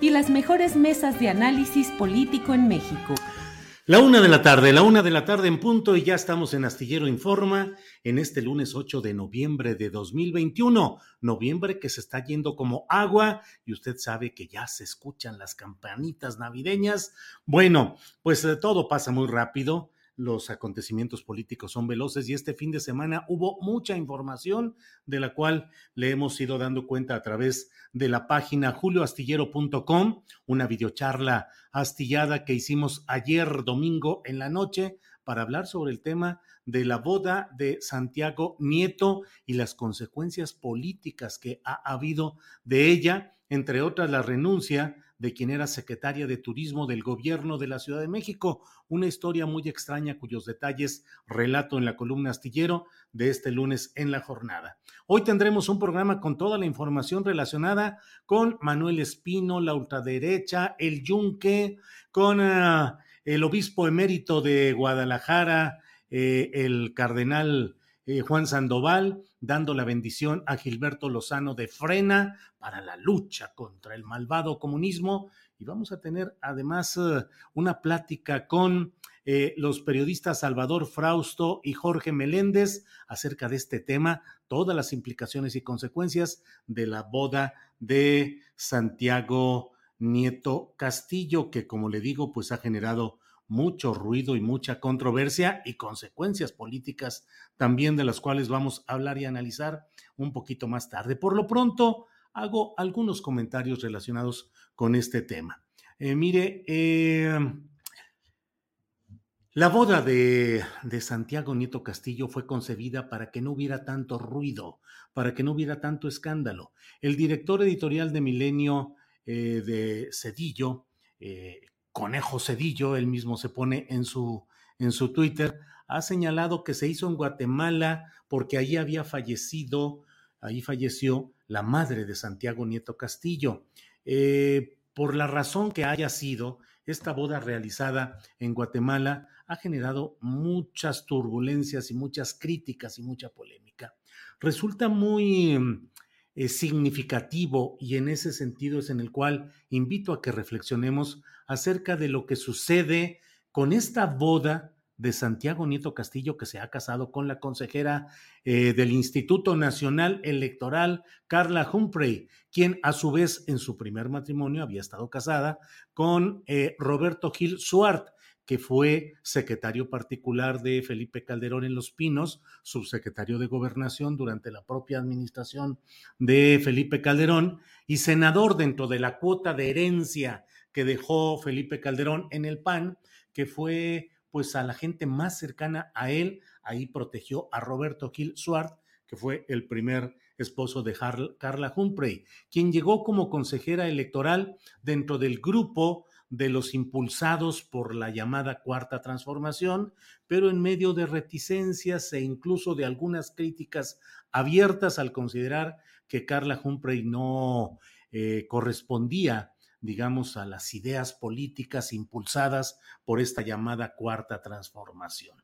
y las mejores mesas de análisis político en México. La una de la tarde, la una de la tarde en punto y ya estamos en Astillero Informa en este lunes 8 de noviembre de 2021. Noviembre que se está yendo como agua y usted sabe que ya se escuchan las campanitas navideñas. Bueno, pues eh, todo pasa muy rápido los acontecimientos políticos son veloces y este fin de semana hubo mucha información de la cual le hemos ido dando cuenta a través de la página julioastillero.com, una videocharla astillada que hicimos ayer domingo en la noche para hablar sobre el tema de la boda de Santiago Nieto y las consecuencias políticas que ha habido de ella, entre otras la renuncia de quien era secretaria de Turismo del gobierno de la Ciudad de México. Una historia muy extraña cuyos detalles relato en la columna astillero de este lunes en la jornada. Hoy tendremos un programa con toda la información relacionada con Manuel Espino, la ultraderecha, el Yunque, con uh, el obispo emérito de Guadalajara, eh, el cardenal eh, Juan Sandoval, dando la bendición a Gilberto Lozano de Frena para la lucha contra el malvado comunismo. Y vamos a tener además eh, una plática con eh, los periodistas Salvador Frausto y Jorge Meléndez acerca de este tema, todas las implicaciones y consecuencias de la boda de Santiago Nieto Castillo, que como le digo, pues ha generado mucho ruido y mucha controversia y consecuencias políticas también de las cuales vamos a hablar y analizar un poquito más tarde. Por lo pronto, hago algunos comentarios relacionados con este tema. Eh, mire, eh, la boda de, de, Santiago Nieto Castillo fue concebida para que no hubiera tanto ruido, para que no hubiera tanto escándalo. El director editorial de Milenio eh, de Cedillo, Conejo Cedillo, él mismo se pone en su, en su Twitter, ha señalado que se hizo en Guatemala porque ahí había fallecido, ahí falleció la madre de Santiago Nieto Castillo. Eh, por la razón que haya sido, esta boda realizada en Guatemala ha generado muchas turbulencias y muchas críticas y mucha polémica. Resulta muy eh, significativo y en ese sentido es en el cual invito a que reflexionemos acerca de lo que sucede con esta boda de Santiago Nieto Castillo, que se ha casado con la consejera eh, del Instituto Nacional Electoral, Carla Humphrey, quien a su vez en su primer matrimonio había estado casada con eh, Roberto Gil Suart, que fue secretario particular de Felipe Calderón en Los Pinos, subsecretario de Gobernación durante la propia administración de Felipe Calderón y senador dentro de la cuota de herencia que dejó Felipe Calderón en el PAN, que fue pues a la gente más cercana a él, ahí protegió a Roberto Gil Suart, que fue el primer esposo de Carla Humphrey, quien llegó como consejera electoral dentro del grupo de los impulsados por la llamada cuarta transformación, pero en medio de reticencias e incluso de algunas críticas abiertas al considerar que Carla Humphrey no eh, correspondía digamos, a las ideas políticas impulsadas por esta llamada cuarta transformación.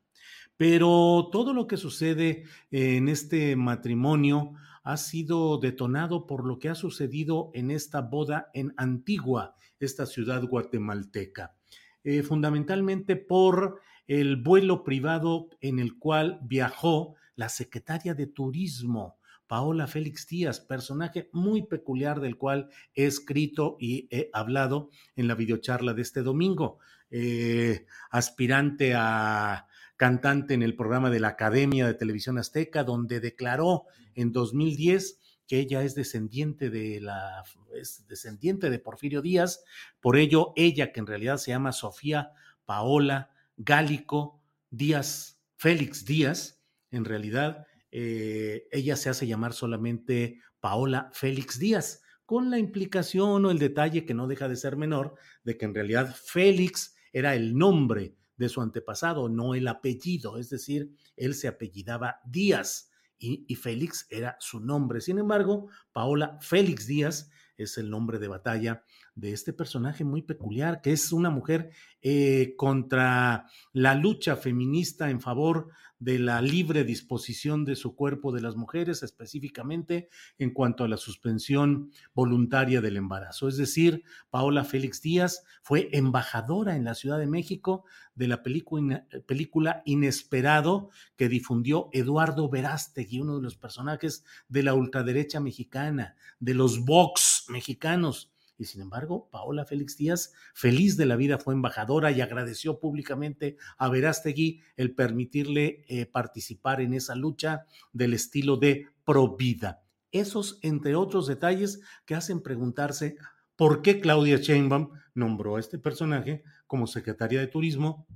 Pero todo lo que sucede en este matrimonio ha sido detonado por lo que ha sucedido en esta boda en Antigua, esta ciudad guatemalteca. Eh, fundamentalmente por el vuelo privado en el cual viajó la secretaria de Turismo, Paola Félix Díaz, personaje muy peculiar del cual he escrito y he hablado en la videocharla de este domingo. Eh, aspirante a cantante en el programa de la Academia de Televisión Azteca, donde declaró en 2010 que ella es descendiente de la es descendiente de Porfirio Díaz, por ello ella que en realidad se llama Sofía Paola Gálico Díaz Félix Díaz, en realidad eh, ella se hace llamar solamente Paola Félix Díaz, con la implicación o el detalle que no deja de ser menor de que en realidad Félix era el nombre de su antepasado, no el apellido, es decir, él se apellidaba Díaz y, y Félix era su nombre. Sin embargo, Paola Félix Díaz es el nombre de batalla de este personaje muy peculiar, que es una mujer eh, contra la lucha feminista en favor de la libre disposición de su cuerpo de las mujeres, específicamente en cuanto a la suspensión voluntaria del embarazo. Es decir, Paola Félix Díaz fue embajadora en la Ciudad de México de la película, Inesperado que difundió Eduardo Verástegui, uno de los personajes de la ultraderecha mexicana, de los Vox mexicanos y sin embargo, Paola Félix Díaz, feliz de la vida, fue embajadora y agradeció públicamente a Verástegui el permitirle eh, participar en esa lucha del estilo de pro vida. Esos, entre otros detalles, que hacen preguntarse por qué Claudia Sheinbaum nombró a este personaje como secretaria de Turismo,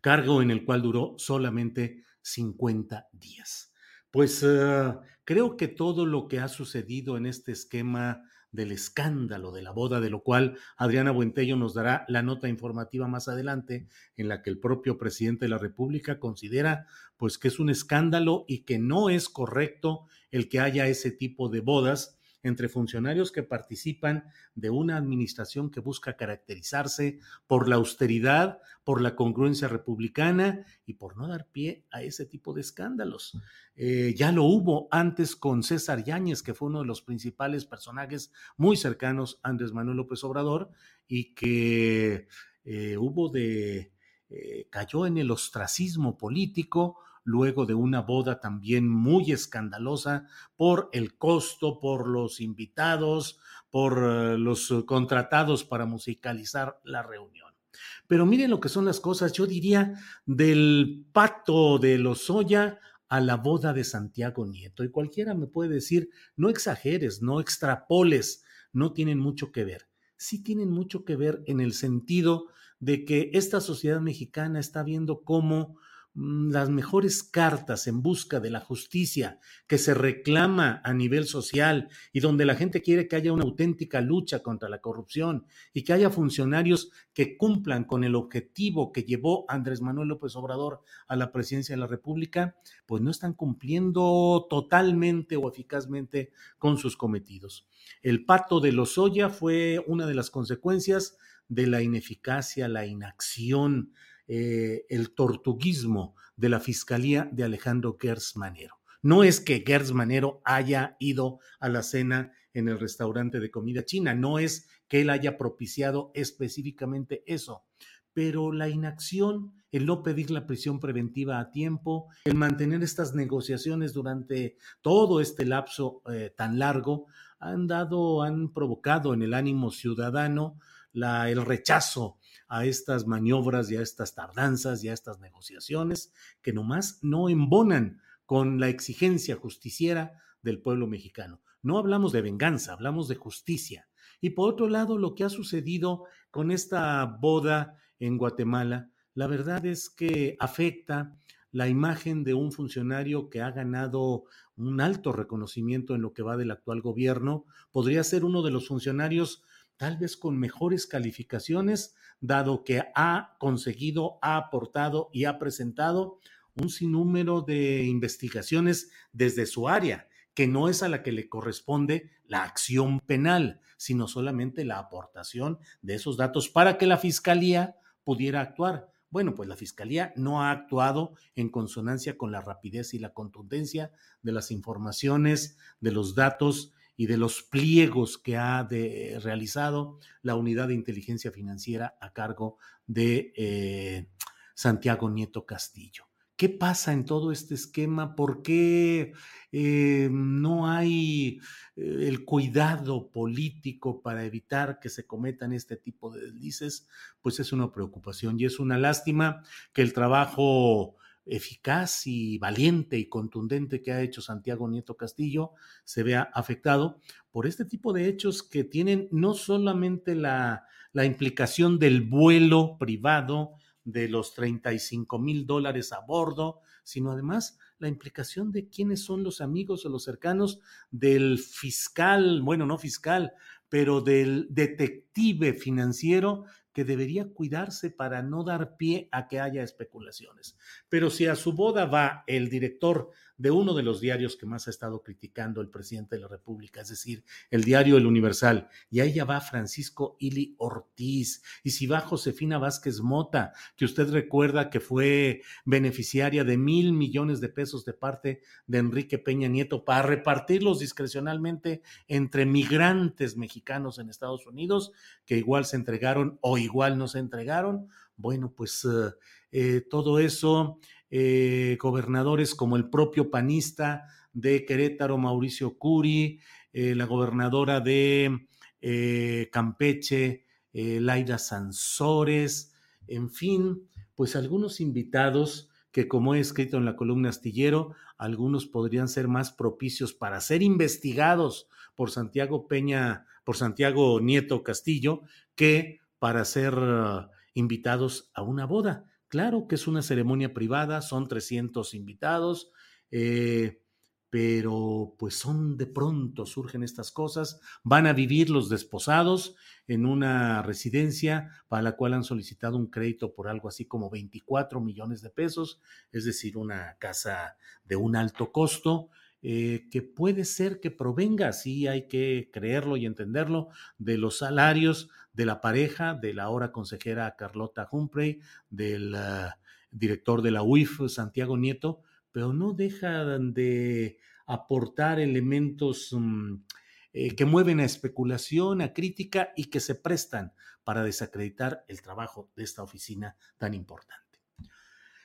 cargo en el cual duró solamente 50 días. Pues uh, creo que todo lo que ha sucedido en este esquema del escándalo de la boda, de lo cual Adriana Buentello nos dará la nota informativa más adelante, en la que el propio presidente de la República considera pues que es un escándalo y que no es correcto el que haya ese tipo de bodas entre funcionarios que participan de una administración que busca caracterizarse por la austeridad, por la congruencia republicana y por no dar pie a ese tipo de escándalos. Eh, ya lo hubo antes con César Yáñez, que fue uno de los principales personajes muy cercanos a Andrés Manuel López Obrador y que eh, hubo de... Eh, cayó en el ostracismo político luego de una boda también muy escandalosa por el costo, por los invitados, por eh, los contratados para musicalizar la reunión. Pero miren lo que son las cosas, yo diría del pato de Lozoya a la boda de Santiago Nieto. Y cualquiera me puede decir, no exageres, no extrapoles, no tienen mucho que ver. Sí tienen mucho que ver en el sentido de que esta sociedad mexicana está viendo cómo las mejores cartas en busca de la justicia que se reclama a nivel social y donde la gente quiere que haya una auténtica lucha contra la corrupción y que haya funcionarios que cumplan con el objetivo que llevó Andrés Manuel López Obrador a la presidencia de la República, pues no están cumpliendo totalmente o eficazmente con sus cometidos. El pato de Lozoya fue una de las consecuencias de la ineficacia, la inacción, eh, el tortuguismo de la Fiscalía de Alejandro Gers Manero. No es que Gers Manero haya ido a la cena en el restaurante de comida china, no es que él haya propiciado específicamente eso, pero la inacción, el no pedir la prisión preventiva a tiempo, el mantener estas negociaciones durante todo este lapso eh, tan largo, han dado, han provocado en el ánimo ciudadano el rechazo a estas maniobras y a estas tardanzas y a estas negociaciones que nomás no embonan con la exigencia justiciera del pueblo mexicano. No hablamos de venganza, hablamos de justicia. Y por otro lado, lo que ha sucedido con esta boda en Guatemala, la verdad es que afecta la imagen de un funcionario que ha ganado un alto reconocimiento en lo que va del actual gobierno. Podría ser uno de los funcionarios tal vez con mejores calificaciones, dado que ha conseguido, ha aportado y ha presentado un sinnúmero de investigaciones desde su área, que no es a la que le corresponde la acción penal, sino solamente la aportación de esos datos para que la Fiscalía pudiera actuar. Bueno, pues la Fiscalía no ha actuado en consonancia con la rapidez y la contundencia de las informaciones, de los datos y de los pliegos que ha realizado la unidad de inteligencia financiera a cargo de eh, Santiago Nieto Castillo. ¿Qué pasa en todo este esquema? ¿Por qué eh, no hay eh, el cuidado político para evitar que se cometan este tipo de deslices? Pues es una preocupación y es una lástima que el trabajo eficaz y valiente y contundente que ha hecho Santiago Nieto Castillo se vea afectado por este tipo de hechos que tienen no solamente la, la implicación del vuelo privado, de los 35 mil dólares a bordo, sino además la implicación de quiénes son los amigos o los cercanos del fiscal, bueno, no fiscal, pero del detective financiero que debería cuidarse para no dar pie a que haya especulaciones. Pero si a su boda va el director de uno de los diarios que más ha estado criticando el presidente de la República, es decir, el diario El Universal, y ahí ya va Francisco Ili Ortiz, y si va Josefina Vázquez Mota, que usted recuerda que fue beneficiaria de mil millones de pesos de parte de Enrique Peña Nieto para repartirlos discrecionalmente entre migrantes mexicanos en Estados Unidos, que igual se entregaron o igual no se entregaron. Bueno, pues eh, eh, todo eso eh, gobernadores como el propio panista de Querétaro, Mauricio Curi, la gobernadora de Campeche, Laida Sansores, en fin, pues algunos invitados que como he escrito en la columna astillero, algunos podrían ser más propicios para ser investigados por Santiago Peña, por Santiago Nieto Castillo, que para ser invitados a una boda. Claro que es una ceremonia privada, son 300 invitados, eh, pero pues son de pronto, surgen estas cosas, van a vivir los desposados en una residencia para la cual han solicitado un crédito por algo así como 24 millones de pesos, es decir, una casa de un alto costo, eh, que puede ser que provenga, sí hay que creerlo y entenderlo, de los salarios de la pareja, de la ahora consejera Carlota Humphrey, del ah, director de la UIF, Santiago Nieto, pero no dejan de aportar elementos mm, eh, que mueven a especulación, a crítica y que se prestan para desacreditar el trabajo de esta oficina tan importante.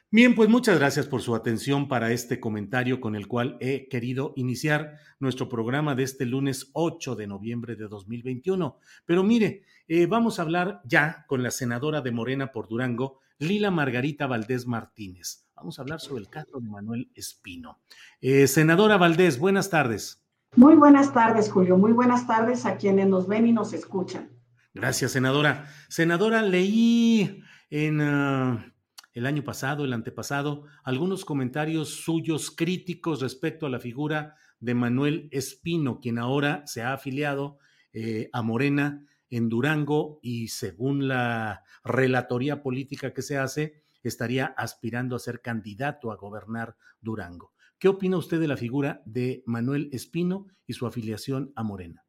Bien, pues muchas gracias por su atención para este comentario con el cual he querido iniciar nuestro programa de este lunes 8 de noviembre de 2021. Pero mire, eh, vamos a hablar ya con la senadora de Morena por Durango, Lila Margarita Valdés Martínez. Vamos a hablar sobre el caso de Manuel Espino. Eh, senadora Valdés, buenas tardes. Muy buenas tardes, Julio. Muy buenas tardes a quienes nos ven y nos escuchan. Gracias, senadora. Senadora, leí en... Ah, el año pasado, el antepasado, algunos comentarios suyos críticos respecto a la figura de Manuel Espino, quien ahora se ha afiliado eh, a Morena en Durango y según la relatoría política que se hace, estaría aspirando a ser candidato a gobernar Durango. ¿Qué opina usted de la figura de Manuel Espino y su afiliación a Morena?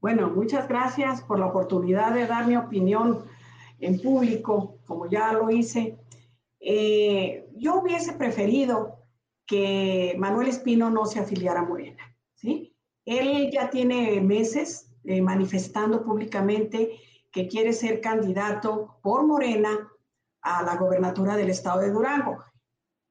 Bueno, muchas gracias por la oportunidad de dar mi opinión en público, como ya lo hice. Eh, yo hubiese preferido que Manuel Espino no se afiliara a Morena, ¿sí? Él ya tiene meses eh, manifestando públicamente que quiere ser candidato por Morena a la gobernatura del estado de Durango.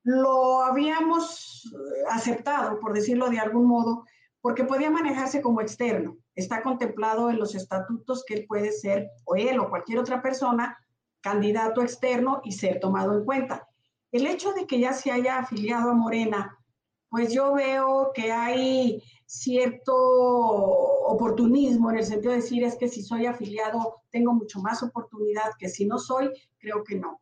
Lo habíamos eh, aceptado, por decirlo de algún modo, porque podía manejarse como externo. Está contemplado en los estatutos que él puede ser, o él o cualquier otra persona, candidato externo y ser tomado en cuenta. El hecho de que ya se haya afiliado a Morena, pues yo veo que hay cierto oportunismo en el sentido de decir es que si soy afiliado tengo mucho más oportunidad que si no soy, creo que no.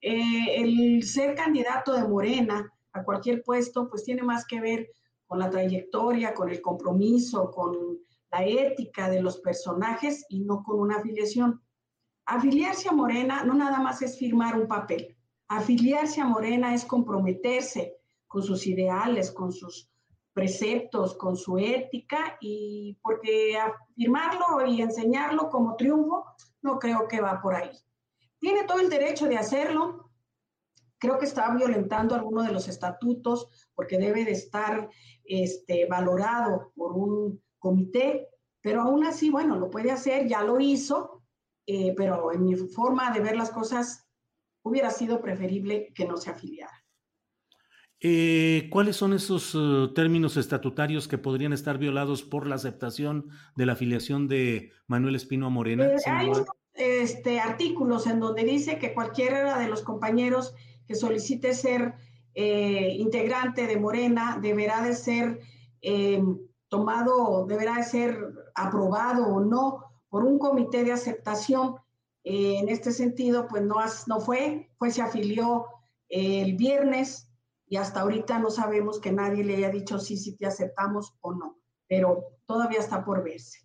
Eh, el ser candidato de Morena a cualquier puesto, pues tiene más que ver con la trayectoria, con el compromiso, con la ética de los personajes y no con una afiliación. Afiliarse a Morena no nada más es firmar un papel. Afiliarse a Morena es comprometerse con sus ideales, con sus preceptos, con su ética y porque afirmarlo y enseñarlo como triunfo no creo que va por ahí. tiene todo el derecho de hacerlo. Creo que está violentando alguno de los estatutos porque debe de estar este, valorado por un comité, pero aún así, bueno, lo puede hacer, ya lo hizo, eh, pero en mi forma de ver las cosas hubiera sido preferible que no se afiliara. Eh, ¿Cuáles son esos eh, términos estatutarios que podrían estar violados por la aceptación de la afiliación de Manuel Espino a Morena? hay este, artículos en donde dice que cualquiera de los compañeros que solicite ser integrante de Morena deberá de ser tomado, deberá de ser aprobado o no por un comité de aceptación. Eh, en este sentido, pues no, no fue, pues se afilió el viernes y hasta ahorita no sabemos que nadie le haya dicho sí, sí te aceptamos o no, pero todavía está por verse.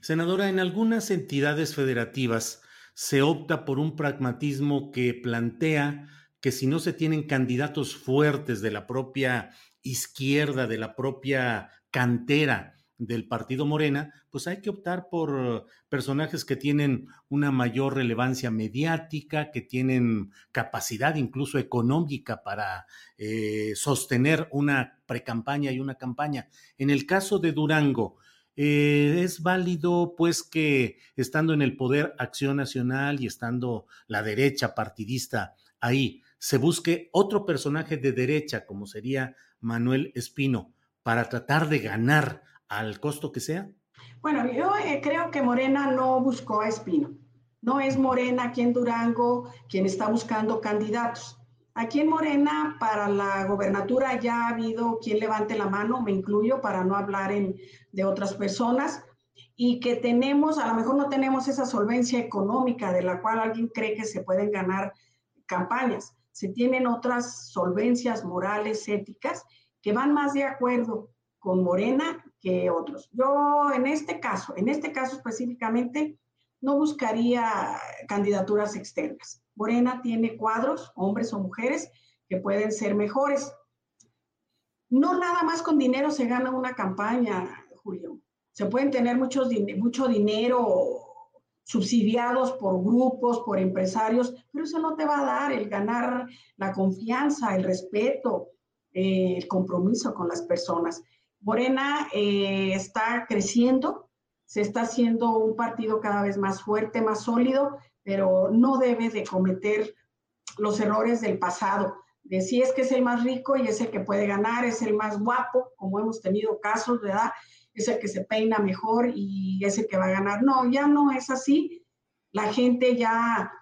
Senadora, en algunas entidades federativas se opta por un pragmatismo que plantea que si no se tienen candidatos fuertes de la propia izquierda, de la propia cantera del partido Morena, pues hay que optar por personajes que tienen una mayor relevancia mediática, que tienen capacidad incluso económica para eh, sostener una precampaña y una campaña. En el caso de Durango, eh, es válido pues que estando en el poder Acción Nacional y estando la derecha partidista ahí, se busque otro personaje de derecha como sería Manuel Espino para tratar de ganar al costo que sea? Bueno, yo eh, creo que Morena no buscó a Espino. No es Morena aquí en Durango quien está buscando candidatos. Aquí en Morena, para la gobernatura ya ha habido quien levante la mano, me incluyo para no hablar de otras personas, y que tenemos, a lo mejor no tenemos esa solvencia económica de la cual alguien cree que se pueden ganar campañas. Se tienen otras solvencias morales, éticas, que van más de acuerdo con Morena que otros. Yo en este caso, en este caso específicamente, no buscaría candidaturas externas. Morena tiene cuadros, hombres o mujeres, que pueden ser mejores. No nada más con dinero se gana una campaña, Julio. Se pueden tener muchos, mucho dinero subsidiados por grupos, por empresarios, pero eso no te va a dar el ganar la confianza, el respeto, eh, el compromiso con las personas. Morena eh, está creciendo, se está haciendo un partido cada vez más fuerte, más sólido, pero no debe de cometer los errores del pasado, de si es que es el más rico y es el que puede ganar, es el más guapo, como hemos tenido casos, ¿verdad? Es el que se peina mejor y es el que va a ganar. No, ya no es así. La gente ya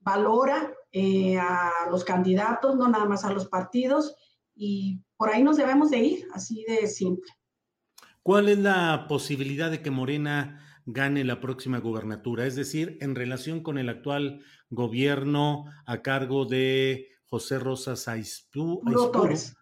valora eh, a los candidatos, no nada más a los partidos, y por ahí nos debemos de ir, así de simple. ¿Cuál es la posibilidad de que Morena gane la próxima gubernatura? Es decir, en relación con el actual gobierno a cargo de José Rosas Aispuro, Torres.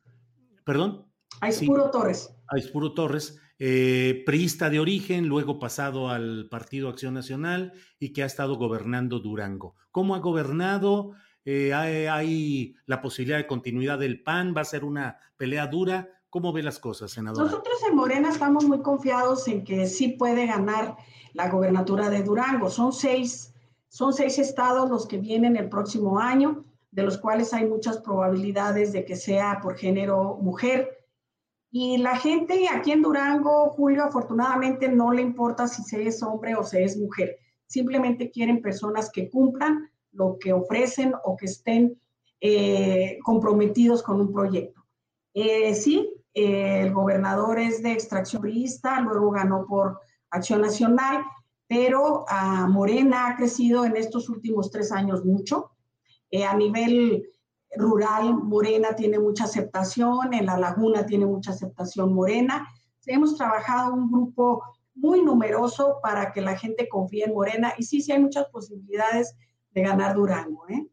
¿Perdón? Aispuro Torres. Aispuro Torres, eh, priista de origen, luego pasado al Partido Acción Nacional y que ha estado gobernando Durango. ¿Cómo ha gobernado? Eh, hay, la posibilidad de continuidad del PAN, va a ser una pelea dura. ¿Cómo ve las cosas, senadora? Nosotros en Morena estamos muy confiados en que sí puede ganar la gobernatura de Durango. Son seis, son seis estados los que vienen el próximo año, de los cuales hay muchas probabilidades de que sea por género mujer. Y la gente aquí en Durango, Julio, afortunadamente no le importa si se es hombre o se es mujer. Simplemente quieren personas que cumplan lo que ofrecen o que estén eh, comprometidos con un proyecto. Eh, sí, el gobernador es de extracción priista, luego ganó por Acción Nacional, pero a Morena ha crecido en estos últimos tres años mucho. Eh, a nivel rural, Morena tiene mucha aceptación, en la laguna tiene mucha aceptación Morena. Hemos trabajado un grupo muy numeroso para que la gente confíe en Morena y sí, sí hay muchas posibilidades de ganar Durango. ¿eh?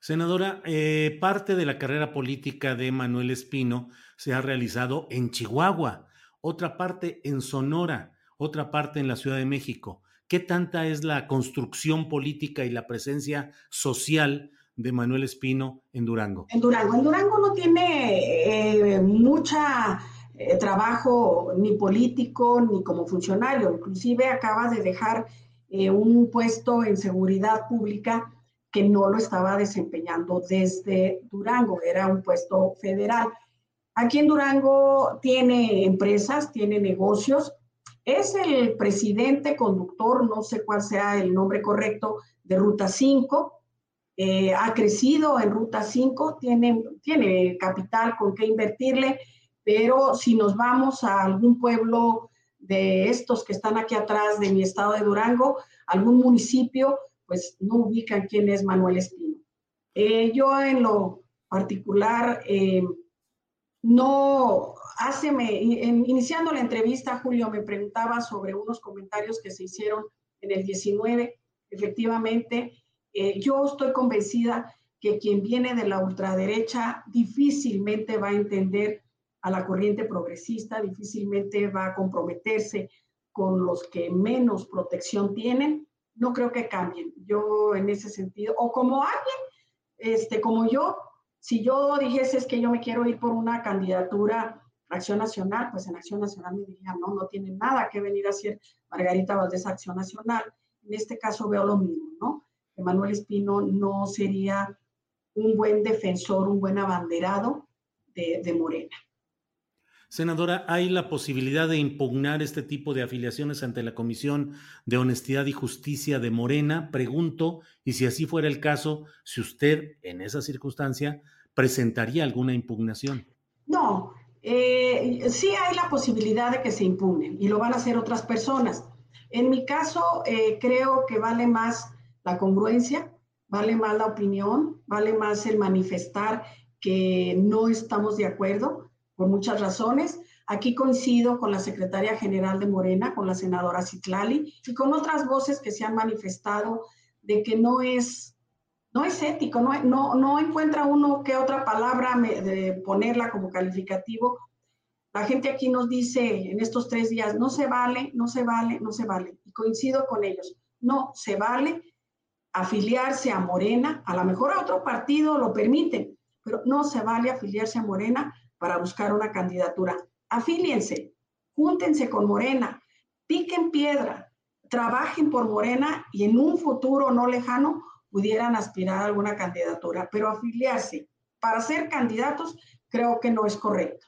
Senadora, eh, parte de la carrera política de Manuel Espino se ha realizado en Chihuahua, otra parte en Sonora, otra parte en la Ciudad de México. ¿Qué tanta es la construcción política y la presencia social de Manuel Espino en Durango? En Durango. En Durango no tiene eh, mucha trabajo ni político ni como funcionario. Inclusive acaba de dejar eh, un puesto en seguridad pública que no lo estaba desempeñando desde Durango, era un puesto federal. Aquí en Durango tiene empresas, tiene negocios, es el presidente conductor, no sé cuál sea el nombre correcto, de Ruta 5, eh, ha crecido en Ruta 5, tiene, tiene capital con qué invertirle, pero si nos vamos a algún pueblo de estos que están aquí atrás de mi estado de Durango, algún municipio, pues no ubican quién es Manuel Espino. Eh, yo en lo particular, eh, no, hace, iniciando la entrevista, Julio me preguntaba sobre unos comentarios que se hicieron en el 19. Efectivamente, eh, yo estoy convencida que quien viene de la ultraderecha difícilmente va a entender a la corriente progresista, difícilmente va a comprometerse con los que menos protección tienen. No creo que cambien. Yo en ese sentido, o como alguien, este, como yo, si yo dijese es que yo me quiero ir por una candidatura a Acción Nacional, pues en Acción Nacional me diría, no, no tiene nada que venir a hacer Margarita Valdés Acción Nacional. En este caso veo lo mismo, ¿no? Que Manuel Espino no sería un buen defensor, un buen abanderado de, de Morena. Senadora, ¿hay la posibilidad de impugnar este tipo de afiliaciones ante la Comisión de Honestidad y Justicia de Morena? Pregunto, y si así fuera el caso, si usted en esa circunstancia presentaría alguna impugnación. No, eh, sí hay la posibilidad de que se impugnen y lo van a hacer otras personas. En mi caso, eh, creo que vale más la congruencia, vale más la opinión, vale más el manifestar que no estamos de acuerdo por muchas razones. Aquí coincido con la secretaria general de Morena, con la senadora Citlali y con otras voces que se han manifestado de que no es, no es ético, no, no, no encuentra uno qué otra palabra de ponerla como calificativo. La gente aquí nos dice en estos tres días, no se vale, no se vale, no se vale. Y coincido con ellos, no se vale afiliarse a Morena, a lo mejor a otro partido lo permiten, pero no se vale afiliarse a Morena para buscar una candidatura. Afíliense, júntense con Morena, piquen piedra, trabajen por Morena y en un futuro no lejano pudieran aspirar a alguna candidatura, pero afiliarse para ser candidatos creo que no es correcto.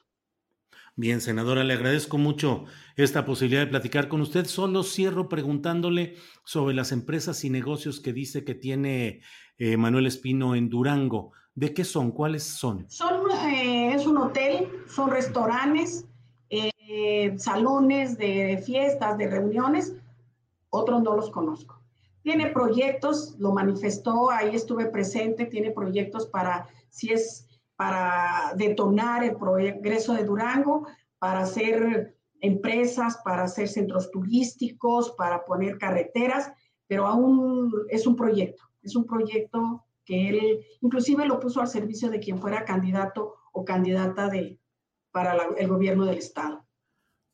Bien, senadora, le agradezco mucho esta posibilidad de platicar con usted. Solo cierro preguntándole sobre las empresas y negocios que dice que tiene eh, Manuel Espino en Durango. ¿De qué son? ¿Cuáles son? Son eh, es un hotel, son restaurantes, eh, salones de fiestas, de reuniones. Otros no los conozco. Tiene proyectos, lo manifestó, ahí estuve presente, tiene proyectos para, si es para detonar el progreso de Durango, para hacer empresas, para hacer centros turísticos, para poner carreteras, pero aún es un proyecto, es un proyecto que él inclusive lo puso al servicio de quien fuera candidato o candidata de, para el gobierno del Estado.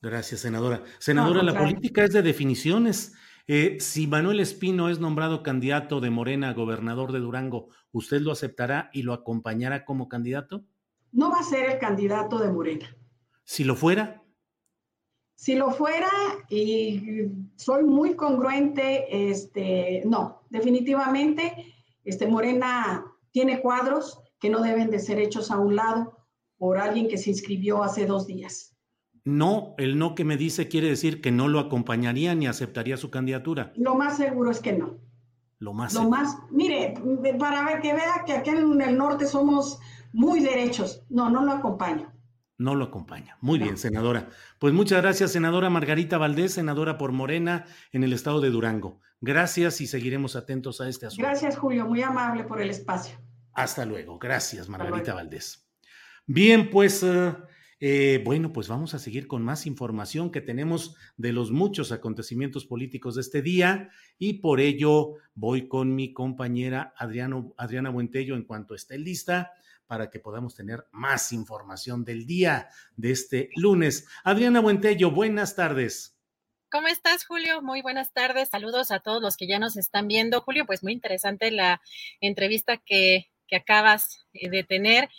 Gracias, senadora. Senadora, la política es de definiciones. Eh, si Manuel Espino es nombrado candidato de Morena a gobernador de Durango, ¿usted lo aceptará y lo acompañará como candidato? No va a ser el candidato de Morena. Si lo fuera. Si lo fuera, y soy muy congruente, este, no, definitivamente este, Morena tiene cuadros que no deben de ser hechos a un lado por alguien que se inscribió hace dos días. No, el no que me dice quiere decir que no lo acompañaría ni aceptaría su candidatura. Lo más seguro es que no. Lo más. Lo más, mire, para ver que vea que aquí en el norte somos muy derechos. No, no lo acompaño. No lo acompaña. Muy bien, senadora. Pues muchas gracias, senadora Margarita Valdés, senadora por Morena en el estado de Durango. Gracias y seguiremos atentos a este asunto. Gracias, Julio. Muy amable por el espacio. Hasta luego. Gracias, Margarita Valdés. Bien, pues, eh, eh, bueno, pues vamos a seguir con más información que tenemos de los muchos acontecimientos políticos de este día y por ello voy con mi compañera Adriano, Adriana Buentello en cuanto esté lista para que podamos tener más información del día de este lunes. Adriana Buentello, buenas tardes. ¿Cómo estás, Julio? Muy buenas tardes. Saludos a todos los que ya nos están viendo. Julio, pues muy interesante la entrevista que, acabas eh, de tener.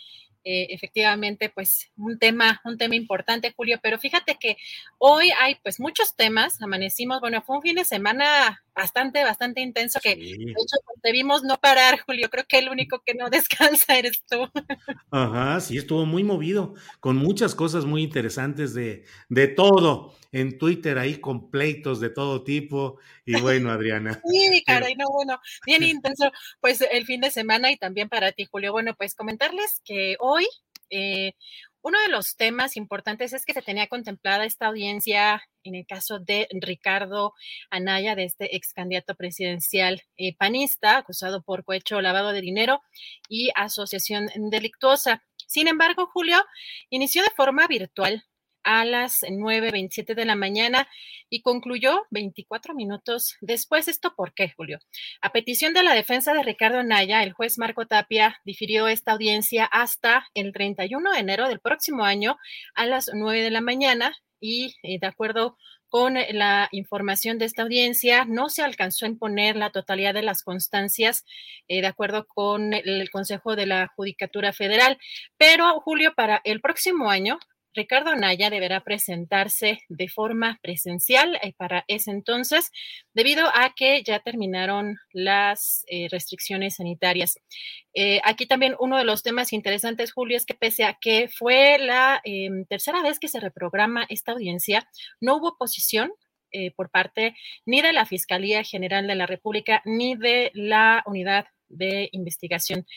eh, efectivamente, pues un tema, un tema importante, Julio, pero fíjate que hoy hay pues muchos temas, amanecimos, bueno, fue un fin de semana bastante, bastante intenso que de hecho vimos no parar, Julio, creo que el único que no descansa eres tú. Ajá, sí, estuvo muy movido, con muchas cosas muy interesantes de, de todo, en Twitter ahí con pleitos de todo tipo, y bueno, Adriana. Sí, caray, no, bueno, bien intenso, pues el fin de semana y también para ti, Julio. Bueno, pues comentarles que hoy eh, uno de los temas importantes es que se tenía contemplada esta audiencia en el caso de Ricardo Anaya, de este ex candidato presidencial eh, panista, acusado por cohecho lavado de dinero y asociación delictuosa. Sin embargo, Julio inició de forma virtual a las 9.27 de la mañana y concluyó 24 minutos después. ¿Esto por qué, Julio? A petición de la defensa de Ricardo Naya, el juez Marco Tapia difirió esta audiencia hasta el 31 de enero del próximo año a las 9 de la mañana y eh, de acuerdo con la información de esta audiencia, no se alcanzó a imponer la totalidad de las constancias, eh, de acuerdo con el Consejo de la Judicatura Federal. Pero, Julio, para el próximo año, Ricardo Anaya deberá presentarse de forma presencial eh, para ese entonces, debido a que ya terminaron las eh, restricciones sanitarias. Eh, aquí también uno de los temas interesantes, Julio, es que pese a que fue la em, tercera vez que se reprograma esta audiencia, no hubo oposición por parte ni de la Fiscalía General de la República ni de la Unidad de Investigación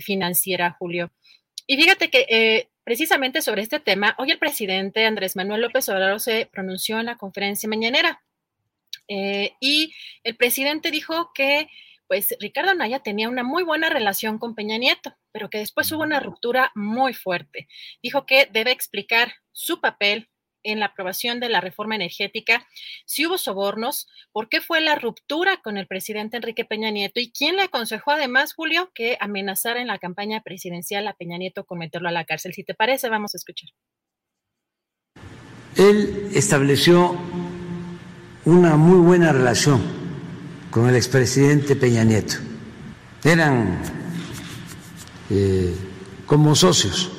Financiera, Julio. Y fíjate que Precisamente sobre este tema, hoy el presidente Andrés Manuel López Obrador se pronunció en la conferencia mañanera eh, y el presidente dijo que pues Ricardo Anaya tenía una muy buena relación con Peña Nieto, pero que después hubo una ruptura muy fuerte. Dijo que debe explicar su papel en la aprobación de la reforma energética, si hubo sobornos, por qué fue la ruptura con el presidente Enrique Peña Nieto y quién le aconsejó además, Julio, que amenazara en la campaña presidencial a Peña Nieto con meterlo a la cárcel. Si te parece, vamos a escuchar. Él estableció una muy buena relación con el expresidente Peña Nieto. Eran eh, como socios,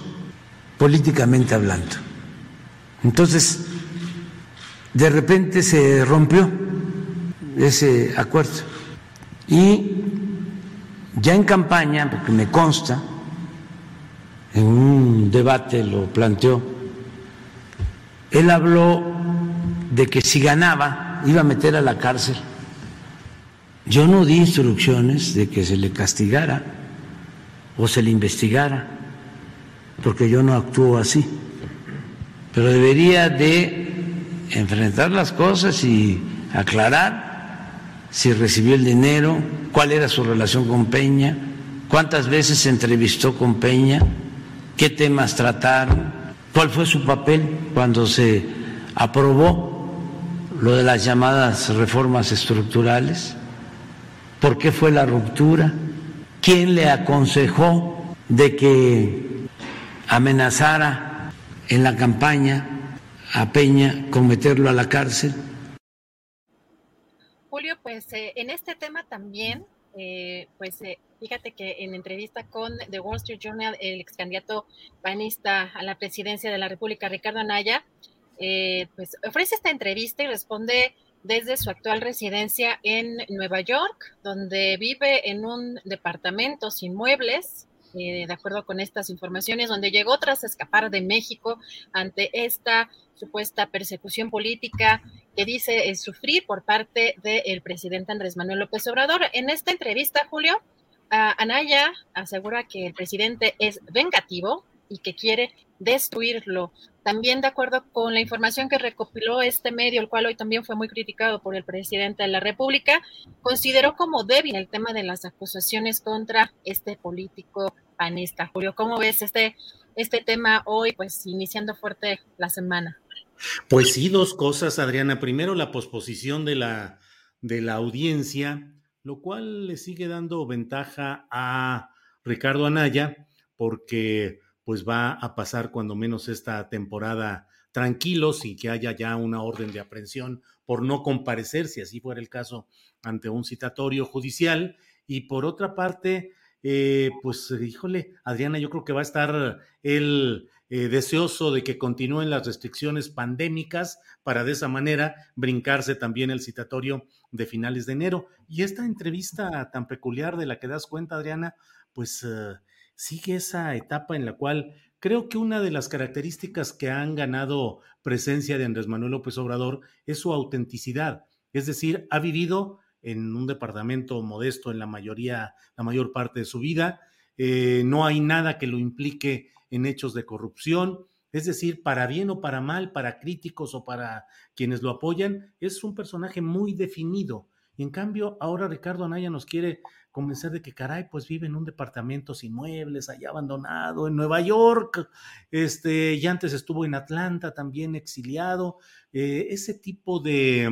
políticamente hablando. Entonces, de repente se rompió ese acuerdo. Y ya en campaña, porque me consta, en un debate lo planteó, él habló de que si ganaba iba a meter a la cárcel. Yo no di instrucciones de que se le castigara o se le investigara, porque yo no actúo así pero debería de enfrentar las cosas y aclarar si recibió el dinero, cuál era su relación con Peña, cuántas veces se entrevistó con Peña, qué temas trataron, cuál fue su papel cuando se aprobó lo de las llamadas reformas estructurales, por qué fue la ruptura, quién le aconsejó de que amenazara en la campaña a Peña con meterlo a la cárcel? Julio, pues eh, en este tema también, eh, pues eh, fíjate que en entrevista con The Wall Street Journal, el ex candidato panista a la presidencia de la República, Ricardo Anaya, pues ofrece esta entrevista y responde desde su actual residencia en Nueva York, donde vive en un departamento sin muebles, eh, de acuerdo con estas informaciones, donde llegó tras escapar de México ante esta supuesta persecución política que dice sufrir por parte del presidente Andrés Manuel López Obrador. En esta entrevista, Julio, Anaya asegura que el presidente es vengativo y que quiere destruirlo. También de acuerdo con la información que recopiló este medio, el cual hoy también fue muy criticado por el presidente de la República, consideró como débil el tema de las acusaciones contra este político panista. Julio, ¿cómo ves este, este tema hoy, pues iniciando fuerte la semana? Pues sí, dos cosas, Adriana. Primero, la posposición de la, de la audiencia, lo cual le sigue dando ventaja a Ricardo Anaya, porque pues va a pasar cuando menos esta temporada tranquilo, sin que haya ya una orden de aprehensión por no comparecer, si así fuera el caso, ante un citatorio judicial. Y por otra parte, eh, pues híjole, Adriana, yo creo que va a estar él eh, deseoso de que continúen las restricciones pandémicas para de esa manera brincarse también el citatorio de finales de enero. Y esta entrevista tan peculiar de la que das cuenta, Adriana, pues eh, sigue esa etapa en la cual creo que una de las características que han ganado presencia de Andrés Manuel López Obrador es su autenticidad. Es decir, ha vivido en un departamento modesto en la mayoría, la mayor parte de su vida. Eh, no hay nada que lo implique en hechos de corrupción. Es decir, para bien o para mal, para críticos o para quienes lo apoyan, es un personaje muy definido. Y en cambio, ahora Ricardo Anaya nos quiere convencer de que, caray, pues vive en un departamento sin muebles, allá abandonado, en Nueva York, este, y antes estuvo en Atlanta también exiliado. Eh, ese tipo de,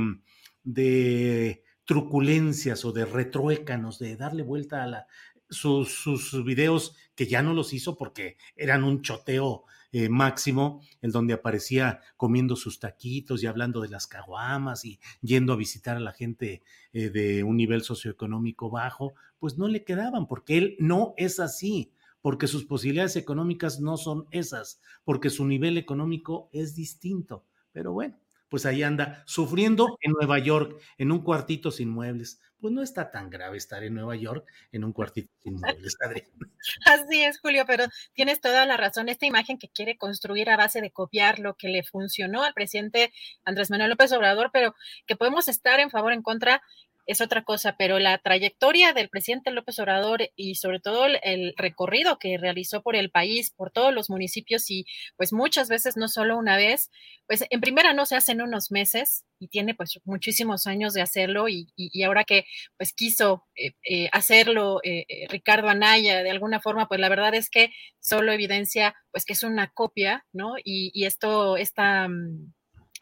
de truculencias o de retruécanos, de darle vuelta a la, sus, videos, que ya no los hizo porque eran un choteo eh, máximo, en donde aparecía comiendo sus taquitos y hablando de las caguamas y yendo a visitar a la gente eh, de un nivel socioeconómico bajo, pues no le quedaban, porque él no es así, porque sus posibilidades económicas no son esas, porque su nivel económico es distinto. Pero bueno, pues ahí anda sufriendo en Nueva York, en un cuartito sin muebles. Pues no está tan grave estar en Nueva York en un cuartito sin muebles, Así es, Julio, pero tienes toda la razón. Esta imagen que quiere construir a base de copiar lo que le funcionó al presidente Andrés Manuel López Obrador, pero que podemos estar en favor o en contra, es otra cosa, pero la trayectoria del presidente López Obrador y sobre todo el, recorrido que realizó por el país, por todos los municipios y pues muchas veces, no solo una vez, pues en primera no se hace en unos meses y tiene pues muchísimos años de hacerlo y, ahora que pues quiso eh, eh, hacerlo eh, Ricardo Anaya de alguna forma, pues la verdad es que solo evidencia pues que es una copia, ¿no? Y, y esto, esta mm,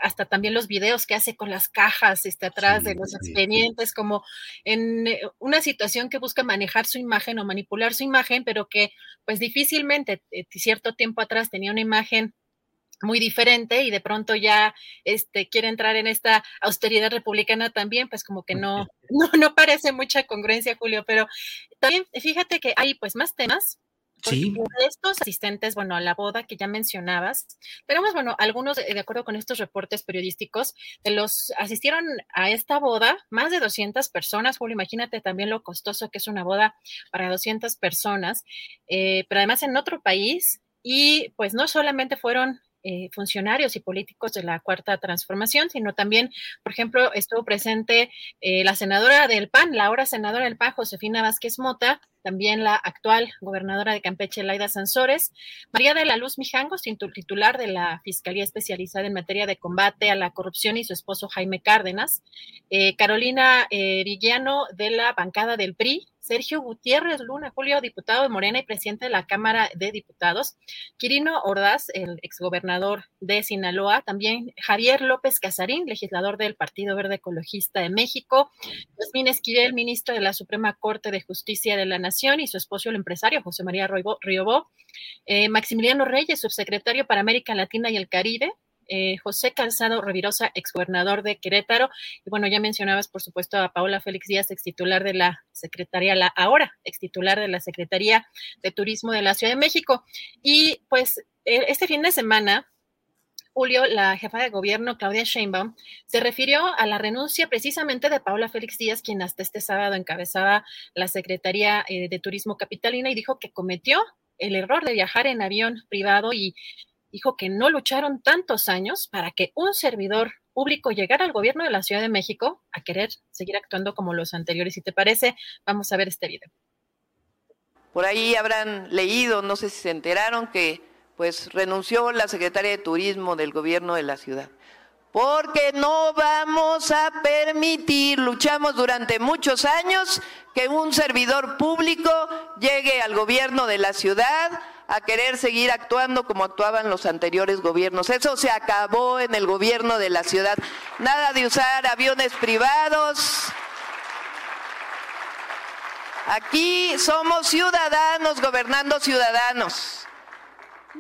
hasta también los videos que hace con las cajas este, atrás de los expedientes, como en eh, una situación que busca manejar su imagen o manipular su imagen, pero que pues difícilmente eh, cierto tiempo atrás tenía una imagen muy diferente y de pronto ya este, quiere entrar en esta austeridad republicana también, pues como que no, no, no parece mucha congruencia, Julio, pero también fíjate que hay pues más temas Sí. estos asistentes, bueno, a la boda que ya mencionabas, tenemos, bueno, algunos, de acuerdo con estos reportes periodísticos, de los asistieron a esta boda más de 200 personas, Julio, imagínate también lo costoso que es una boda para 200 personas, eh, pero además en otro país, y pues no solamente fueron eh, funcionarios y políticos de la Cuarta Transformación, sino también, por ejemplo, estuvo presente eh, la senadora del PAN, la ahora senadora del PAN, Josefina Vázquez Mota, también la actual gobernadora de Campeche, Laida Sansores, María de la Luz Mijangos, titular de la Fiscalía Especializada en Materia de Combate a la Corrupción y su esposo Jaime Cárdenas, eh, Carolina Villano de la bancada del PRI, Sergio Gutiérrez Luna, Julio, diputado de Morena y presidente de la Cámara de Diputados, Quirino Ordaz, el exgobernador de Sinaloa, también Javier López Casarín, legislador del Partido Verde Ecologista de México, Yasmín Esquivel, ministro de la Suprema Corte de Justicia de la Nación, y su esposo, el empresario José María Riobó, eh, Maximiliano Reyes, subsecretario para América Latina y el Caribe, eh, José Calzado Revirosa, exgobernador de Querétaro. Y bueno, ya mencionabas, por supuesto, a Paola Félix Díaz, extitular de la Secretaría, la ahora extitular de la Secretaría de Turismo de la Ciudad de México. Y pues e, este fin de semana, Julio, la jefa de gobierno, Claudia Sheinbaum, se refirió a la renuncia precisamente de Paola Félix Díaz, quien hasta este sábado encabezaba la Secretaría eh, de Turismo Capitalina y dijo que cometió el error de viajar en avión privado y dijo que no lucharon tantos años para que un servidor público llegara al gobierno de la Ciudad de México a querer seguir actuando como los anteriores. Si te parece, vamos a ver este video. Por ahí habrán leído, no sé si se enteraron, que pues renunció la secretaria de Turismo del gobierno de la ciudad. Porque no vamos a permitir, luchamos durante muchos años, que un servidor público llegue al gobierno de la ciudad a querer seguir actuando como actuaban los anteriores gobiernos. Eso se acabó en el gobierno de la ciudad. Nada de usar aviones privados. Aquí somos ciudadanos gobernando ciudadanos.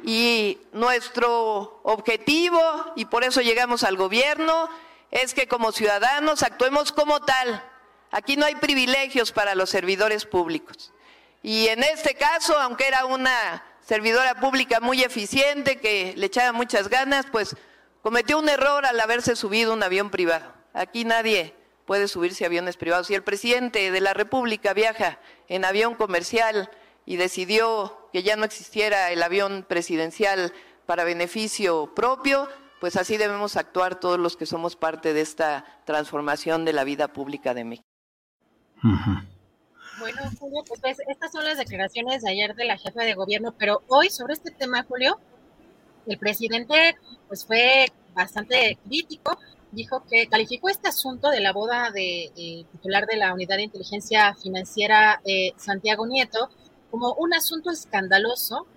Y nuestro objetivo, y por eso llegamos al gobierno, es que como ciudadanos actuemos como tal. Aquí no hay privilegios para los servidores públicos. Y en este caso, aunque era una servidora pública muy eficiente, que le echaba muchas ganas, pues cometió un error al haberse subido un avión privado. Aquí nadie puede subirse a aviones privados. Si el presidente de la República viaja en avión comercial y decidió que ya no existiera el avión presidencial para beneficio propio, pues así debemos actuar todos los que somos parte de esta transformación de la vida pública de México. Bueno, Julio, pues estas son las declaraciones de ayer de la jefa de gobierno, pero hoy sobre este tema, Julio, el presidente pues fue bastante crítico, dijo que calificó este asunto de la boda de, eh, titular de la Unidad de Inteligencia Financiera, eh, Santiago Nieto, como un asunto escandaloso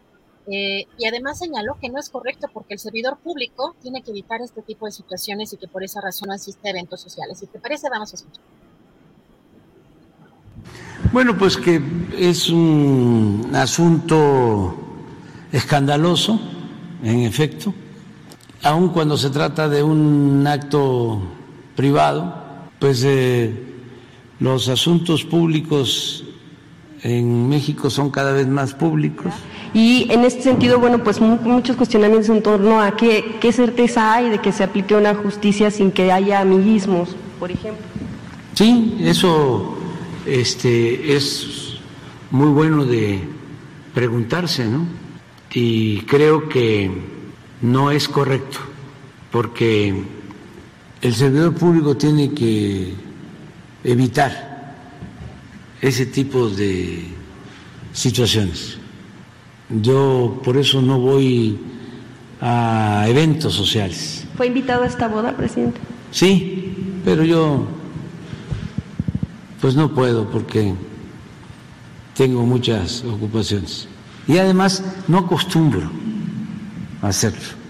eh, y además señaló que no es correcto porque el servidor público tiene que evitar este tipo de situaciones y que por esa razón asiste a eventos sociales. Si te parece, vamos a escuchar. Bueno, pues que es un asunto escandaloso, en efecto, aun cuando se trata de un acto privado, pues eh, los asuntos públicos en México son cada vez más públicos. Y en este sentido, bueno, pues muchos cuestionamientos en torno a qué, qué certeza hay de que se aplique una justicia sin que haya amiguismos, por ejemplo. Sí, eso este, es muy bueno de preguntarse, ¿no? Y creo que no es correcto, porque el servidor público tiene que evitar ese tipo de situaciones. Yo por eso no voy a eventos sociales. ¿Fue invitado a esta boda, presidente? Sí, pero yo pues no puedo porque tengo muchas ocupaciones. Y además no acostumbro a hacerlo.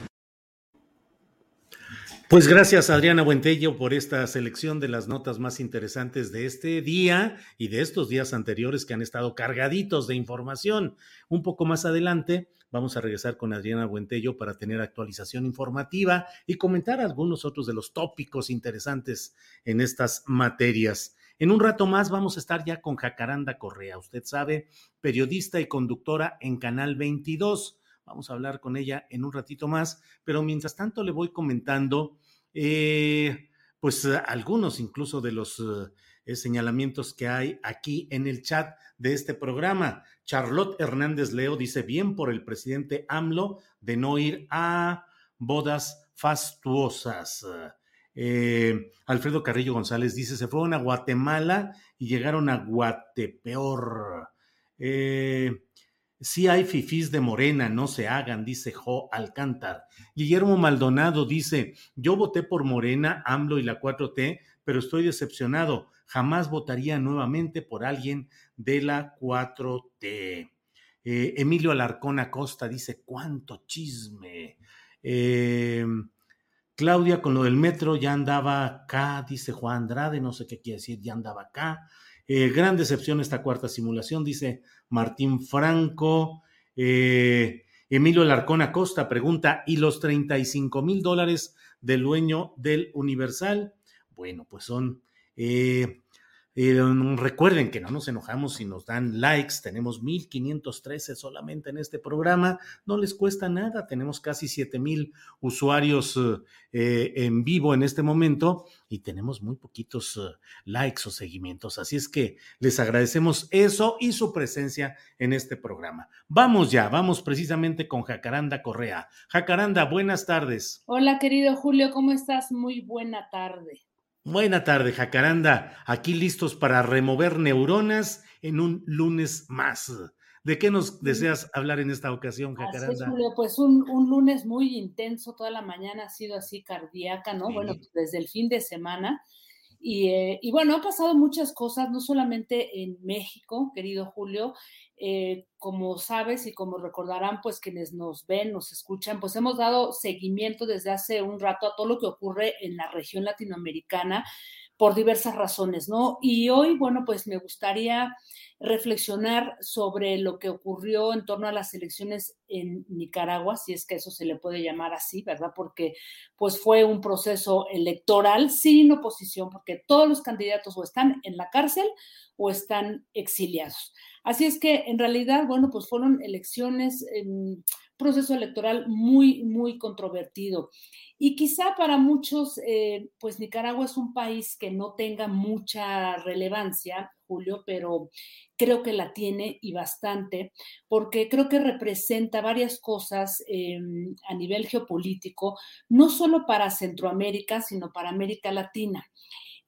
Pues gracias Adriana Buentello por esta selección de las notas más interesantes de este día y de estos días anteriores que han estado cargaditos de información. Un poco más adelante vamos a regresar con Adriana Buentello para tener actualización informativa y comentar algunos otros de los tópicos interesantes en estas materias. En un rato más vamos a estar ya con Jacaranda Correa, usted sabe, periodista y conductora en Canal 22 Vamos a hablar con ella en un ratito más, pero mientras tanto le voy comentando, eh, pues algunos incluso de los eh, señalamientos que hay aquí en el chat de este programa. Charlotte Hernández Leo dice, bien por el presidente AMLO de no ir a bodas fastuosas. Eh, Alfredo Carrillo González dice, se fueron a Guatemala y llegaron a Guatepeor. Eh, si hay fifís de Morena, no se hagan, dice Jo Alcántar. Guillermo Maldonado dice: Yo voté por Morena, AMLO y la 4T, pero estoy decepcionado. Jamás votaría nuevamente por alguien de la 4T. Eh, Emilio Alarcón Acosta dice: ¿Cuánto chisme? Em, Claudia, con lo del metro ya andaba acá, dice Juan Andrade, no sé qué quiere decir, ya andaba acá. Eh, gran decepción esta cuarta simulación, dice Martín Franco. Eh, Emilio Larcón Acosta pregunta, ¿y los 35 mil dólares del dueño del Universal? Bueno, pues son eh, eh, recuerden que no nos enojamos si nos dan likes, tenemos 1513 solamente en este programa, no les cuesta nada, tenemos casi 7000 usuarios eh, en vivo en este momento y tenemos muy poquitos eh, likes o seguimientos, así es que les agradecemos eso y su presencia en este programa. Vamos ya, vamos precisamente con Jacaranda Correa. Jacaranda, buenas tardes. Hola querido Julio, ¿cómo estás? Muy buena tarde. Buena tarde, Jacaranda. Aquí listos para remover neuronas en un lunes más. ¿De qué nos deseas hablar en esta ocasión, Jacaranda? Pues un, un, lunes muy intenso, toda la mañana ha sido así cardíaca, ¿no? Bueno, desde el fin de semana. Y, eh, y, bueno, ha pasado muchas cosas, no solamente en México, querido Julio, eh, como sabes y como recordarán, pues quienes nos ven, nos escuchan, pues hemos dado seguimiento desde hace un rato a todo lo que ocurre en la región latinoamericana por diversas razones, ¿no? Y hoy, bueno, pues me gustaría reflexionar sobre lo que ocurrió en torno a las elecciones en Nicaragua, si es que eso se le puede llamar así, ¿verdad? Porque pues fue un proceso electoral sin oposición, porque todos los candidatos o están en la cárcel o están exiliados. Así es que en realidad, bueno, pues fueron elecciones, proceso electoral muy, muy controvertido. Y quizá para muchos, eh, pues Nicaragua es un país que no tenga mucha relevancia, Julio, pero creo que la tiene y bastante, porque creo que representa varias cosas eh, a nivel geopolítico, no solo para Centroamérica, sino para América Latina.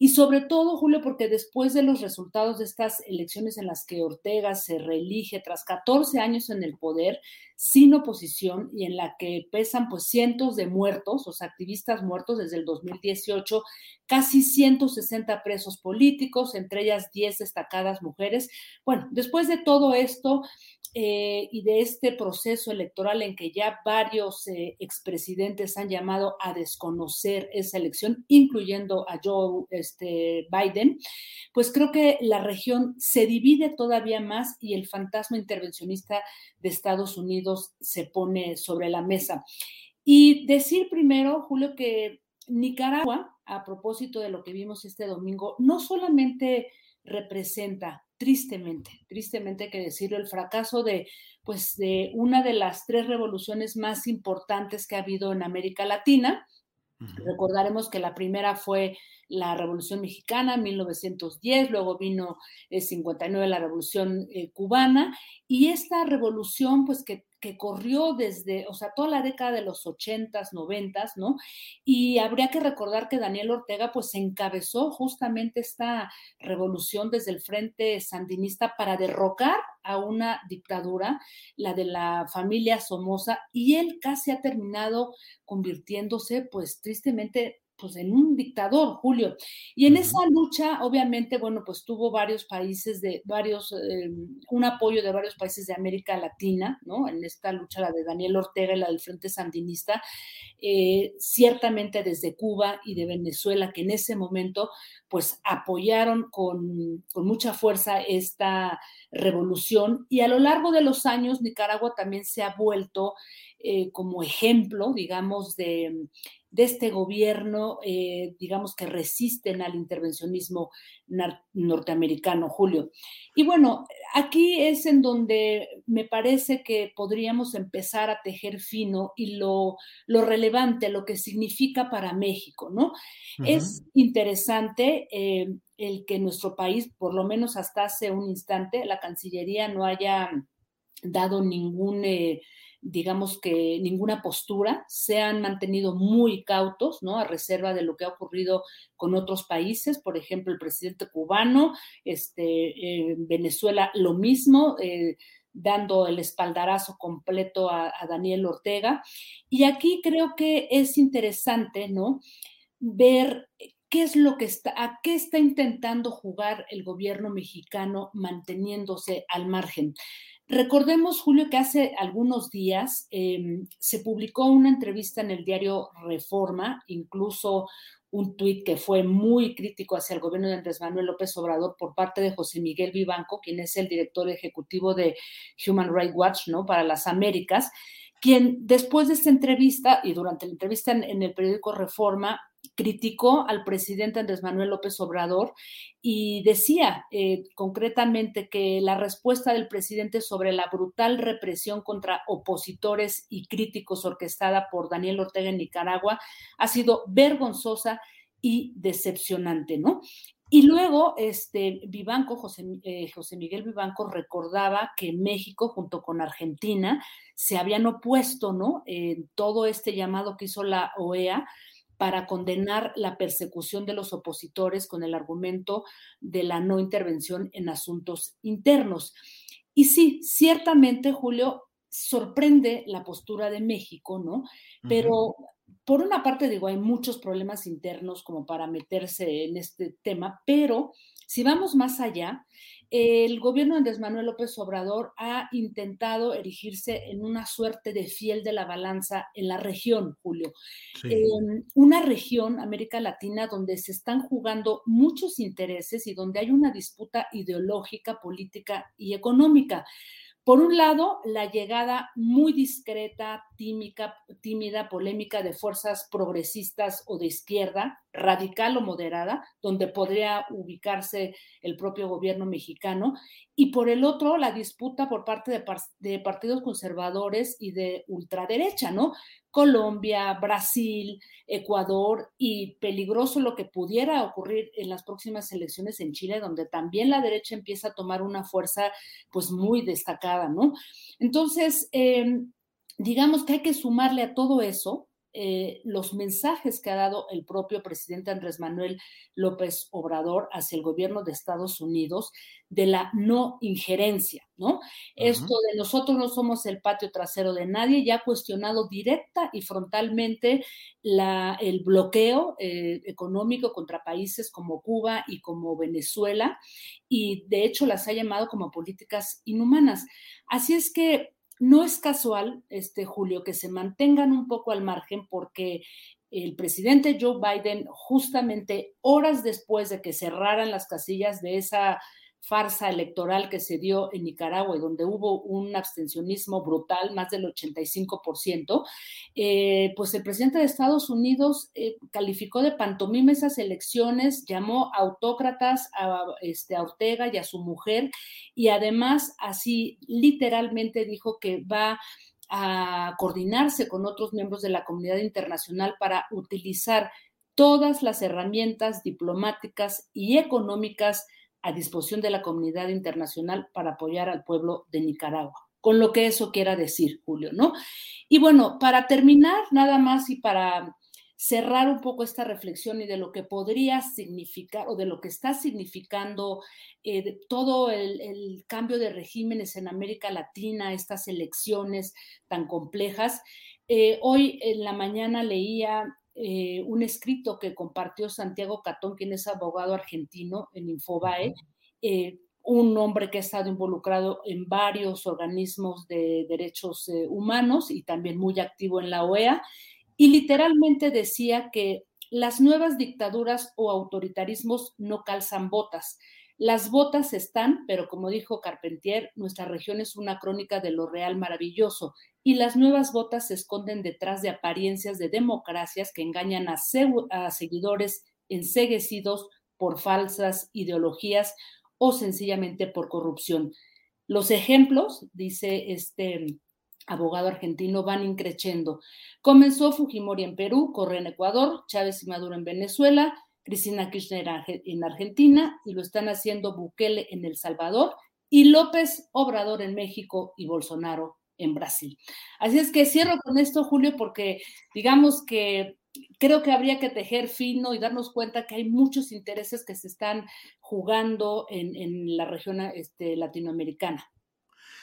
Y sobre todo, Julio, porque después de los resultados de estas elecciones en las que Ortega se reelige tras 14 años en el poder, sin oposición y en la que pesan pues cientos de muertos, los activistas muertos desde el 2018, casi 160 presos políticos, entre ellas 10 destacadas mujeres. Bueno, después de todo esto, eh, y de este proceso electoral en que ya varios eh, expresidentes han llamado a desconocer esa elección, incluyendo a Joe este, Biden, pues creo que la región se divide todavía más y el fantasma intervencionista de Estados Unidos se pone sobre la mesa. Y decir primero, Julio, que Nicaragua, a propósito de lo que vimos este domingo, no solamente representa tristemente, tristemente que decirlo, el fracaso de, pues, de una de las tres revoluciones más importantes que ha habido en América Latina. Recordaremos que la primera fue la Revolución Mexicana, 1910, luego vino el 59 la Revolución eh, Cubana, y esta revolución, pues que que corrió desde, o sea, toda la década de los 80s, 90 ¿no? Y habría que recordar que Daniel Ortega pues encabezó justamente esta revolución desde el frente sandinista para derrocar a una dictadura, la de la familia Somoza, y él casi ha terminado convirtiéndose pues tristemente pues en un dictador, Julio. Y en esa lucha, obviamente, bueno, pues tuvo varios países de varios, eh, un apoyo de varios países de América Latina, ¿no? En esta lucha, la de Daniel Ortega y la del Frente Sandinista, eh, ciertamente desde Cuba y de Venezuela, que en ese momento, pues apoyaron con, con mucha fuerza esta revolución. Y a lo largo de los años, Nicaragua también se ha vuelto eh, como ejemplo, digamos, de, este gobierno, eh, digamos, que resisten al intervencionismo norteamericano, Julio. Y bueno, aquí es en donde me parece que podríamos empezar a tejer fino y lo, lo relevante, lo que significa para México, ¿no? Es interesante eh, el que nuestro país, por lo menos hasta hace un instante, la Cancillería no haya dado ningún digamos que ninguna postura, se han mantenido muy cautos, ¿no? A reserva de lo que ha ocurrido con otros países, por ejemplo, el presidente cubano, este, Venezuela lo mismo. Eh, dando el espaldarazo completo a, a, Daniel Ortega. Y aquí creo que es interesante, ¿no? Ver qué es lo que está, a qué está intentando jugar el gobierno mexicano manteniéndose al margen. Recordemos, Julio, que hace algunos días em, se publicó una entrevista en el diario Reforma, incluso un tuit que fue muy crítico hacia el gobierno de Andrés Manuel López Obrador por parte de José Miguel Vivanco, quien es el director ejecutivo de Human Rights Watch, ¿no? Para las Américas, quien después de esta entrevista y durante la entrevista en el periódico Reforma criticó al presidente Andrés Manuel López Obrador y decía eh, concretamente que la respuesta del presidente sobre la brutal represión contra opositores y críticos orquestada por Daniel Ortega en Nicaragua ha sido vergonzosa y decepcionante, ¿no? Y luego, este, Vivanco, José, eh, José, Miguel Vivanco recordaba que México, junto con Argentina, se habían opuesto, ¿no? En todo este llamado que hizo la OEA para condenar la persecución de los opositores con el argumento de la no intervención en asuntos internos. Y sí, ciertamente, Julio, sorprende la postura de México, ¿no? Pero por una parte, digo, hay muchos problemas internos como para meterse en este tema, pero si vamos más allá, el gobierno de Andrés Manuel López Obrador ha intentado erigirse en una suerte de fiel de la balanza en la región, Julio. una región, América Latina, donde se están jugando muchos intereses y donde hay una disputa ideológica, política y económica Por un lado, la llegada muy discreta, tímida, polémica de fuerzas progresistas o de izquierda, radical o moderada, donde podría ubicarse el propio gobierno mexicano, y por el otro, la disputa por parte de partidos conservadores y de ultraderecha, ¿no? Colombia, Brasil, Ecuador y peligroso lo que pudiera ocurrir en las próximas elecciones en Chile, donde también la derecha empieza a tomar una fuerza pues muy destacada, ¿no? Entonces, eh, digamos que hay que sumarle a todo eso eh, los mensajes que ha dado el propio presidente Andrés Manuel López Obrador hacia el gobierno de Estados Unidos de la no injerencia, ¿no? Esto de nosotros no somos el patio trasero de nadie, ya ha cuestionado directa y frontalmente la, el bloqueo eh, económico contra países como Cuba y como Venezuela, y de hecho las ha llamado como políticas inhumanas. Así es que no es casual, este Julio, que se mantengan un poco al margen porque el presidente Joe Biden, justamente horas después de que cerraran las casillas de esa farsa electoral que se dio en Nicaragua y donde hubo un abstencionismo brutal, más del 85%, eh, pues el presidente de Estados Unidos eh, calificó de pantomima esas elecciones, llamó autócratas a, este, a Ortega y a su mujer y además así literalmente dijo que va a coordinarse con otros miembros de la comunidad internacional para utilizar todas las herramientas diplomáticas y económicas a disposición de la comunidad internacional para apoyar al pueblo de Nicaragua, con lo que eso quiera decir, Julio, ¿no? Y bueno, para terminar, nada más y para cerrar un poco esta reflexión y de lo que podría significar o de lo que está significando eh, todo el, cambio de regímenes en América Latina, estas elecciones tan complejas. Eh, hoy en la mañana leía eh, un escrito que compartió Santiago Catón, quien es abogado argentino en Infobae, eh, un hombre que ha estado involucrado en varios organismos de derechos eh, humanos y también muy activo en la OEA, y literalmente decía que las nuevas dictaduras o autoritarismos no calzan botas. Las botas están, pero como dijo Carpentier, nuestra región es una crónica de lo real maravilloso y las nuevas botas se esconden detrás de apariencias de democracias que engañan a, a seguidores enseguecidos por falsas ideologías o sencillamente por corrupción. Los ejemplos, dice este abogado argentino, van increciendo. Comenzó Fujimori en Perú, Correa en Ecuador, Chávez y Maduro en Venezuela, Cristina Kirchner en Argentina y lo están haciendo Bukele en El Salvador y López Obrador en México y Bolsonaro en Brasil. Así es que cierro con esto, Julio, porque digamos que creo que habría que tejer fino y darnos cuenta que hay muchos intereses que se están jugando en, en la región este, latinoamericana.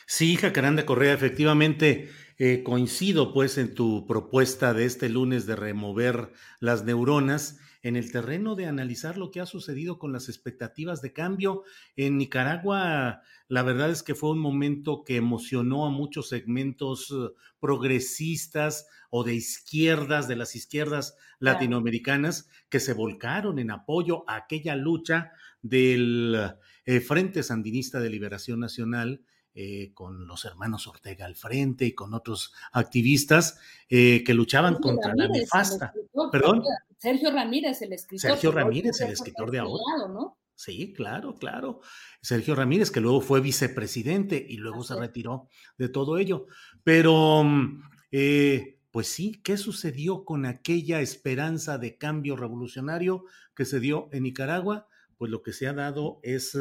Sí, Jacaranda Correa, efectivamente eh, coincido pues en tu propuesta de este lunes de remover las neuronas en el terreno de analizar lo que ha sucedido con las expectativas de cambio. En Nicaragua, la verdad es que fue un momento que emocionó a muchos segmentos eh, progresistas o de izquierdas, de las izquierdas latinoamericanas, que se volcaron en apoyo a aquella lucha del eh, Frente Sandinista de Liberación Nacional. Eh, con los hermanos Ortega al frente y con otros activistas eh, que luchaban contra la nefasta. Perdón. Sergio Ramírez, el escritor. Sergio Ramírez, el escritor de ahora. ¿no? Sí, claro, claro. Sergio Ramírez, que luego fue vicepresidente y luego se retiró de todo ello. Pero, mm, eh, pues sí, ¿qué sucedió con aquella esperanza de cambio revolucionario que se dio en Nicaragua? Pues lo que se ha dado es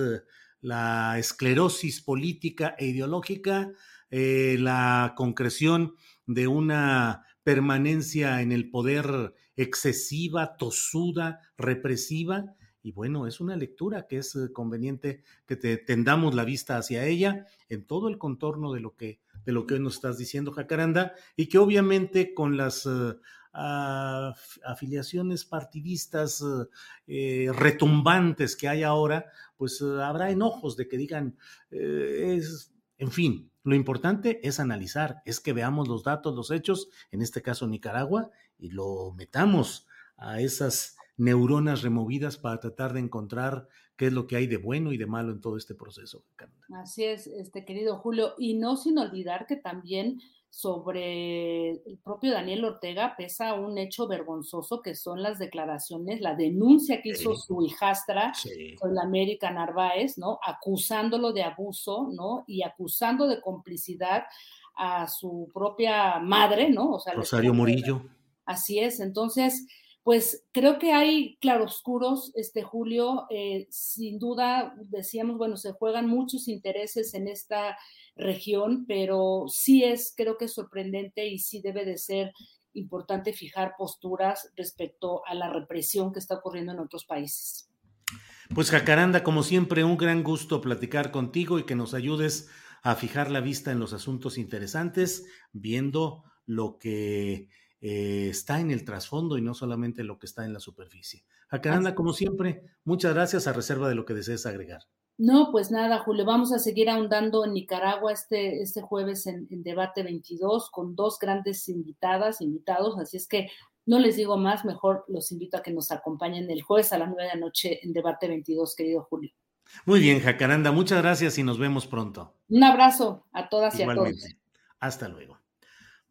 la esclerosis política e ideológica, eh, la concreción de una permanencia en el poder excesiva, tosuda, represiva. Y bueno, es una lectura que es eh, conveniente que te tendamos la vista hacia ella en todo el contorno de lo que, de lo que hoy nos estás diciendo, Jacaranda, y que obviamente con las uh, afiliaciones partidistas uh, retumbantes que hay ahora, pues uh, habrá enojos de que digan, es, en fin, lo importante es analizar, es que veamos los datos, los hechos, en este caso Nicaragua, y lo metamos a esas neuronas removidas para tratar de encontrar qué es lo que hay de bueno y de malo en todo este proceso. Así es, este querido Julio, y no sin olvidar que también sobre el propio Daniel Ortega pesa un hecho vergonzoso que son las declaraciones, la denuncia que hizo su hijastra con la América Narváez, ¿no? Acusándolo de abuso, ¿no? Y acusando de complicidad a su propia madre, ¿no? O sea, Rosario Murillo. Así es, entonces, pues creo que hay claroscuros, este Julio, eh, sin duda, decíamos, bueno, se juegan muchos intereses en esta región, pero sí es, creo que es sorprendente y sí debe de ser importante fijar posturas respecto a la represión que está ocurriendo en otros países. Pues Jacaranda, como siempre, un gran gusto platicar contigo y que nos ayudes a fijar la vista en los asuntos interesantes, viendo lo que eh, está en el trasfondo y no solamente lo que está en la superficie. Jacaranda, como siempre, muchas gracias a reserva de lo que desees agregar. No, pues nada, Julio, vamos a seguir ahondando en Nicaragua este, este jueves en, Debate 22 con dos grandes invitadas, invitados, así es que no les digo más, mejor los invito a que nos acompañen el jueves a las nueve de la noche en Debate 22, querido Julio. Muy bien, Jacaranda, muchas gracias y nos vemos pronto. Un abrazo a todas y a todos. Hasta luego.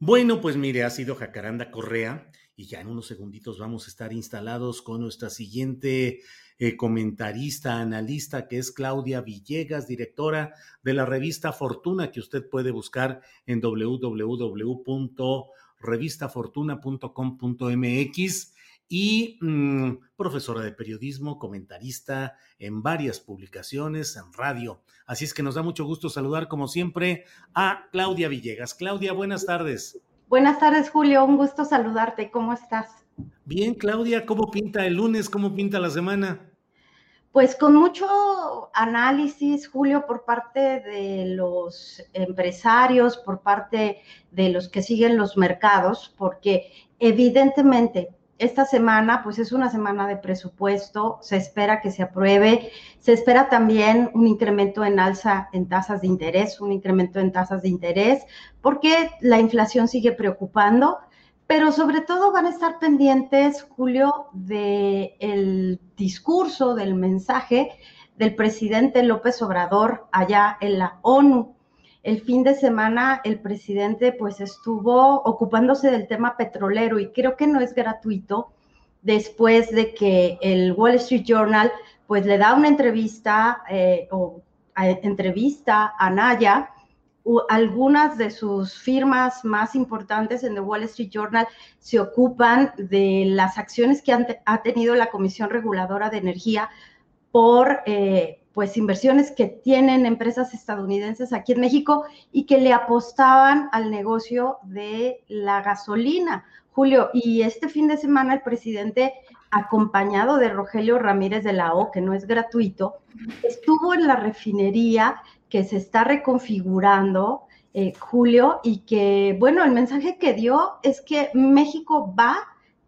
Bueno, pues mire, ha sido Jacaranda Correa y ya en unos segunditos vamos a estar instalados con nuestra siguiente eh, comentarista, analista, que es Claudia Villegas, directora de la revista Fortuna, que usted puede buscar en www.revistafortuna.com.mx y mm, profesora de periodismo, comentarista en varias publicaciones, en radio. Así es que nos da mucho gusto saludar, como siempre, a Claudia Villegas. Claudia, buenas tardes. Buenas tardes, Julio. Un gusto saludarte. ¿Cómo estás? Bien, Claudia, ¿cómo pinta el lunes? ¿Cómo pinta la semana? Pues con mucho análisis, Julio, por parte de los empresarios, por parte de los que siguen los mercados, porque evidentemente esta semana, pues es una semana de presupuesto, se espera que se apruebe, se espera también un incremento en alza en tasas de interés, un incremento en tasas de interés, porque la inflación sigue preocupando, pero sobre todo van a estar pendientes, Julio, del discurso, del mensaje del presidente López Obrador allá en la ONU el fin de semana el presidente pues estuvo ocupándose del tema petrolero y creo que no es gratuito después de que el Wall Street Journal pues le da una entrevista eh, o entrevista a Naya, algunas de sus firmas más importantes en el Wall Street Journal se ocupan de las acciones que ha tenido la Comisión Reguladora de Energía por eh, pues inversiones que tienen empresas estadounidenses aquí en México y que le apostaban al negocio de la gasolina. Julio, y este fin de semana el presidente, acompañado de Rogelio Ramírez de la O, que no es gratuito, estuvo en la refinería que se está reconfigurando, eh, Julio, y que, bueno, el mensaje que dio es que México va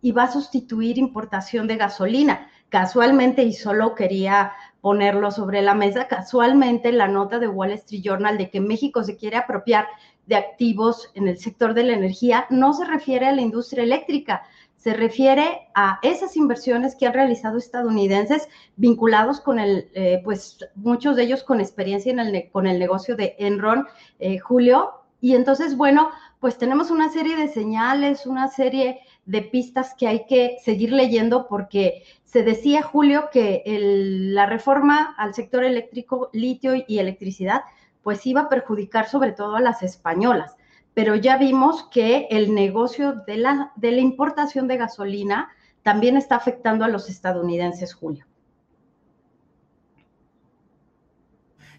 y va a sustituir importación de gasolina. Casualmente, y solo quería ponerlo sobre la mesa. Casualmente, la nota de Wall Street Journal de que México se quiere apropiar de activos en el sector de la energía no se refiere a la industria eléctrica, se refiere a esas inversiones que han realizado estadounidenses vinculados con el, eh, pues muchos de ellos con experiencia en el, con el negocio de Enron, eh, Julio. Y entonces, bueno, pues tenemos una serie de señales, una serie de pistas que hay que seguir leyendo porque se decía, Julio, que la reforma al sector eléctrico, litio y electricidad, pues iba a perjudicar sobre todo a las españolas. Pero ya vimos que el negocio de la, de la importación de gasolina también está afectando a los estadounidenses, Julio.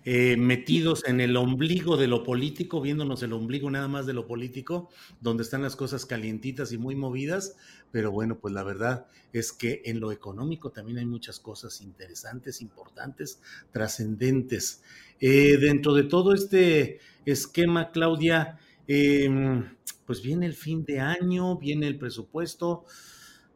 Eh, metidos en el ombligo de lo político, viéndonos el ombligo nada más de lo político, donde están las cosas calientitas y muy movidas, pero bueno, pues la verdad es que en lo económico también hay muchas cosas interesantes, importantes, trascendentes. Eh, dentro de todo este esquema, Claudia, em, pues viene el fin de año, viene el presupuesto.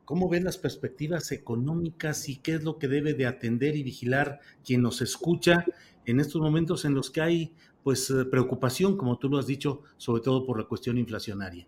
¿Cómo ven las perspectivas económicas y qué es lo que debe de atender y vigilar quien nos escucha en estos momentos en los que hay pues eh, preocupación, como tú lo has dicho, sobre todo por la cuestión inflacionaria.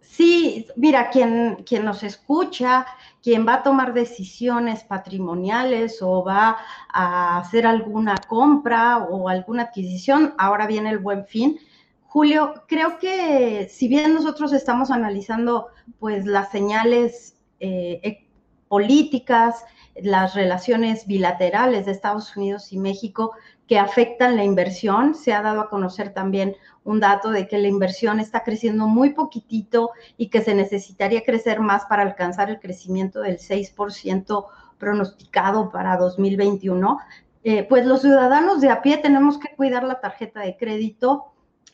Sí, mira, quien, quien nos escucha quien va a tomar decisiones patrimoniales o va a hacer alguna compra o alguna adquisición, ahora viene el buen fin. Julio, creo que si bien nosotros estamos analizando pues las señales eh, e, políticas, las relaciones bilaterales de Estados Unidos y México que afectan la inversión, se ha dado a conocer también un dato de que la inversión está creciendo muy poquitito y que se necesitaría crecer más para alcanzar el crecimiento del 6% pronosticado para 2021. Eh, pues los ciudadanos de a pie tenemos que cuidar la tarjeta de crédito,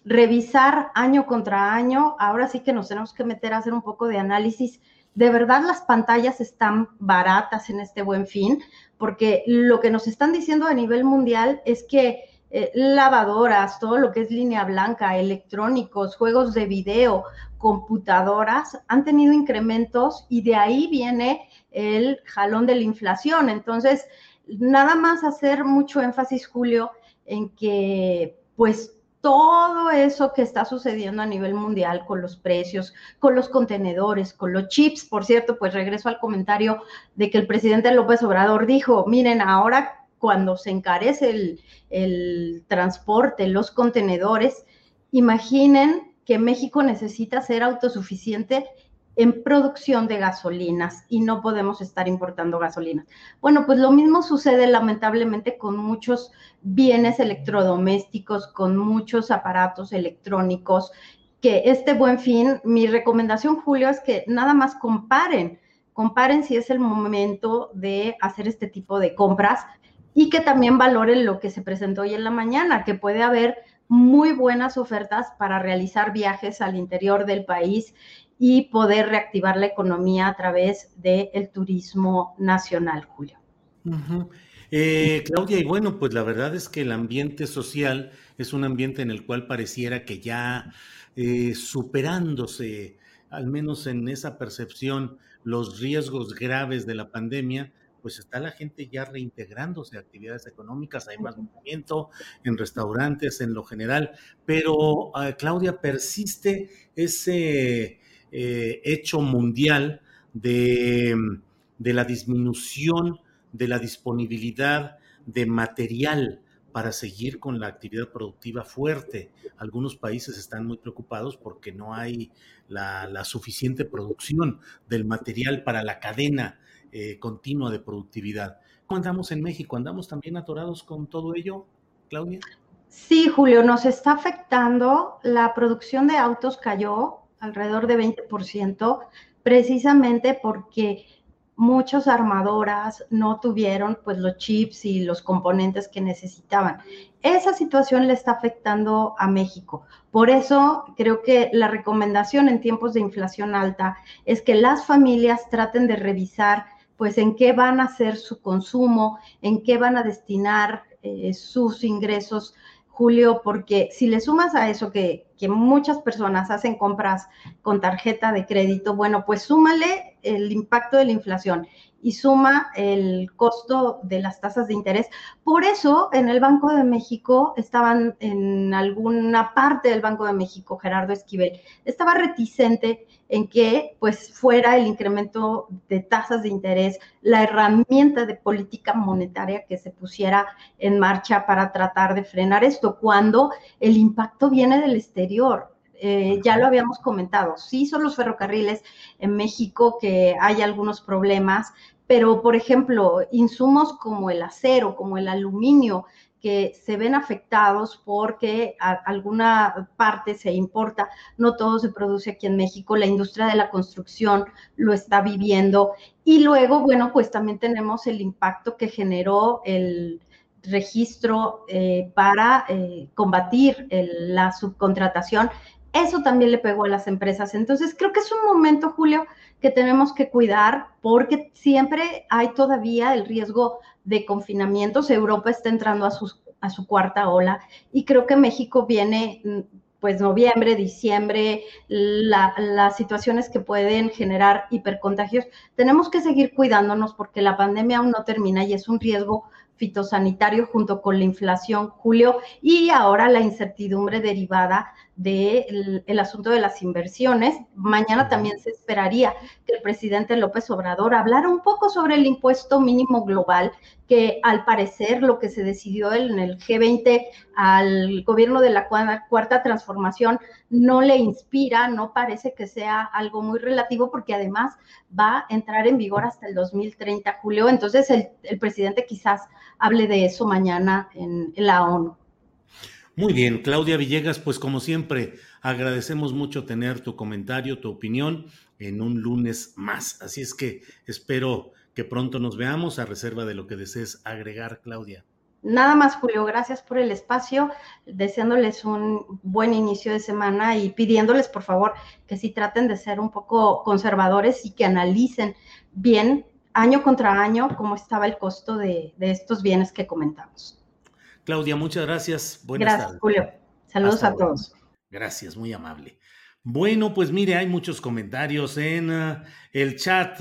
revisar año contra año. Ahora sí que nos tenemos que meter a hacer un poco de análisis. De verdad las pantallas están baratas en este buen fin, porque lo que nos están diciendo a nivel mundial es que eh, lavadoras, todo lo que es línea blanca, electrónicos, juegos de video, computadoras, han tenido incrementos y de ahí viene el jalón de la inflación. Entonces, nada más hacer mucho énfasis, Julio, en que pues todo eso que está sucediendo a nivel mundial con los precios, con los contenedores, con los chips, por cierto, pues regreso al comentario de que el presidente López Obrador dijo, miren, ahora cuando se encarece el, transporte, los contenedores, imaginen que México necesita ser autosuficiente en producción de gasolinas y no podemos estar importando gasolinas. Bueno, pues lo mismo sucede lamentablemente con muchos bienes electrodomésticos, con muchos aparatos electrónicos, que este buen fin, mi recomendación, Julio, es que nada más comparen, comparen si es el momento de hacer este tipo de compras y que también valoren lo que se presentó hoy en la mañana, que puede haber muy buenas ofertas para realizar viajes al interior del país y poder reactivar la economía a través del turismo nacional, Julio. Eh, Claudia, y bueno, pues la verdad es que el ambiente social es un ambiente en el cual pareciera que ya eh, superándose, al menos en esa percepción, los riesgos graves de la pandemia, pues está la gente ya reintegrándose a actividades económicas, hay más movimiento en restaurantes en lo general, pero ah, Claudia, persiste ese eh, hecho mundial de, de la disminución de la disponibilidad de material para seguir con la actividad productiva fuerte. Algunos países están muy preocupados porque no hay la, suficiente producción del material para la cadena eh, continua de productividad. ¿Cómo andamos en México? ¿Andamos también atorados con todo ello, Claudia? Sí, Julio, nos está afectando. La producción de autos cayó alrededor de 20%, precisamente porque muchas armadoras no tuvieron pues los chips y los componentes que necesitaban. Esa situación le está afectando a México. Por eso creo que la recomendación en tiempos de inflación alta es que las familias traten de revisar pues en qué van a hacer su consumo, en qué van a destinar eh, sus ingresos Julio, porque si le sumas a eso que, muchas personas hacen compras con tarjeta de crédito, bueno, pues súmale el impacto de la inflación y suma el costo de las tasas de interés. Por eso en el Banco de México estaban en alguna parte del Banco de México, Gerardo Esquivel, estaba reticente en que pues fuera el incremento de tasas de interés la herramienta de política monetaria que se pusiera en marcha para tratar de frenar esto, cuando el impacto viene del exterior. Eh, ya lo habíamos comentado, sí son los ferrocarriles en México que hay algunos problemas, pero por ejemplo, insumos como el acero, como el aluminio, que se ven afectados porque alguna parte se importa, no todo se produce aquí en México, la industria de la construcción lo está viviendo y luego, bueno, pues también tenemos el impacto que generó el registro eh, para eh, combatir la subcontratación. Eso también le pegó a las empresas. Entonces, creo que es un momento, Julio, que tenemos que cuidar porque siempre hay todavía el riesgo de confinamientos. Europa está entrando a, a su cuarta ola y creo que México viene mm, pues noviembre, diciembre, las situaciones que pueden generar hipercontagios. Tenemos que seguir cuidándonos porque la pandemia aún no termina y es un riesgo fitosanitario junto con la inflación, Julio, y ahora la incertidumbre derivada del el asunto de las inversiones. Mañana también se esperaría que el presidente López Obrador hablara un poco sobre el impuesto mínimo global, que al parecer lo que se decidió en el G20 al gobierno de la cuarta transformación no le inspira, no parece que sea algo muy relativo porque además va a entrar en vigor hasta el 2030, Julio. Entonces el, el presidente quizás hable de eso mañana en, en la ONU. Muy bien, Claudia Villegas, pues como siempre, agradecemos mucho tener tu comentario, tu opinión en un lunes más. Así es que espero que pronto nos veamos a reserva de lo que desees agregar, Claudia. Nada más, Julio, gracias por el espacio, deseándoles un buen inicio de semana y pidiéndoles, por favor, que sí traten de ser un poco conservadores y que analicen bien año contra año cómo estaba el costo de, de estos bienes que comentamos. Claudia, muchas gracias. Buenas gracias, tardes. Julio. Saludos a todos. Gracias, muy amable. Bueno, pues mire, hay muchos comentarios en uh, el chat.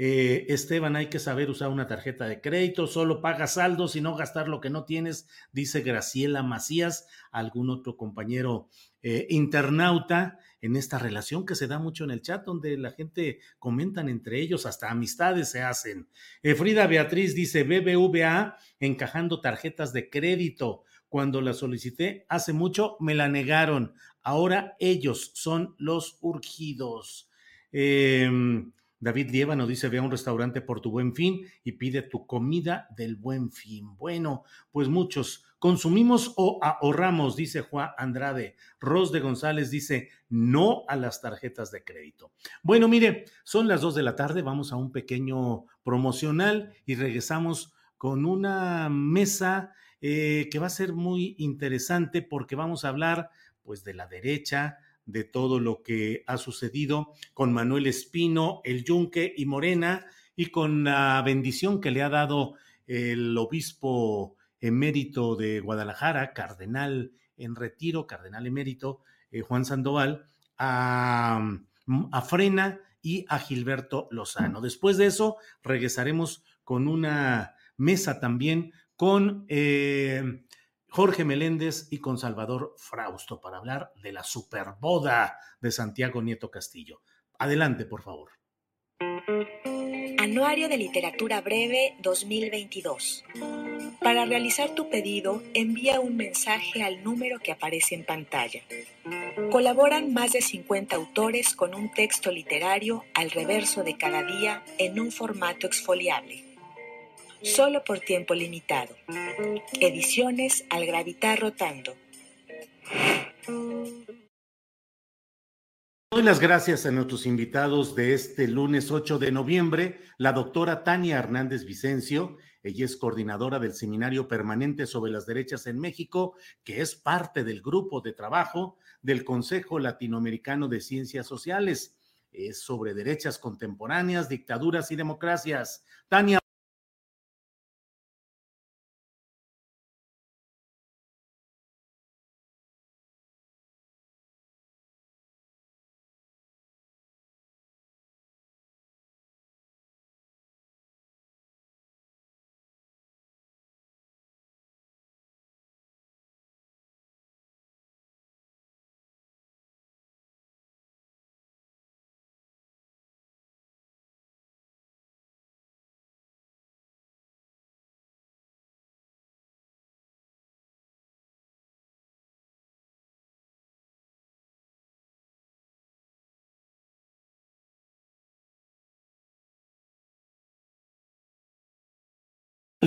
Eh, Esteban, hay que saber usar una tarjeta de crédito, solo paga saldos y no gastar lo que no tienes, dice Graciela Macías, algún otro compañero eh, internauta en esta relación que se da mucho en el chat, donde la gente comentan entre ellos, hasta amistades se hacen. Eh, Frida Beatriz dice BBVA encajando tarjetas de crédito. Cuando la solicité hace mucho, me la negaron. Ahora ellos son los urgidos. Eh, David Liévano dice, ve a un restaurante por tu buen fin y pide tu comida del buen fin. Bueno, pues muchos consumimos o ahorramos, dice Juan Andrade. Ros de González dice, no a las tarjetas de crédito. Bueno, mire, son las dos de la tarde, vamos a un pequeño promocional y regresamos con una mesa eh, que va a ser muy interesante porque vamos a hablar pues de la derecha, de todo lo que ha sucedido con Manuel Espino, el Yunque y Morena, y con la bendición que le ha dado el obispo emérito de Guadalajara, cardenal en retiro, cardenal emérito, eh, Juan Sandoval, a, a, Frena y a Gilberto Lozano. Después de eso, regresaremos con una mesa también con eh, Jorge Meléndez y con Salvador Frausto para hablar de la superboda de Santiago Nieto Castillo. Adelante, por favor. Anuario de Literatura Breve 2022. Para realizar tu pedido, envía un mensaje al número que aparece en pantalla. Colaboran más de 50 autores con un texto literario al reverso de cada día en un formato exfoliable solo por tiempo limitado. Ediciones al gravitar rotando. Doy las gracias a nuestros invitados de este lunes 8 de noviembre, la doctora Tania Hernández Vicencio. Ella es coordinadora del Seminario Permanente sobre las Derechas en México, que es parte del grupo de trabajo del Consejo Latinoamericano de Ciencias Sociales. Es sobre derechas contemporáneas, dictaduras y democracias. Tania.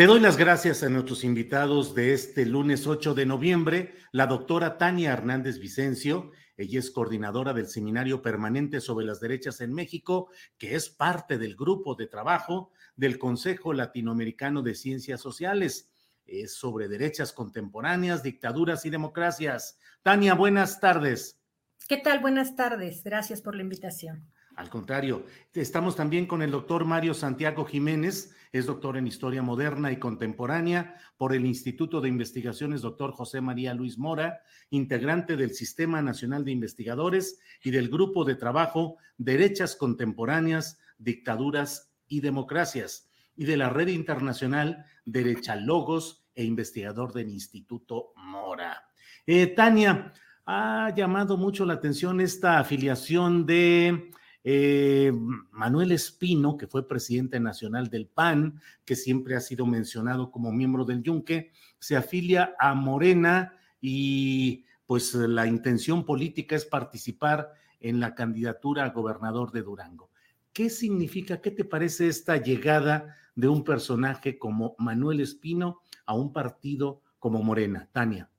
Le doy las gracias a nuestros invitados de este lunes 8 de noviembre, la doctora Tania Hernández Vicencio. Ella es coordinadora del Seminario Permanente sobre las Derechas en México, que es parte del grupo de trabajo del Consejo Latinoamericano de Ciencias Sociales. Es sobre derechas contemporáneas, dictaduras y democracias. Tania, buenas tardes. ¿Qué tal? Buenas tardes. Gracias por la invitación. Al contrario, estamos también con el doctor Mario Santiago Jiménez, es doctor en Historia Moderna y Contemporánea por el Instituto de Investigaciones Doctor José María Luis Mora, integrante del Sistema Nacional de Investigadores y del Grupo de Trabajo Derechas Contemporáneas, Dictaduras y Democracias, y de la Red Internacional derechalogos e investigador del Instituto Mora. Eh, Tania, ha llamado mucho la atención esta afiliación de eh, Manuel Espino, que fue presidente nacional del PAN, que siempre ha sido mencionado como miembro del Yunque, se afilia a Morena y pues la intención política es participar en la candidatura a gobernador de Durango. ¿Qué significa, qué te parece esta llegada de un personaje como Manuel Espino a un partido como Morena? Tania.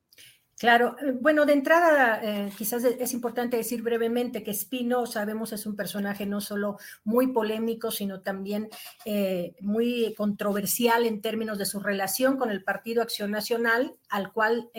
Claro, eh, bueno, de entrada eh, quizás es importante decir brevemente que Espino, sabemos, es un personaje no solo muy polémico, sino también eh, muy controversial en términos de su relación con el Partido Acción Nacional, al cual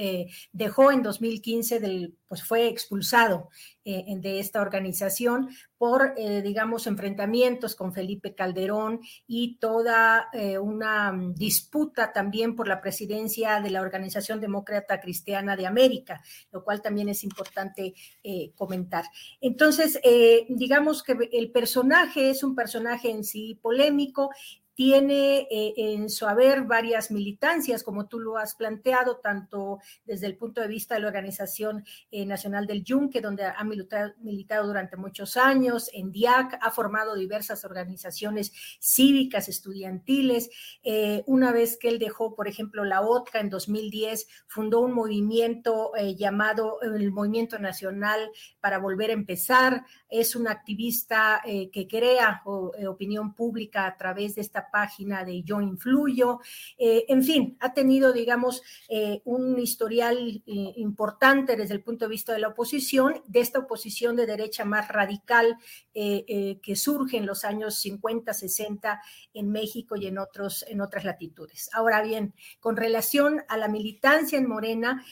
dejó en 2015 del, pues fue expulsado de esta organización por, digamos, enfrentamientos con Felipe Calderón y toda una mm, disputa también por la presidencia de la Organización Demócrata Cristiana de América, lo cual también es importante eh, comentar. Entonces, eh, digamos que el personaje es un personaje en sí polémico, tiene eh, en su haber varias militancias, como tú lo has planteado, tanto desde el punto de vista de la Organización eh, Nacional del Yunque, donde ha militado, durante muchos años, en DIAC, ha formado diversas organizaciones cívicas, estudiantiles. Eh, una vez que él dejó, por ejemplo, la OTCA en 2010, fundó un movimiento llamado el Movimiento Nacional para Volver a Empezar. Es un activista que crea opinión pública a través de esta página de Yo Influyo. Eh, en fin, ha tenido, digamos, eh, un historial eh, importante desde el punto de vista de la oposición, de esta oposición de derecha más radical que surge en los años 50, 60 en México y en, otros, en otras latitudes. Ahora bien, con relación a la militancia en Morena,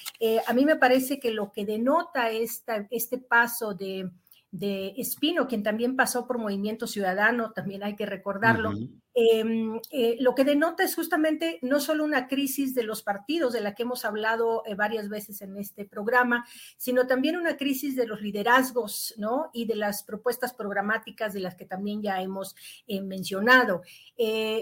a mí me parece que lo que denota este paso de Espino, quien también pasó por Movimiento Ciudadano, también hay que recordarlo, eh, lo que denota es justamente no solo una crisis de los partidos, de la que hemos hablado eh, varias veces en este programa, sino también una crisis de los liderazgos, ¿no? Y de las propuestas programáticas de las que también ya hemos eh, mencionado.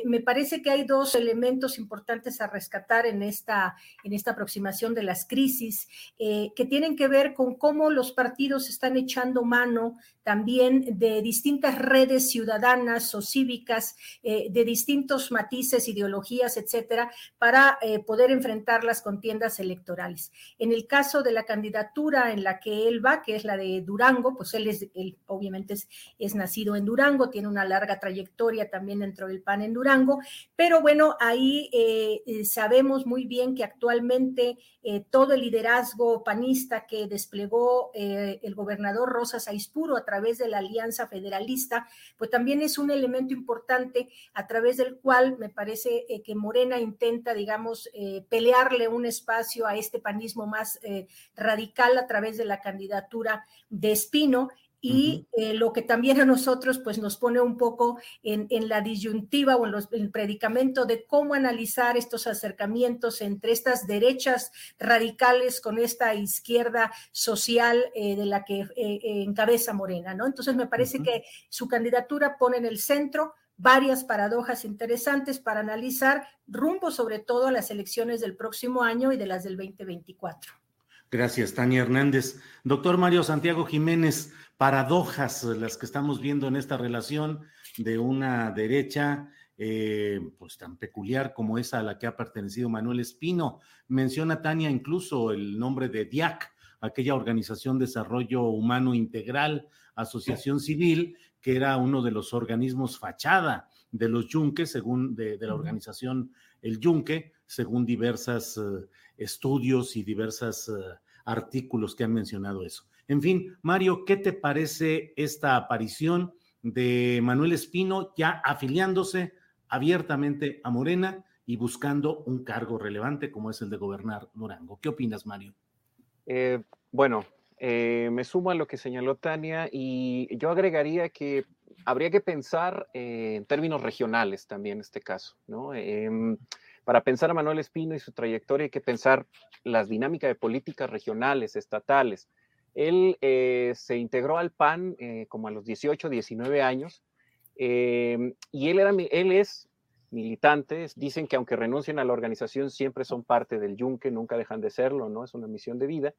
me parece que hay dos elementos importantes a rescatar en esta, en esta aproximación de las crisis, que tienen que ver con cómo los partidos están echando mano también de distintas redes ciudadanas o cívicas de distintos matices, ideologías, etcétera, para eh, poder enfrentar las contiendas electorales. En el caso de la candidatura en la que él va, que es la de Durango, pues él es, él obviamente es, nacido en Durango, tiene una larga trayectoria también dentro del PAN en Durango, pero bueno, ahí eh, eh, sabemos muy bien que actualmente todo el liderazgo panista que desplegó el gobernador Rosas Aispuro a través de la Alianza Federalista, pues también es un elemento importante a través del cual me parece eh, que Morena intenta, digamos, eh, pelearle un espacio a este panismo más eh, radical a través de la candidatura de Espino y lo que también a nosotros pues nos pone un poco en, la disyuntiva o en, el predicamento de cómo analizar estos acercamientos entre estas derechas radicales con esta izquierda social de la que encabeza Morena, ¿no? Entonces me parece que su candidatura pone en el centro varias paradojas interesantes para analizar rumbo sobre todo a las elecciones del próximo año y de las del 2024. Gracias, Tania Hernández. Doctor Mario Santiago Jiménez, paradojas las que estamos viendo en esta relación de una derecha eh, pues tan peculiar como esa a la que ha pertenecido Manuel Espino. Menciona Tania incluso el nombre de DIAC, aquella Organización de Desarrollo Humano Integral, Asociación Civil, que era uno de los organismos fachada de los yunques, según de, la organización El Yunque, según diversos eh, estudios y diversos eh, artículos que han mencionado eso. En fin, Mario, ¿qué te parece esta aparición de Manuel Espino ya afiliándose abiertamente a Morena y buscando un cargo relevante como es el de gobernar Durango? ¿Qué opinas, Mario? Eh, bueno, me sumo a lo que señaló Tania y yo agregaría que habría que pensar eh, en términos regionales también en este caso, ¿no? Em, para pensar a Manuel Espino y su trayectoria hay que pensar las dinámicas de políticas regionales, estatales. Él eh, se integró al PAN como a los 18, 19 años em, y él, era, él es militantes. Dicen que aunque renuncien a la organización, siempre son parte del yunque, nunca dejan de serlo, ¿no? Es una misión de vida.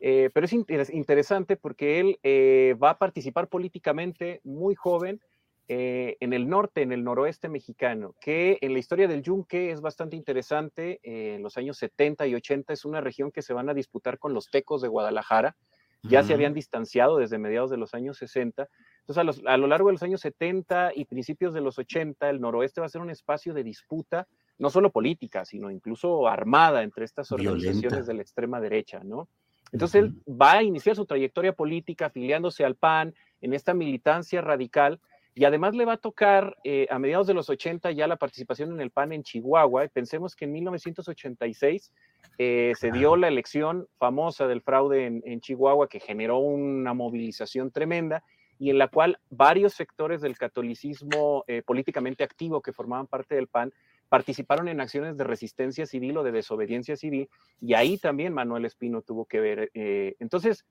Eh, pero es interesante porque él eh, va a participar políticamente muy joven eh, en el norte, en el noroeste mexicano, que en la historia del yunque es bastante interesante. en los años 70 y 80 es una región que se van a disputar con los tecos de Guadalajara. Ya se habían distanciado desde mediados de los años 60. Entonces, a, lo largo de los años 70 y principios de los 80, el noroeste va a ser un espacio de disputa, no solo política, sino incluso armada entre estas organizaciones de la extrema derecha, ¿no? Entonces él va a iniciar su trayectoria política afiliándose al PAN en esta militancia radical y además le va a tocar eh, a mediados de los 80 ya la participación en el PAN en Chihuahua. pensemos que en 1986 eh, se dio la elección famosa del fraude en, Chihuahua que generó una movilización tremenda y en la cual varios sectores del catolicismo eh, políticamente activo que formaban parte del PAN participaron en acciones de resistencia civil o de desobediencia civil, y ahí también Manuel Espino tuvo que ver. Eh, entonces,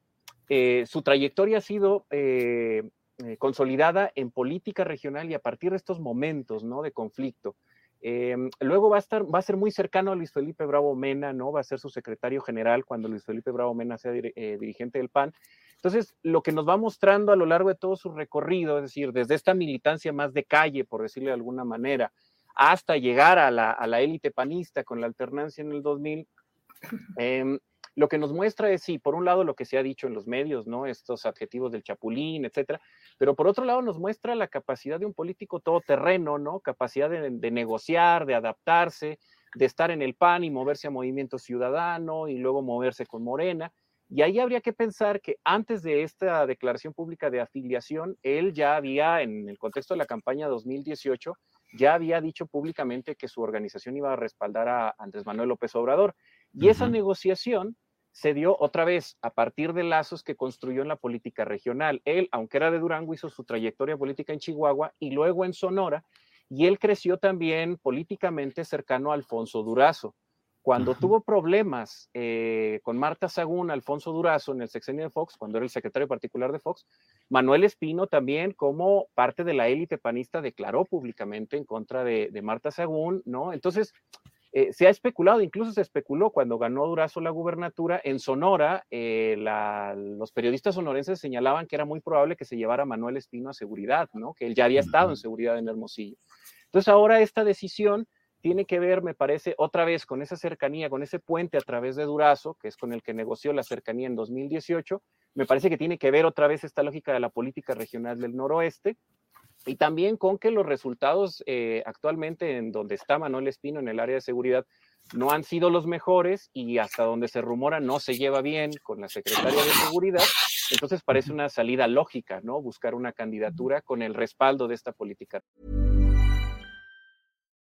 eh, su trayectoria ha sido consolidada en política regional y a partir de estos momentos ¿no? de conflicto. luego va a, estar, va a ser muy cercano a Luis Felipe Bravo Mena, ¿no? va a ser su secretario general cuando Luis Felipe Bravo Mena sea dirigente del PAN. Entonces, lo que nos va mostrando a lo largo de todo su recorrido, es decir, desde esta militancia más de calle, por decirlo de alguna manera, hasta llegar a la, élite panista con la alternancia en el 2000, em, lo que nos muestra es, sí, por un lado lo que se ha dicho en los medios, ¿no? Estos adjetivos del chapulín, etcétera, pero por otro lado nos muestra la capacidad de un político todoterreno, ¿no? Capacidad de, de negociar, de adaptarse, de estar en el PAN y moverse a Movimiento Ciudadano y luego moverse con Morena. Y ahí habría que pensar que antes de esta declaración pública de afiliación, él ya había, en el contexto de la campaña 2018, ya había dicho públicamente que su organización iba a respaldar a Andrés Manuel López Obrador. Y esa negociación se dio otra vez a partir de lazos que construyó en la política regional. Él, aunque era de Durango, hizo su trayectoria política en Chihuahua y luego en Sonora, y él creció también políticamente cercano a Alfonso Durazo. Cuando tuvo problemas eh, con Marta Sagún, Alfonso Durazo en el sexenio de Fox, cuando era el secretario particular de Fox, Manuel Espino también, como parte de la élite panista, declaró públicamente en contra de, Marta Sagún, ¿no? Entonces, eh, se ha especulado, incluso se especuló cuando ganó Durazo la gubernatura en Sonora, eh, los periodistas sonorenses señalaban que era muy probable que se llevara Manuel Espino a seguridad, ¿no? Que él ya había estado en seguridad en Hermosillo. Entonces, ahora esta decisión tiene que ver, me parece, otra vez con esa cercanía, con ese puente a través de Durazo, que es con el que negoció la cercanía en 2018. Me parece que tiene que ver otra vez esta lógica de la política regional del noroeste y también con que los resultados eh, actualmente en donde está Manuel Espino en el área de seguridad no han sido los mejores y hasta donde se rumora no se lleva bien con la secretaria de seguridad. Entonces parece una salida lógica, ¿no? Buscar una candidatura con el respaldo de esta política.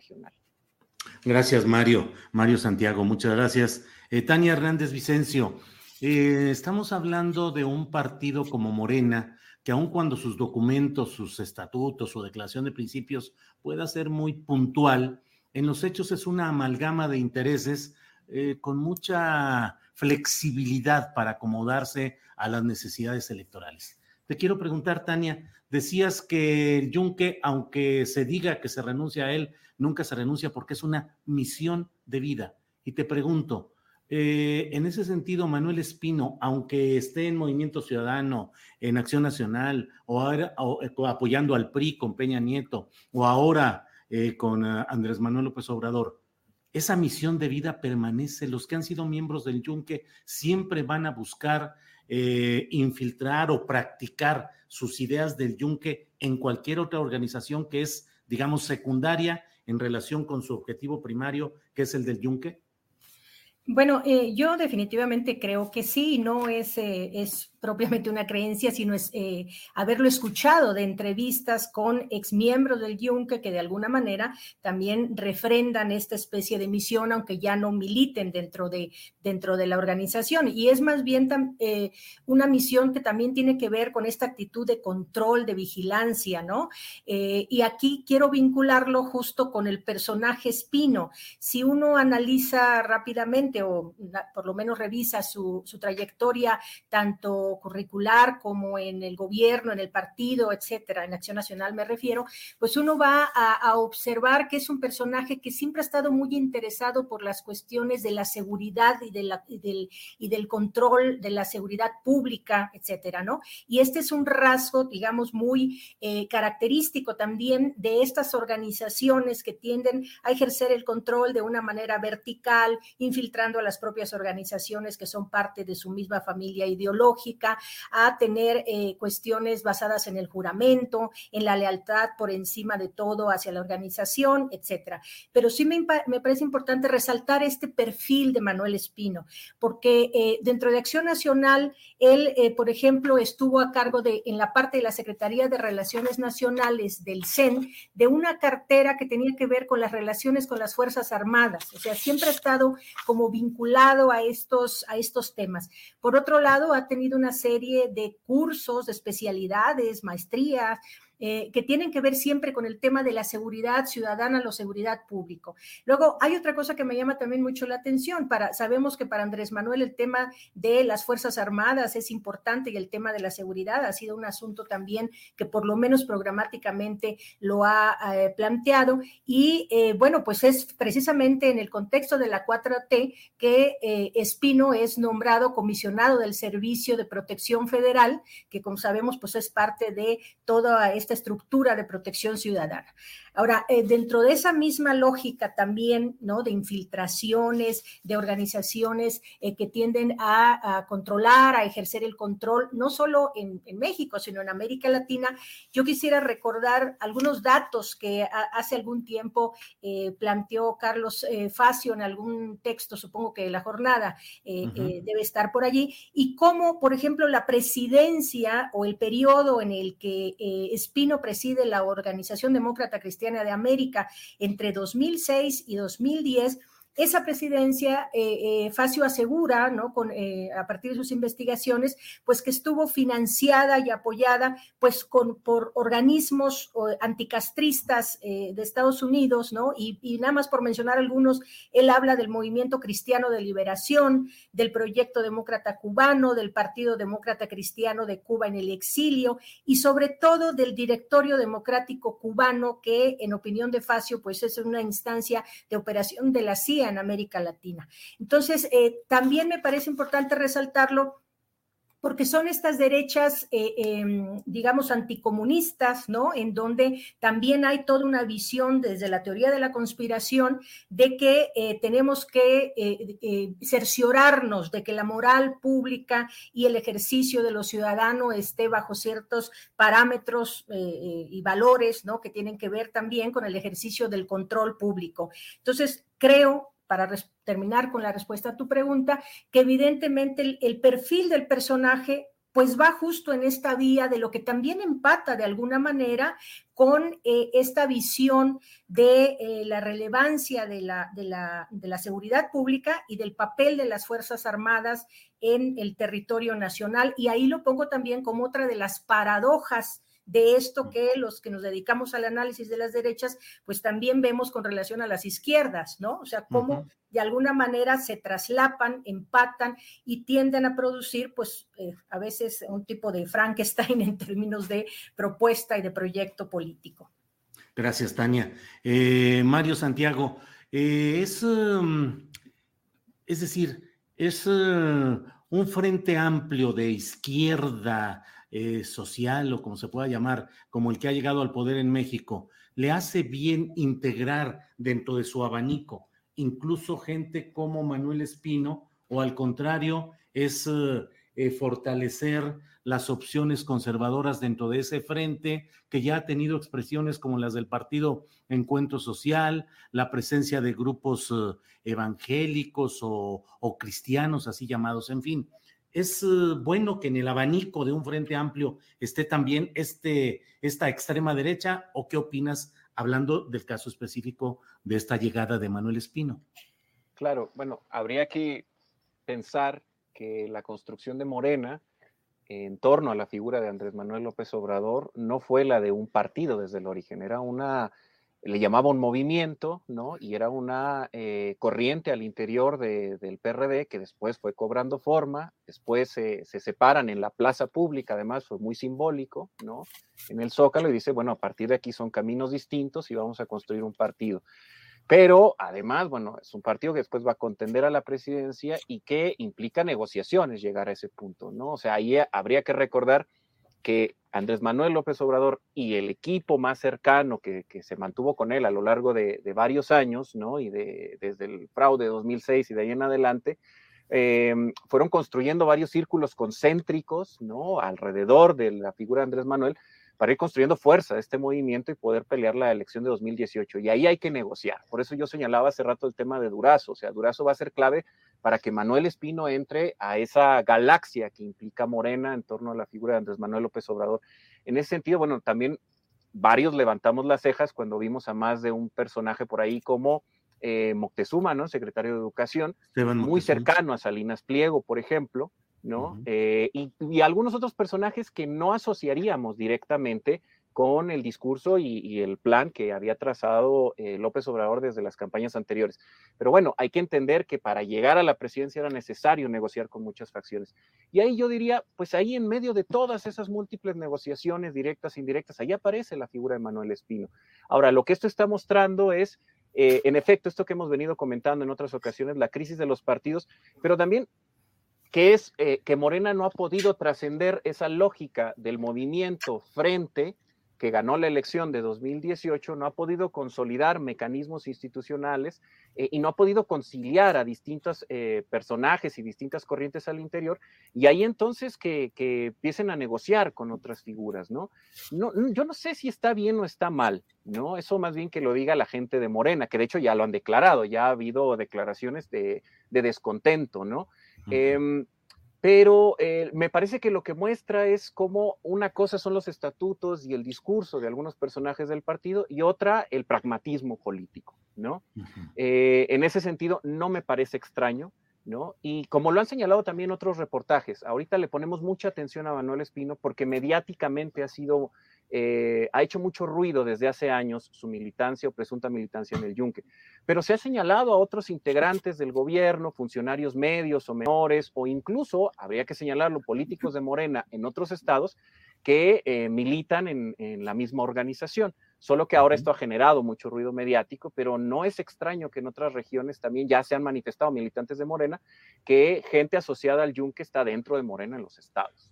Regional. Gracias, Mario. Mario Santiago, muchas gracias. Eh, Tania Hernández Vicencio, eh, estamos hablando de un partido como Morena, que aun cuando sus documentos, sus estatutos, su declaración de principios pueda ser muy puntual, en los hechos es una amalgama de intereses eh, con mucha flexibilidad para acomodarse a las necesidades electorales. Te quiero preguntar, Tania, decías que el yunque, aunque se diga que se renuncia a él, nunca se renuncia porque es una misión de vida. Y te pregunto, Eh, en ese sentido, Manuel Espino, aunque esté en Movimiento Ciudadano, en Acción Nacional, o, eh, apoyando al PRI con Peña Nieto, o ahora eh, con Andrés Manuel López Obrador, esa misión de vida permanece. Los que han sido miembros del Yunque siempre van a buscar infiltrar o practicar sus ideas del Yunque en cualquier otra organización que es, digamos, secundaria en relación con su objetivo primario, que es el del Yunque. Bueno, eh, yo definitivamente creo que sí, no es, eh, es propiamente una creencia, sino es eh, haberlo escuchado de entrevistas con exmiembros del Yunque que de alguna manera también refrendan esta especie de misión, aunque ya no militen dentro de, dentro de la organización. Y es más bien eh, una misión que también tiene que ver con esta actitud de control, de vigilancia, ¿no? Eh, y aquí quiero vincularlo justo con el personaje Espino. Si uno analiza rápidamente o por lo menos revisa su, su trayectoria, tanto curricular como en el gobierno, en el partido, etcétera, en Acción Nacional me refiero, pues uno va a, observar que es un personaje que siempre ha estado muy interesado por las cuestiones de la seguridad y, del, y del control de la seguridad pública, etcétera, ¿no? Y este es un rasgo, digamos, muy eh, característico también de estas organizaciones que tienden a ejercer el control de una manera vertical, infiltrando a las propias organizaciones que son parte de su misma familia ideológica a tener eh, cuestiones basadas en el juramento, en la lealtad por encima de todo hacia la organización, etcétera. Pero sí me, parece importante resaltar este perfil de Manuel Espino, porque eh, dentro de Acción Nacional, él, eh, por ejemplo, estuvo a cargo de, en la parte de la Secretaría de Relaciones Nacionales del CEN, de una cartera que tenía que ver con las relaciones con las Fuerzas Armadas. O sea, siempre ha estado como vinculado a estos, a estos temas. Por otro lado, ha tenido una serie de cursos, de especialidades, maestrías, eh, que tienen que ver siempre con el tema de la seguridad ciudadana, la seguridad público. Luego, hay otra cosa que me llama también mucho la atención. Sabemos que para Andrés Manuel el tema de las Fuerzas Armadas es importante y el tema de la seguridad ha sido un asunto también que por lo menos programáticamente lo ha eh, planteado. Y eh, bueno, pues es precisamente en el contexto de la 4T que Espino es nombrado comisionado del Servicio de Protección Federal, que como sabemos, pues es parte de toda esta estructura de protección ciudadana. Ahora, eh, dentro de esa misma lógica también, ¿no? De infiltraciones, de organizaciones eh, que tienden a, controlar, a ejercer el control, no solo en, México, sino en América Latina, yo quisiera recordar algunos datos que hace algún tiempo eh, planteó Carlos Facio en algún texto, supongo que la jornada debe estar por allí, y cómo, por ejemplo, la presidencia o el periodo en el que Preside la Organización Demócrata Cristiana, de América entre 2006 y 2010 esa presidencia, eh, eh, Facio asegura, ¿no? Con, eh, a partir de sus investigaciones, pues que estuvo financiada y apoyada, pues con, por organismos anticastristas de Estados Unidos, ¿no? Y, y, nada más por mencionar algunos, él habla del Movimiento Cristiano de Liberación, del Proyecto Demócrata Cubano, del Partido Demócrata Cristiano de Cuba en el exilio y sobre todo del Directorio Democrático Cubano, que en opinión de Facio, pues es una instancia de operación de la CIA en América Latina. Entonces, eh, también me parece importante resaltarlo porque son estas derechas, eh, em, digamos, anticomunistas, ¿no? En donde también hay toda una visión desde la teoría de la conspiración de que eh, tenemos que cerciorarnos de que la moral pública y el ejercicio de los ciudadanos esté bajo ciertos parámetros y valores, ¿no? Que tienen que ver también con el ejercicio del control público. Entonces, creo para terminar con la respuesta a tu pregunta, que evidentemente el, perfil del personaje pues va justo en esta vía de lo que también empata de alguna manera con eh, esta visión de eh, la relevancia de la, seguridad pública y del papel de las Fuerzas Armadas en el territorio nacional. Y ahí lo pongo también como otra de las paradojas de esto que los que nos dedicamos al análisis de las derechas, pues también vemos con relación a las izquierdas, ¿no? O sea, cómo de alguna manera se traslapan, empatan y tienden a producir, pues, eh, a veces un tipo de Frankenstein en términos de propuesta y de proyecto político. Gracias, Tania. Eh, Mario Santiago, eh, es, um, es decir, es un frente amplio de izquierda eh, social o como se pueda llamar, como el que ha llegado al poder en México, le hace bien integrar dentro de su abanico incluso gente como Manuel Espino o al contrario es eh, fortalecer las opciones conservadoras dentro de ese frente, que ya ha tenido expresiones como las del Partido Encuentro Social, la presencia de grupos eh, evangélicos o, cristianos, así llamados, en fin. Es eh, bueno que en el abanico de un frente amplio esté también este, esta extrema derecha, o qué opinas hablando del caso específico de esta llegada de Manuel Espino? Claro, bueno, habría que pensar que la construcción de Morena en torno a la figura de Andrés Manuel López Obrador no fue la de un partido desde el origen, era una, le llamaba un movimiento, ¿no? Y era una eh, corriente al interior del PRD que después fue cobrando forma, después se, se, separan en la plaza pública, además fue muy simbólico, ¿no? En el Zócalo y dice, bueno, a partir de aquí son caminos distintos y vamos a construir un partido. Pero además, bueno, es un partido que después va a contender a la presidencia y que implica negociaciones llegar a ese punto, ¿no? O sea, ahí habría que recordar que Andrés Manuel López Obrador y el equipo más cercano que, se mantuvo con él a lo largo de, varios años, ¿no? Y de, desde el fraude de 2006 y de ahí en adelante, eh, fueron construyendo varios círculos concéntricos, ¿no? Alrededor de la figura de Andrés Manuel, para ir construyendo fuerza este movimiento y poder pelear la elección de 2018. Y ahí hay que negociar. Por eso yo señalaba hace rato el tema de Durazo. O sea, Durazo va a ser clave para que Manuel Espino entre a esa galaxia que implica Morena en torno a la figura de Andrés Manuel López Obrador. En ese sentido, bueno, también varios levantamos las cejas cuando vimos a más de un personaje por ahí como eh, Moctezuma, ¿no? Secretario de Educación, muy cercano a Salinas Pliego, por ejemplo, ¿no? Eh, y, algunos otros personajes que no asociaríamos directamente con el discurso y, el plan que había trazado eh, López Obrador desde las campañas anteriores. Pero bueno, hay que entender que para llegar a la presidencia era necesario negociar con muchas facciones. Y ahí yo diría, pues ahí en medio de todas esas múltiples negociaciones directas e indirectas, ahí aparece la figura de Manuel Espino. Ahora, lo que esto está mostrando es eh, en efecto, esto que hemos venido comentando en otras ocasiones, la crisis de los partidos, pero también que es eh, que Morena no ha podido trascender esa lógica del movimiento frente que ganó la elección de 2018, no ha podido consolidar mecanismos institucionales eh, y no ha podido conciliar a distintos eh, personajes y distintas corrientes al interior, y ahí entonces que, que, empiecen a negociar con otras figuras, ¿no? ¿no? Yo no sé si está bien o está mal, ¿no? Eso más bien que lo diga la gente de Morena, que de hecho ya lo han declarado, ya ha habido declaraciones de, de descontento, ¿no? Em, pero eh, me parece que lo que muestra es cómo una cosa son los estatutos y el discurso de algunos personajes del partido y otra el pragmatismo político, ¿no? Eh, en ese sentido, no me parece extraño, ¿no? Y como lo han señalado también otros reportajes, ahorita le ponemos mucha atención a Manuel Espino porque mediáticamente ha sido eh, ha hecho mucho ruido desde hace años su militancia o presunta militancia en el Yunque, pero se ha señalado a otros integrantes del gobierno, funcionarios medios o menores, o incluso, habría que señalarlo, políticos de Morena en otros estados que eh, militan en, la misma organización. Solo que ahora esto ha generado mucho ruido mediático, pero no es extraño que en otras regiones también ya se han manifestado militantes de Morena que gente asociada al Yunque está dentro de Morena en los estados.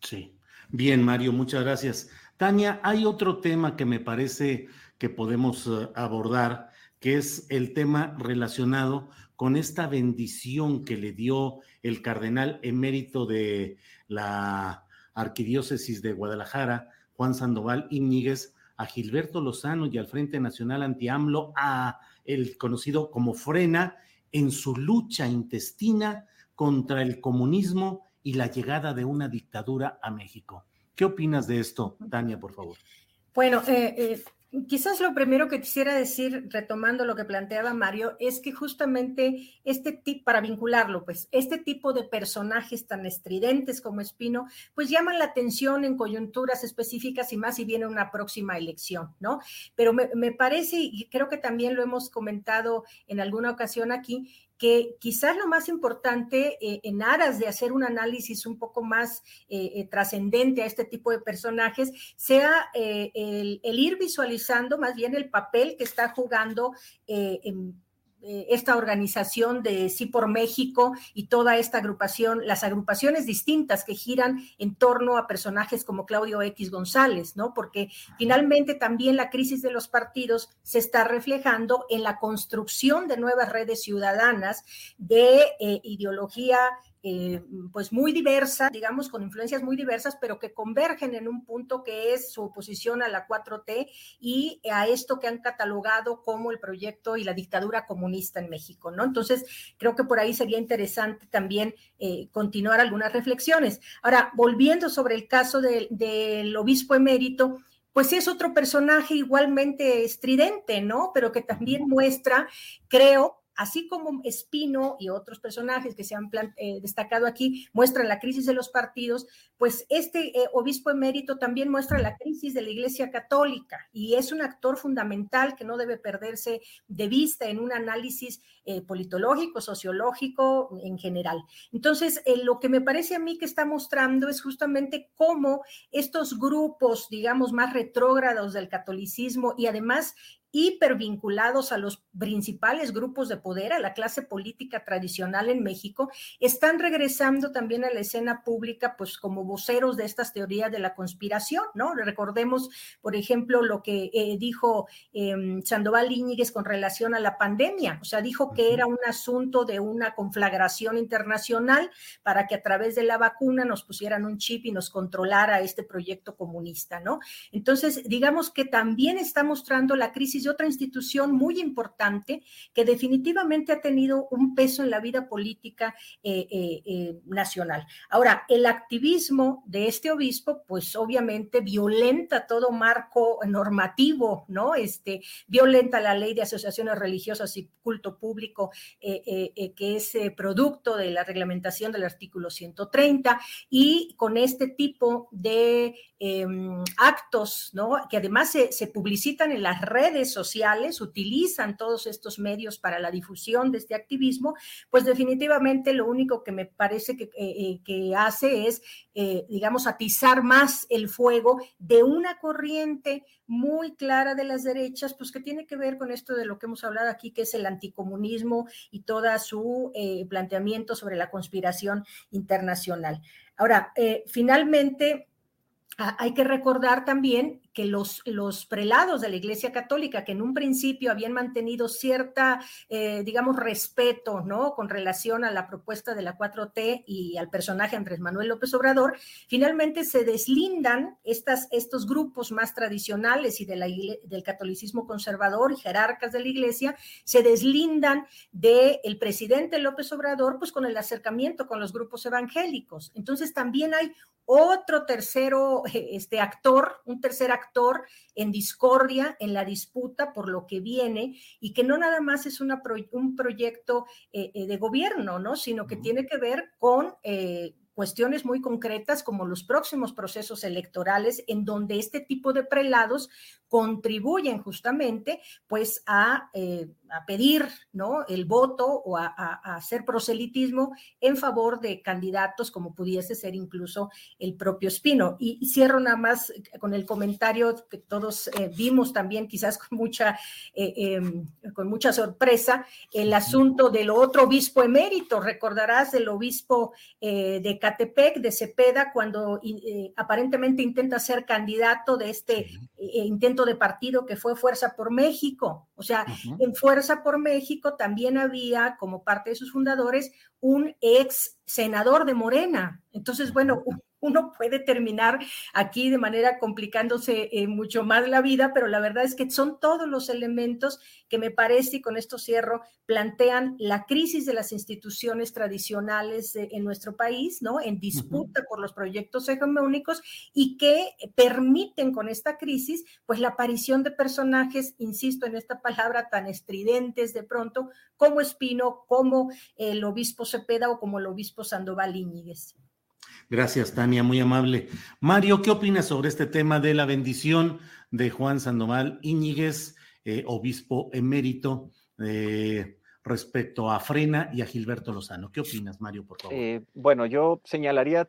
Sí. Bien, Mario, muchas gracias. Tania, hay otro tema que me parece que podemos eh, abordar, que es el tema relacionado con esta bendición que le dio el cardenal emérito de la Arquidiócesis de Guadalajara, Juan Sandoval Íñiguez, a Gilberto Lozano y al Frente Nacional Anti-AMLO, a el conocido como Frena, en su lucha intestina contra el comunismo y la llegada de una dictadura a México. ¿Qué opinas de esto, Tania, por favor? Bueno, eh, eh, quizás lo primero que quisiera decir, retomando lo que planteaba Mario, es que justamente este tipo, para vincularlo, pues este tipo de personajes tan estridentes como Espino, pues llaman la atención en coyunturas específicas y más si viene una próxima elección, ¿no? Pero me, me parece, y creo que también lo hemos comentado en alguna ocasión aquí, que quizás lo más importante eh, en aras de hacer un análisis un poco más eh, eh, trascendente a este tipo de personajes sea el, ir visualizando más bien el papel que está jugando en eh, esta organización de Sí por México y toda esta agrupación, las agrupaciones distintas que giran en torno a personajes como Claudio X González, ¿no? Porque finalmente también la crisis de los partidos se está reflejando en la construcción de nuevas redes ciudadanas de eh, ideología eh, pues muy diversa, digamos, con influencias muy diversas, pero que convergen en un punto que es su oposición a la 4T y a esto que han catalogado como el proyecto y la dictadura comunista en México, ¿no? Entonces, creo que por ahí sería interesante también eh, continuar algunas reflexiones. Ahora, volviendo sobre el caso del obispo emérito, pues es otro personaje igualmente estridente, ¿no? Pero que también muestra, creo, así como Espino y otros personajes que se han eh, destacado aquí muestran la crisis de los partidos, pues este eh, obispo emérito también muestra la crisis de la Iglesia Católica y es un actor fundamental que no debe perderse de vista en un análisis eh, politológico, sociológico en general. Entonces, lo que me parece a mí que está mostrando es justamente cómo estos grupos, digamos, más retrógrados del catolicismo y además hipervinculados a los principales grupos de poder, a la clase política tradicional en México, están regresando también a la escena pública, pues como voceros de estas teorías de la conspiración, ¿no? Recordemos, por ejemplo, lo que eh, dijo em, Sandoval Íñiguez con relación a la pandemia, o sea, dijo que era un asunto de una conflagración internacional para que a través de la vacuna nos pusieran un chip y nos controlara este proyecto comunista, ¿no? Entonces, digamos que también está mostrando la crisis otra institución muy importante que definitivamente ha tenido un peso en la vida política eh, eh, eh, nacional. Ahora, el activismo de este obispo, pues obviamente violenta todo marco normativo, ¿no? Este, violenta la ley de asociaciones religiosas y culto público, que es producto de la reglamentación del artículo 130, y con este tipo de em, actos, ¿no? Que además se, se publicitan en las redes sociales utilizan todos estos medios para la difusión de este activismo, pues definitivamente lo único que me parece que, eh, eh, hace es, eh, digamos, atizar más el fuego de una corriente muy clara de las derechas, pues que tiene que ver con esto de lo que hemos hablado aquí, que es el anticomunismo y toda su planteamiento sobre la conspiración internacional. Ahora, finalmente, hay que recordar también que los, los prelados de la Iglesia Católica, que en un principio habían mantenido cierta, eh, digamos, respeto, ¿no? Con relación a la propuesta de la 4T y al personaje Andrés Manuel López Obrador, finalmente se deslindan estas, estos grupos más tradicionales y de del catolicismo conservador y jerarcas de la Iglesia, se deslindan del el presidente López Obrador, pues con el acercamiento con los grupos evangélicos. Entonces también hay otro tercero este actor, un tercer actor en discordia, en la disputa por lo que viene y que no nada más es una un proyecto eh, eh, de gobierno, ¿no? Sino que tiene que ver con eh, cuestiones muy concretas como los próximos procesos electorales en donde este tipo de prelados contribuyen justamente pues a, eh, a pedir ¿no? el voto o a, hacer proselitismo en favor de candidatos como pudiese ser incluso el propio Espino. Y, cierro nada más con el comentario que todos eh, vimos también quizás con mucha, eh, em, con mucha sorpresa, el asunto del otro obispo emérito, recordarás el obispo de Catepec, de Cepeda, cuando aparentemente intenta ser candidato de este intento de partido que fue Fuerza por México. O sea, en Fuerza por México también había como parte de sus fundadores un ex senador de Morena. Entonces, bueno, uno puede terminar aquí de manera complicándose eh, mucho más la vida, pero la verdad es que son todos los elementos que me parece, y con esto cierro, plantean la crisis de las instituciones tradicionales en nuestro país, ¿no? En disputa por los proyectos hegemónicos y que permiten con esta crisis, pues la aparición de personajes, insisto en esta palabra, tan estridentes de pronto, como Espino, como el obispo Cepeda o como el obispo Sandoval Íñiguez. Gracias, Tania, muy amable. Mario, ¿qué opinas sobre este tema de la bendición de Juan Sandoval Íñiguez, eh, obispo emérito, eh, respecto a Frena y a Gilberto Lozano? ¿Qué opinas, Mario, por favor? Eh, bueno, yo señalaría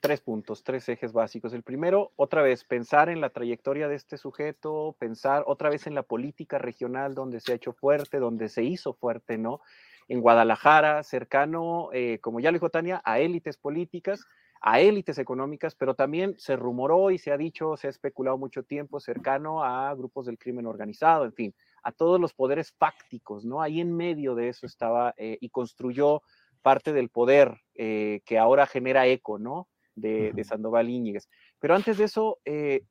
tres puntos, tres ejes básicos. El primero, otra vez, pensar en la trayectoria de este sujeto, pensar otra vez en la política regional donde se ha hecho fuerte, donde se hizo fuerte, ¿no? En Guadalajara, cercano, como ya lo dijo Tania, a élites políticas, a élites económicas, pero también se rumoró y se ha dicho, se ha especulado mucho tiempo, cercano a grupos del crimen organizado, en fin, a todos los poderes fácticos, ¿no? Ahí en medio de eso estaba eh, y construyó parte del poder eh, que ahora genera eco, ¿no? De, Sandoval Íñiguez. Pero antes de eso, eh,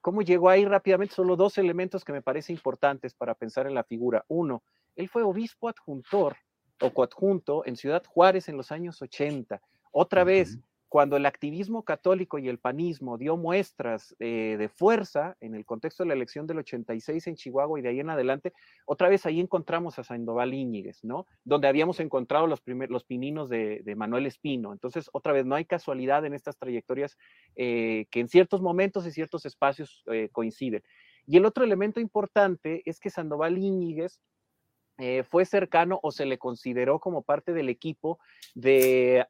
¿cómo llegó ahí rápidamente? Solo dos elementos que me parecen importantes para pensar en la figura. Uno, él fue obispo adjuntor o coadjunto en Ciudad Juárez en los años 80. Otra vez, cuando el activismo católico y el panismo dio muestras eh, de fuerza en el contexto de la elección del 86 en Chihuahua y de ahí en adelante, otra vez ahí encontramos a Sandoval Íñiguez, ¿no? Donde habíamos encontrado los, primer, pininos de, Manuel Espino. Entonces, otra vez, no hay casualidad en estas trayectorias eh, que en ciertos momentos y ciertos espacios eh, coinciden. Y el otro elemento importante es que Sandoval Íñiguez eh, fue cercano o se le consideró como parte del equipo de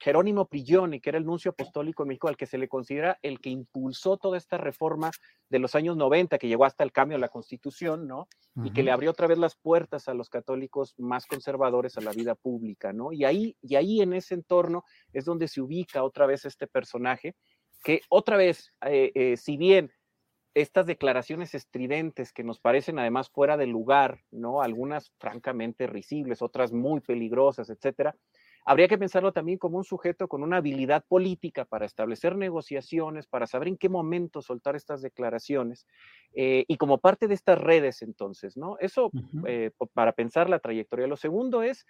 Jerónimo Prigioni, que era el nuncio apostólico en México, al que se le considera el que impulsó toda esta reforma de los años 90, que llegó hasta el cambio de la constitución, ¿no? Y que le abrió otra vez las puertas a los católicos más conservadores a la vida pública, ¿no? Y ahí, y ahí en ese entorno es donde se ubica otra vez este personaje, que otra vez, eh, eh, si bien estas declaraciones estridentes que nos parecen además fuera de lugar, ¿no? Algunas francamente risibles, otras muy peligrosas, etcétera. Habría que pensarlo también como un sujeto con una habilidad política para establecer negociaciones, para saber en qué momento soltar estas declaraciones eh, y como parte de estas redes entonces, ¿no? Eso eh, para pensar la trayectoria. Lo segundo es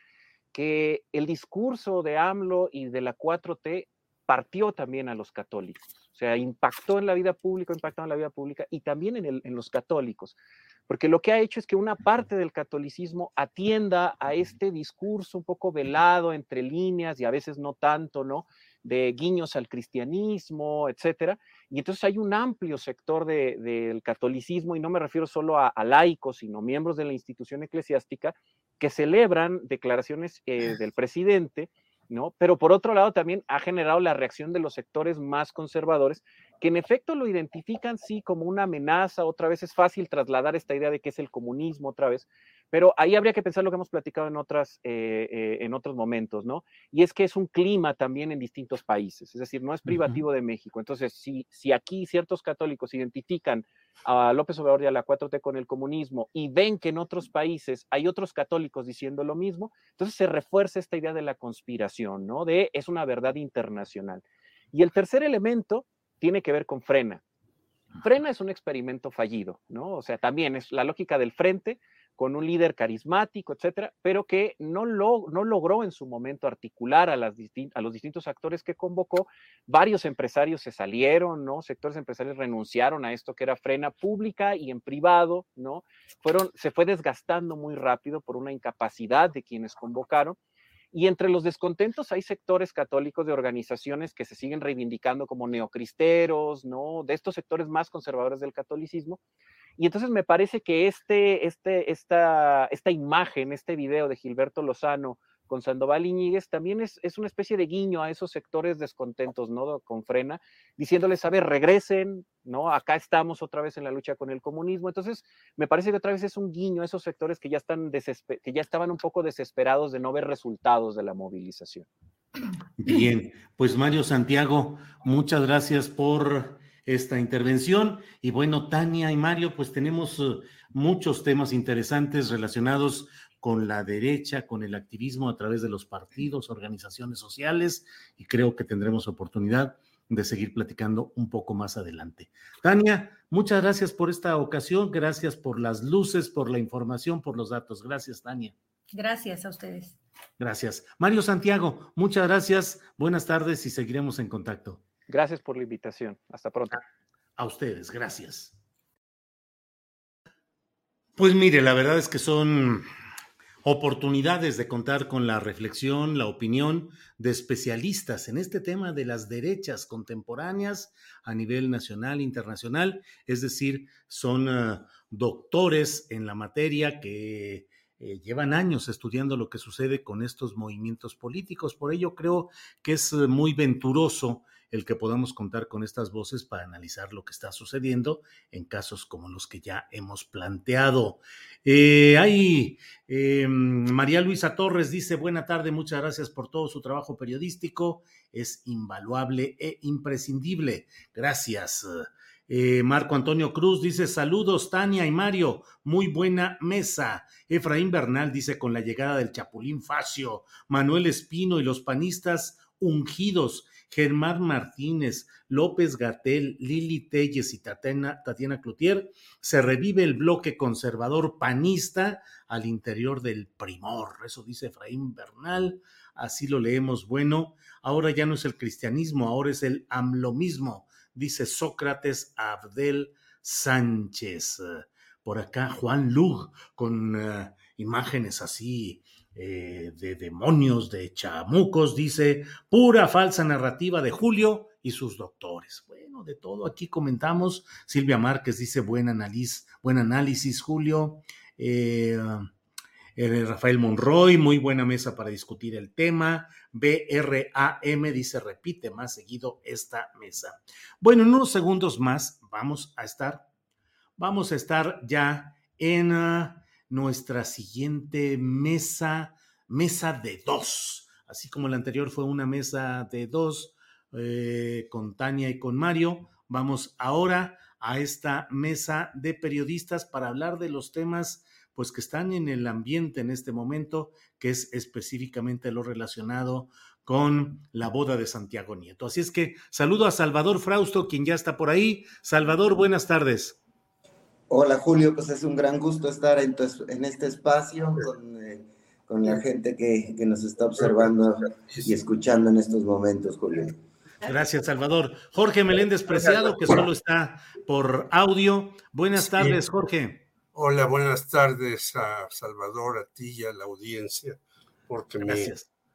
que el discurso de AMLO y de la 4T partió también a los católicos. O sea, impactó en la vida pública, impactó en la vida pública y también en, los católicos, porque lo que ha hecho es que una parte del catolicismo atienda a este discurso un poco velado entre líneas y a veces no tanto, ¿no? De guiños al cristianismo, etcétera. Y entonces hay un amplio sector de, del catolicismo, y no me refiero solo a, laicos, sino miembros de la institución eclesiástica, que celebran declaraciones eh, del presidente ¿no? Pero por otro lado también ha generado la reacción de los sectores más conservadores, que en efecto lo identifican sí como una amenaza, otra vez es fácil trasladar esta idea de que es el comunismo otra vez, pero ahí habría que pensar lo que hemos platicado en, otras, eh, eh, en otros momentos, ¿no? Y es que es un clima también en distintos países, es decir, no es privativo de México. Entonces, si, si aquí ciertos católicos identifican a López Obrador y a la 4T con el comunismo y ven que en otros países hay otros católicos diciendo lo mismo, entonces se refuerza esta idea de la conspiración, ¿no? De es una verdad internacional. Y el tercer elemento tiene que ver con Frena. Frena es un experimento fallido, ¿no? O sea, también es la lógica del frente, con un líder carismático, etcétera, pero que no, lo, no logró en su momento articular a, los distintos actores que convocó. Varios empresarios se salieron, ¿no? Sectores empresarios renunciaron a esto que era frena pública y en privado, ¿no? Fueron, se fue desgastando muy rápido por una incapacidad de quienes convocaron. Y entre los descontentos hay sectores católicos de organizaciones que se siguen reivindicando como neocristeros, ¿no? De estos sectores más conservadores del catolicismo, y entonces me parece que este, este, esta, esta imagen, este video de Gilberto Lozano con Sandoval Iñiguez también es, es, una especie de guiño a esos sectores descontentos, ¿no? Con Frena, diciéndoles, a ver, regresen, ¿no? Acá estamos otra vez en la lucha con el comunismo. Entonces, me parece que otra vez es un guiño a esos sectores que ya, están que ya estaban un poco desesperados de no ver resultados de la movilización. Bien, pues Mario Santiago, muchas gracias por esta intervención. Y bueno, Tania y Mario, pues tenemos eh, muchos temas interesantes relacionados con la derecha, con el activismo a través de los partidos, organizaciones sociales, y creo que tendremos oportunidad de seguir platicando un poco más adelante. Tania, muchas gracias por esta ocasión, gracias por las luces, por la información, por los datos. Gracias, Tania. Gracias a ustedes. Gracias. Mario Santiago, muchas gracias, buenas tardes y seguiremos en contacto. Gracias por la invitación. Hasta pronto. A ustedes, gracias. Pues mire, la verdad es que son oportunidades de contar con la reflexión, la opinión de especialistas en este tema de las derechas contemporáneas a nivel nacional, internacional, es decir, son eh, doctores en la materia que eh, llevan años estudiando lo que sucede con estos movimientos políticos. Por ello creo que es muy venturoso el que podamos contar con estas voces para analizar lo que está sucediendo en casos como los que ya hemos planteado. Eh, hay eh, María Luisa Torres dice, buena tarde, muchas gracias por todo su trabajo periodístico, es invaluable e imprescindible. Gracias. Eh, Marco Antonio Cruz dice saludos Tania y Mario, muy buena mesa. Efraín Bernal dice con la llegada del Chapulín Facio, Manuel Espino y los panistas ungidos, Germán Martínez, López Gatel, Lili Telles y Tatiana, Tatiana Cloutier, se revive el bloque conservador panista al interior del primor. Eso dice Efraín Bernal, así lo leemos. Bueno, ahora ya no es el cristianismo, ahora es el amlomismo dice Sócrates Abdel Sánchez. Por acá Juan Lug con eh, imágenes así eh, de demonios, de chamucos, dice pura falsa narrativa de Julio y sus doctores. Bueno, de todo aquí comentamos. Silvia Márquez dice buen análisis, buen análisis, Julio. Eh, Rafael Monroy, muy buena mesa para discutir el tema. BRAM dice, repite más seguido esta mesa. Bueno, en unos segundos más vamos a estar, vamos a estar ya en ah, nuestra siguiente mesa, mesa de dos. Así como la anterior fue una mesa de dos eh, con Tania y con Mario, vamos ahora a esta mesa de periodistas para hablar de los temas pues que están en el ambiente en este momento, que es específicamente lo relacionado con la boda de Santiago Nieto. Así es que saludo a Salvador Frausto, quien ya está por ahí. Salvador, buenas tardes. Hola Julio, pues es un gran gusto estar en, en este espacio con, eh, con la gente que, que, nos está observando y escuchando en estos momentos, Julio. Gracias, Salvador. Jorge Meléndez Preciado, que solo está por audio. Buenas tardes, Jorge. Hola, buenas tardes a Salvador, a ti y a la audiencia, porque mi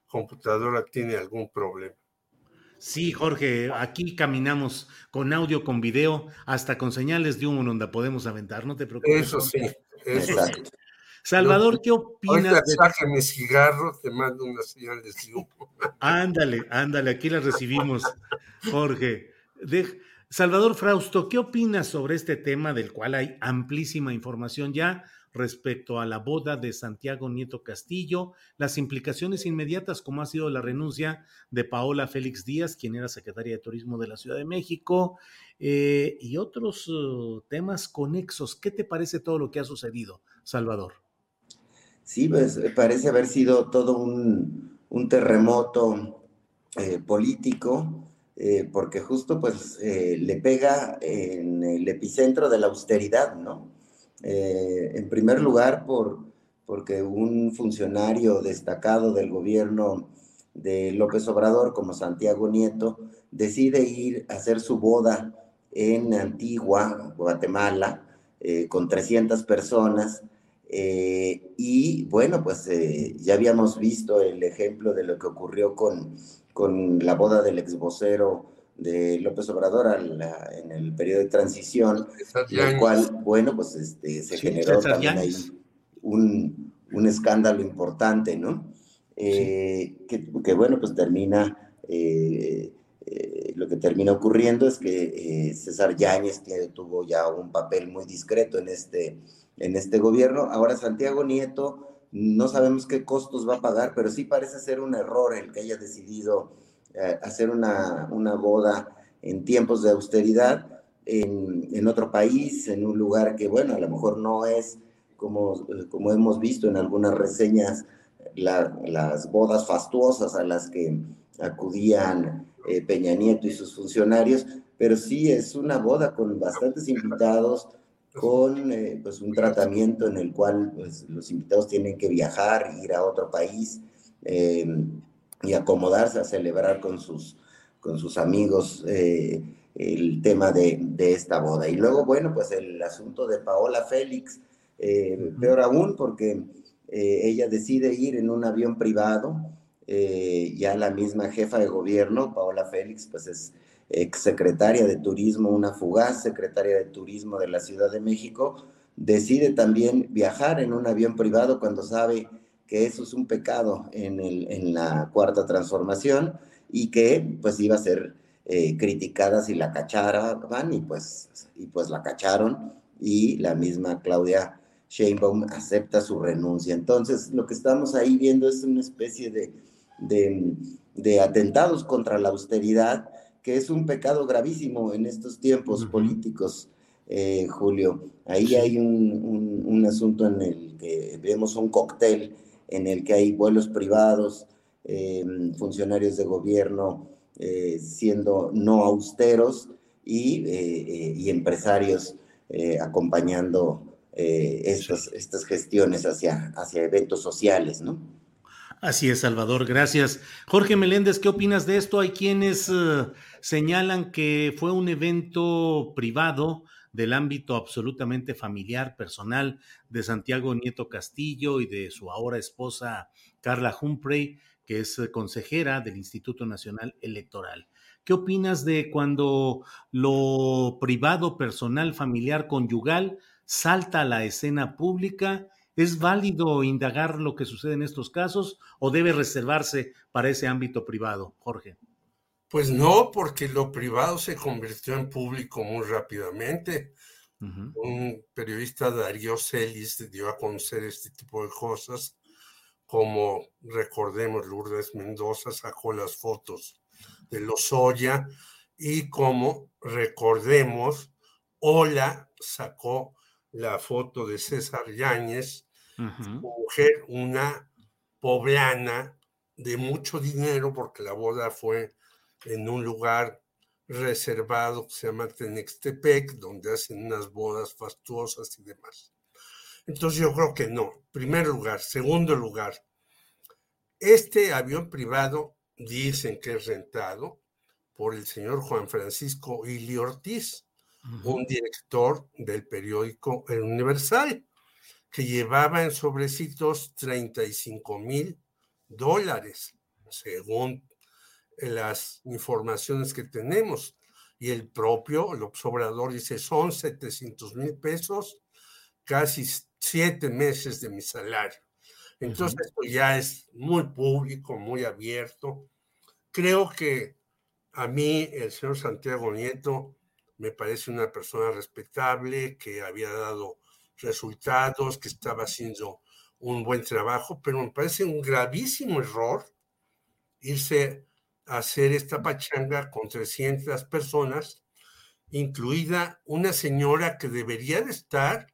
computadora tiene algún problema. Sí, Jorge, aquí caminamos con audio, con video, hasta con señales de humo donde podemos aventar, no te preocupes. Eso sí, sí. Salvador, ¿qué opinas? Ahorita de... mis cigarros, te mando unas señales de humo. Ándale, ándale, aquí las recibimos, Jorge. De... Salvador Frausto, ¿qué opinas sobre este tema del cual hay amplísima información ya respecto a la boda de Santiago Nieto Castillo, las implicaciones inmediatas como ha sido la renuncia de Paola Félix Díaz, quien era secretaria de Turismo de la Ciudad de México, eh, y otros uh, temas conexos? ¿Qué te parece todo lo que ha sucedido, Salvador? Sí, pues parece haber sido todo un, terremoto eh, político eh, porque justo pues eh, le pega en el epicentro de la austeridad, ¿no? Eh, en primer lugar, por, porque un funcionario destacado del gobierno de López Obrador, como Santiago Nieto, decide ir a hacer su boda en Antigua, Guatemala, con 300 personas. y bueno, pues ya habíamos visto el ejemplo de lo que ocurrió con con la boda del ex vocero de López Obrador en el periodo de transición, lo cual, bueno, pues este, se generó también ahí un, un, escándalo importante, ¿no? Eh, que, bueno, pues termina, eh, eh, lo que termina ocurriendo es que César Yáñez tuvo ya un papel muy discreto en este, en este gobierno. Ahora Santiago Nieto no sabemos qué costos va a pagar, pero sí parece ser un error el que haya decidido eh, hacer una, una, boda en tiempos de austeridad en, en, otro país, en un lugar que, bueno, a lo mejor no es como, como hemos visto en algunas reseñas, las bodas fastuosas a las que acudían eh, Peña Nieto y sus funcionarios, pero sí es una boda con bastantes invitados, con eh, pues un tratamiento en el cual pues, los invitados tienen que viajar, ir a otro país eh, y acomodarse a celebrar con sus, con sus amigos eh, el tema de, de, esta boda. Y luego, bueno, pues el asunto de Paola Félix, peor aún porque ella decide ir en un avión privado, ya la misma jefa de gobierno, Paola Félix, pues es exsecretaria de Turismo, una fugaz secretaria de Turismo de la Ciudad de México, decide también viajar en un avión privado cuando sabe que eso es un pecado en, el, en la cuarta transformación y que pues iba a ser eh, criticadas y la cacharan y pues, y pues la cacharon y la misma Claudia Sheinbaum acepta su renuncia. Entonces, lo que estamos ahí viendo es una especie de, de, atentados contra la austeridad, que es un pecado gravísimo en estos tiempos políticos, eh, Julio. Ahí hay un, un, asunto en el que vemos un cóctel en el que hay vuelos privados, eh, funcionarios de gobierno eh, siendo no austeros y, y empresarios acompañando estas, gestiones hacia, hacia eventos sociales, ¿no? Así es, Salvador, gracias. Jorge Meléndez, ¿qué opinas de esto? Hay quienes eh, señalan que fue un evento privado del ámbito absolutamente familiar, personal de Santiago Nieto Castillo y de su ahora esposa Carla Humphrey, que es eh, consejera del Instituto Nacional Electoral. ¿Qué opinas de cuando lo privado, personal, familiar, conyugal salta a la escena pública ¿Es válido indagar lo que sucede en estos casos o debe reservarse para ese ámbito privado, Jorge? Pues no, porque lo privado se convirtió en público muy rápidamente. Un periodista, Darío Celis, dio a conocer este tipo de cosas, como recordemos, Lourdes Mendoza sacó las fotos de Lozoya y como recordemos, Ola sacó la foto de César Yáñez mujer, una poblana de mucho dinero, porque la boda fue en un lugar reservado que se llama Tenextepec, donde hacen unas bodas fastuosas y demás. Entonces yo creo que no. Primer lugar. Segundo lugar, este avión privado dicen que es rentado por el señor Juan Francisco Ili Ortiz, un director del periódico El Universal que llevaba en sobrecitos 35 mil dólares, según las informaciones que tenemos. Y el propio el Obrador dice, son 700 mil pesos, casi siete meses de mi salario. Entonces, esto ya es muy público, muy abierto. Creo que a mí el señor Santiago Nieto me parece una persona respetable, que había dado resultados, que estaba haciendo un buen trabajo, pero me parece un gravísimo error irse hacer esta pachanga con 300 personas, incluida una señora que debería de estar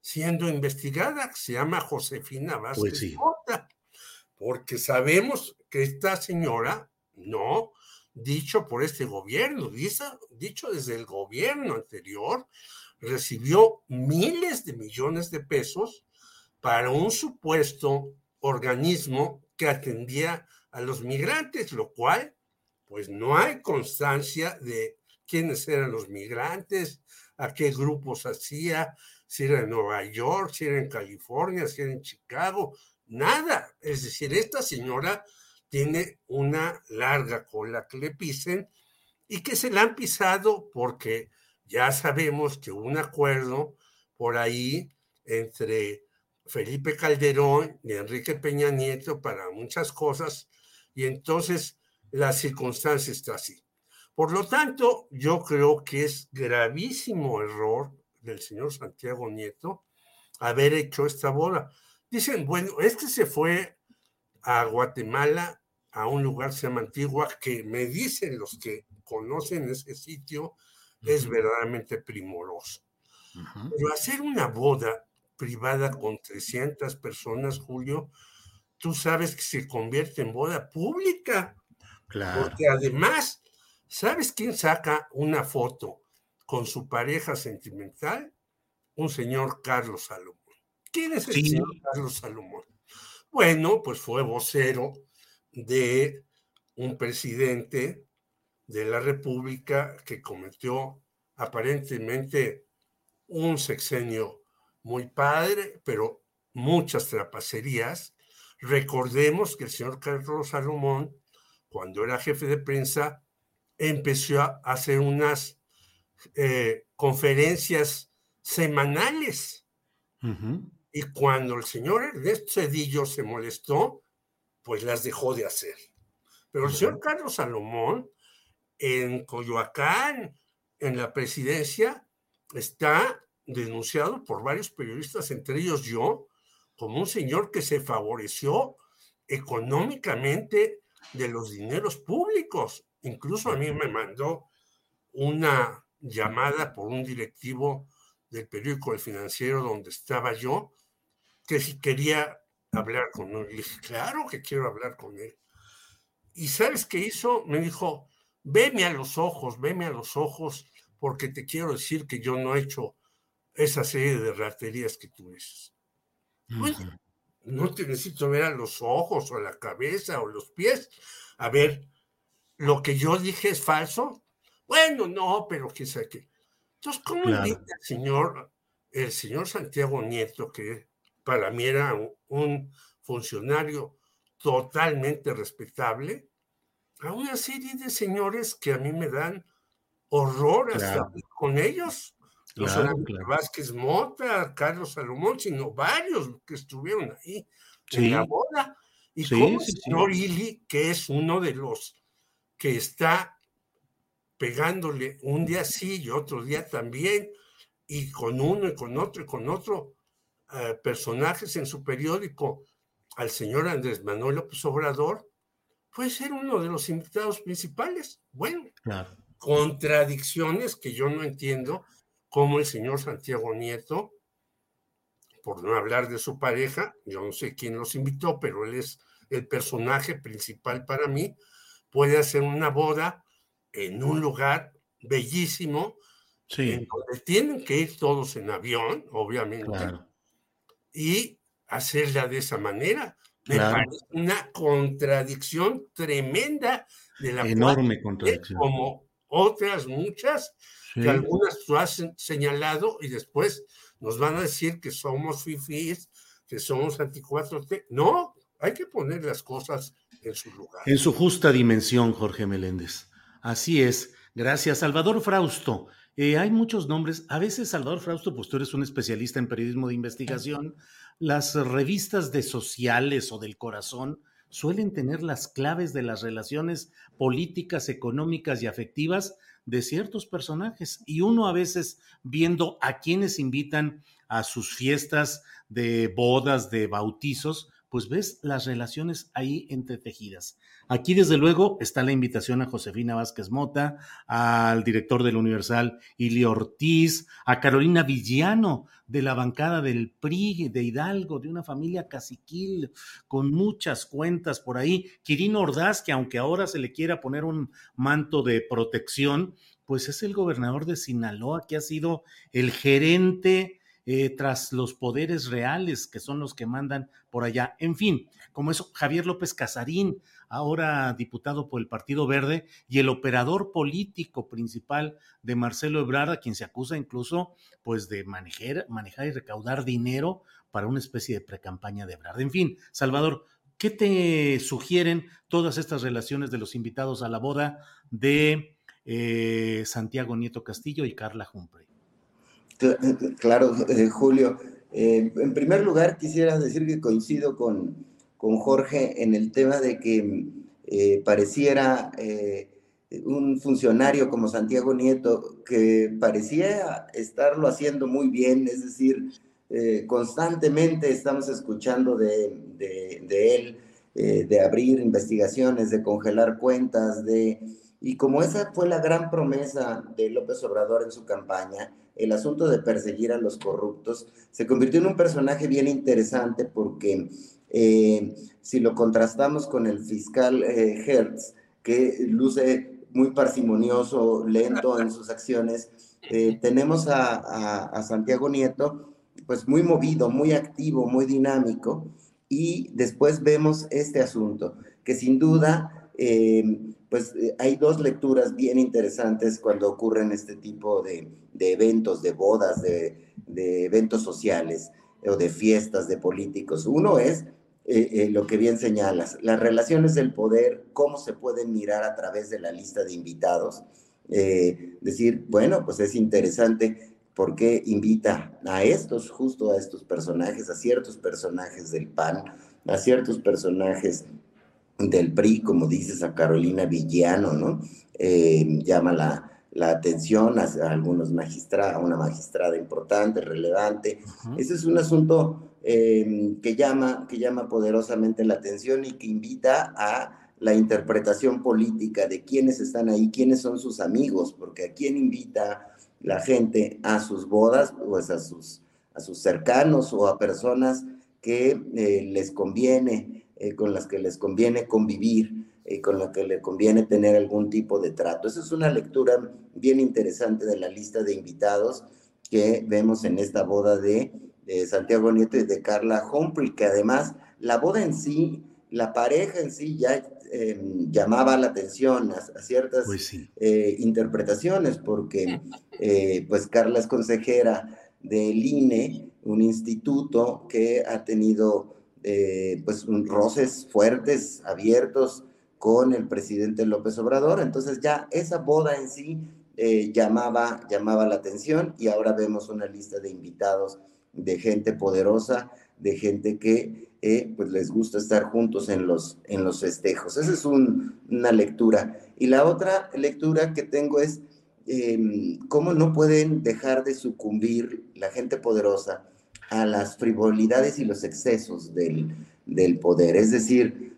siendo investigada, que se llama Josefina Vázquez pues porque sabemos que esta señora, no, dicho por este gobierno, dicho desde el gobierno anterior, recibió miles de millones de pesos para un supuesto organismo que atendía a los migrantes, lo cual, pues no hay constancia de quiénes eran los migrantes, a qué grupos hacía, si era en Nueva York, si era en California, si era en Chicago, nada. Es decir, esta señora tiene una larga cola que le pisen y que se la han pisado porque ya sabemos que un acuerdo por ahí entre Felipe Calderón y Enrique Peña Nieto para muchas cosas, y entonces la circunstancia está así. Por lo tanto, yo creo que es gravísimo error del señor Santiago Nieto haber hecho esta boda. Dicen, bueno, es que se fue a Guatemala, a un lugar se llama Antigua, que me dicen los que conocen ese sitio, es verdaderamente primoroso. Pero hacer una boda privada con 300 personas, Julio, tú sabes que se convierte en boda pública. Claro. Porque además, ¿sabes quién saca una foto con su pareja sentimental? Un señor Carlos Salomón. ¿Quién es el señor Carlos Salomón? Bueno, pues fue vocero de un presidente de la República que cometió aparentemente un sexenio muy padre, pero muchas trapacerías. Recordemos que el señor Carlos Salomón, cuando era jefe de prensa, empezó a hacer unas eh, conferencias semanales. Y cuando el señor Ernesto Cedillo se molestó, pues las dejó de hacer. Pero el señor Carlos Salomón en Coyoacán, en la presidencia, está denunciado por varios periodistas, entre ellos yo, como un señor que se favoreció económicamente de los dineros públicos. Incluso a mí me mandó una llamada por un directivo del periódico El Financiero donde estaba yo, que si quería hablar con él. Le dije, claro que quiero hablar con él. ¿Y sabes qué hizo? Me dijo, veme a los ojos, veme a los ojos, porque te quiero decir que yo no he hecho esa serie de raterías que tú dices. No te necesito ver a los ojos o a la cabeza o los pies. A ver, lo que yo dije es falso. Bueno, no, pero qué sé qué. Entonces, ¿cómo claro. el señor, el señor Santiago Nieto, que para mí era un funcionario totalmente respetable, a una serie de señores que a mí me dan horror hasta claro. con ellos? No claro, solamente claro. Vázquez Mota, Carlos Salomón, sino varios que estuvieron ahí sí. en la boda. Y sí, como sí, el señor Ili, que es uno de los que está pegándole un día sí y otro día también, y con uno y con otro y con otro uh, personajes en su periódico, al señor Andrés Manuel López Obrador, puede ser uno de los invitados principales. Bueno, claro. contradicciones que yo no entiendo como el señor Santiago Nieto, por no hablar de su pareja, yo no sé quién los invitó, pero él es el personaje principal para mí, puede hacer una boda en un lugar bellísimo, sí. en donde tienen que ir todos en avión, obviamente, claro. y hacerla de esa manera. Me claro. parece una contradicción tremenda de la enorme contradicción. Como otras muchas, sí. que algunas tú has señalado y después nos van a decir que somos fifís, que somos anti 4T. No, hay que poner las cosas en su lugar. En su justa dimensión, Jorge Meléndez. Así es. Gracias, Salvador Frausto. Eh, hay muchos nombres. A veces, Salvador Frausto, pues tú eres un especialista en periodismo de investigación. Las revistas de sociales o del corazón suelen tener las claves de las relaciones políticas, económicas y afectivas de ciertos personajes. Y uno a veces viendo a quienes invitan a sus fiestas de bodas, de bautizos, pues ves las relaciones ahí entretejidas. Aquí, desde luego, está la invitación a Josefina Vázquez Mota, al director del Universal, Ili Ortiz, a Carolina Villano, de la bancada del PRI, de Hidalgo, de una familia caciquil, con muchas cuentas por ahí. Quirino Ordaz, que aunque ahora se le quiera poner un manto de protección, pues es el gobernador de Sinaloa, que ha sido el gerente eh, tras los poderes reales que son los que mandan por allá. En fin, como eso, Javier López Casarín, ahora diputado por el Partido Verde, y el operador político principal de Marcelo Ebrard, a quien se acusa incluso pues de manejar, manejar y recaudar dinero para una especie de precampaña de Ebrard. En fin, Salvador, ¿qué te sugieren todas estas relaciones de los invitados a la boda de eh, Santiago Nieto Castillo y Carla Humphrey? Claro, eh, Julio. Eh, en primer lugar, quisiera decir que coincido con, con Jorge en el tema de que eh, pareciera eh, un funcionario como Santiago Nieto que parecía estarlo haciendo muy bien, es decir, eh, constantemente estamos escuchando de, de, de él, de abrir investigaciones, de congelar cuentas, de... Y como esa fue la gran promesa de López Obrador en su campaña, el asunto de perseguir a los corruptos, se convirtió en un personaje bien interesante porque eh, si lo contrastamos con el fiscal eh, Hertz, que luce muy parsimonioso, lento en sus acciones, eh, tenemos a, a, a, Santiago Nieto, pues muy movido, muy activo, muy dinámico, y después vemos este asunto, que sin duda, eh, pues hay dos lecturas bien interesantes cuando ocurren este tipo de, eventos, de bodas, de, eventos sociales o de fiestas de políticos. Uno es eh, eh, lo que bien señalas, las relaciones del poder, cómo se pueden mirar a través de la lista de invitados. Eh, decir, bueno, pues es interesante porque invita a estos, justo a estos personajes, a ciertos personajes del PAN, a ciertos personajes del PRI, como dices, a Carolina Villano, ¿no? Eh, llama la, la atención a, algunos magistrados, a una magistrada importante, relevante. Ese es un asunto eh, que, llama, que llama poderosamente la atención y que invita a la interpretación política de quiénes están ahí, quiénes son sus amigos, porque a quién invita la gente a sus bodas, pues a sus, a sus cercanos o a personas que eh, les conviene, eh, con las que les conviene convivir y con la que le conviene tener algún tipo de trato. Esa es una lectura bien interesante de la lista de invitados que vemos en esta boda de, Santiago Nieto y de Carla Humphrey, que además la boda en sí, la pareja en sí ya em, llamaba la atención a, ciertas pues eh, interpretaciones, porque eh, pues Carla es consejera del INE, un instituto que ha tenido eh, pues roces fuertes, abiertos con el presidente López Obrador. Entonces ya esa boda en sí eh, llamaba, llamaba la atención y ahora vemos una lista de invitados de gente poderosa, de gente que eh, pues les gusta estar juntos en los, en los festejos. Esa es una lectura. Y la otra lectura que tengo es em, cómo no pueden dejar de sucumbir la gente poderosa a las frivolidades y los excesos del, del poder. Es decir,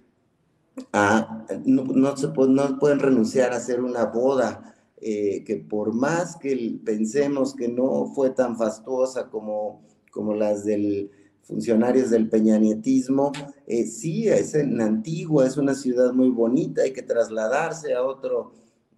no, se no pueden renunciar a hacer una boda eh, que por más que pensemos que no fue tan fastuosa como, como las del funcionarios del peñanietismo, eh, sí, es en Antigua, es una ciudad muy bonita, hay que trasladarse a otro,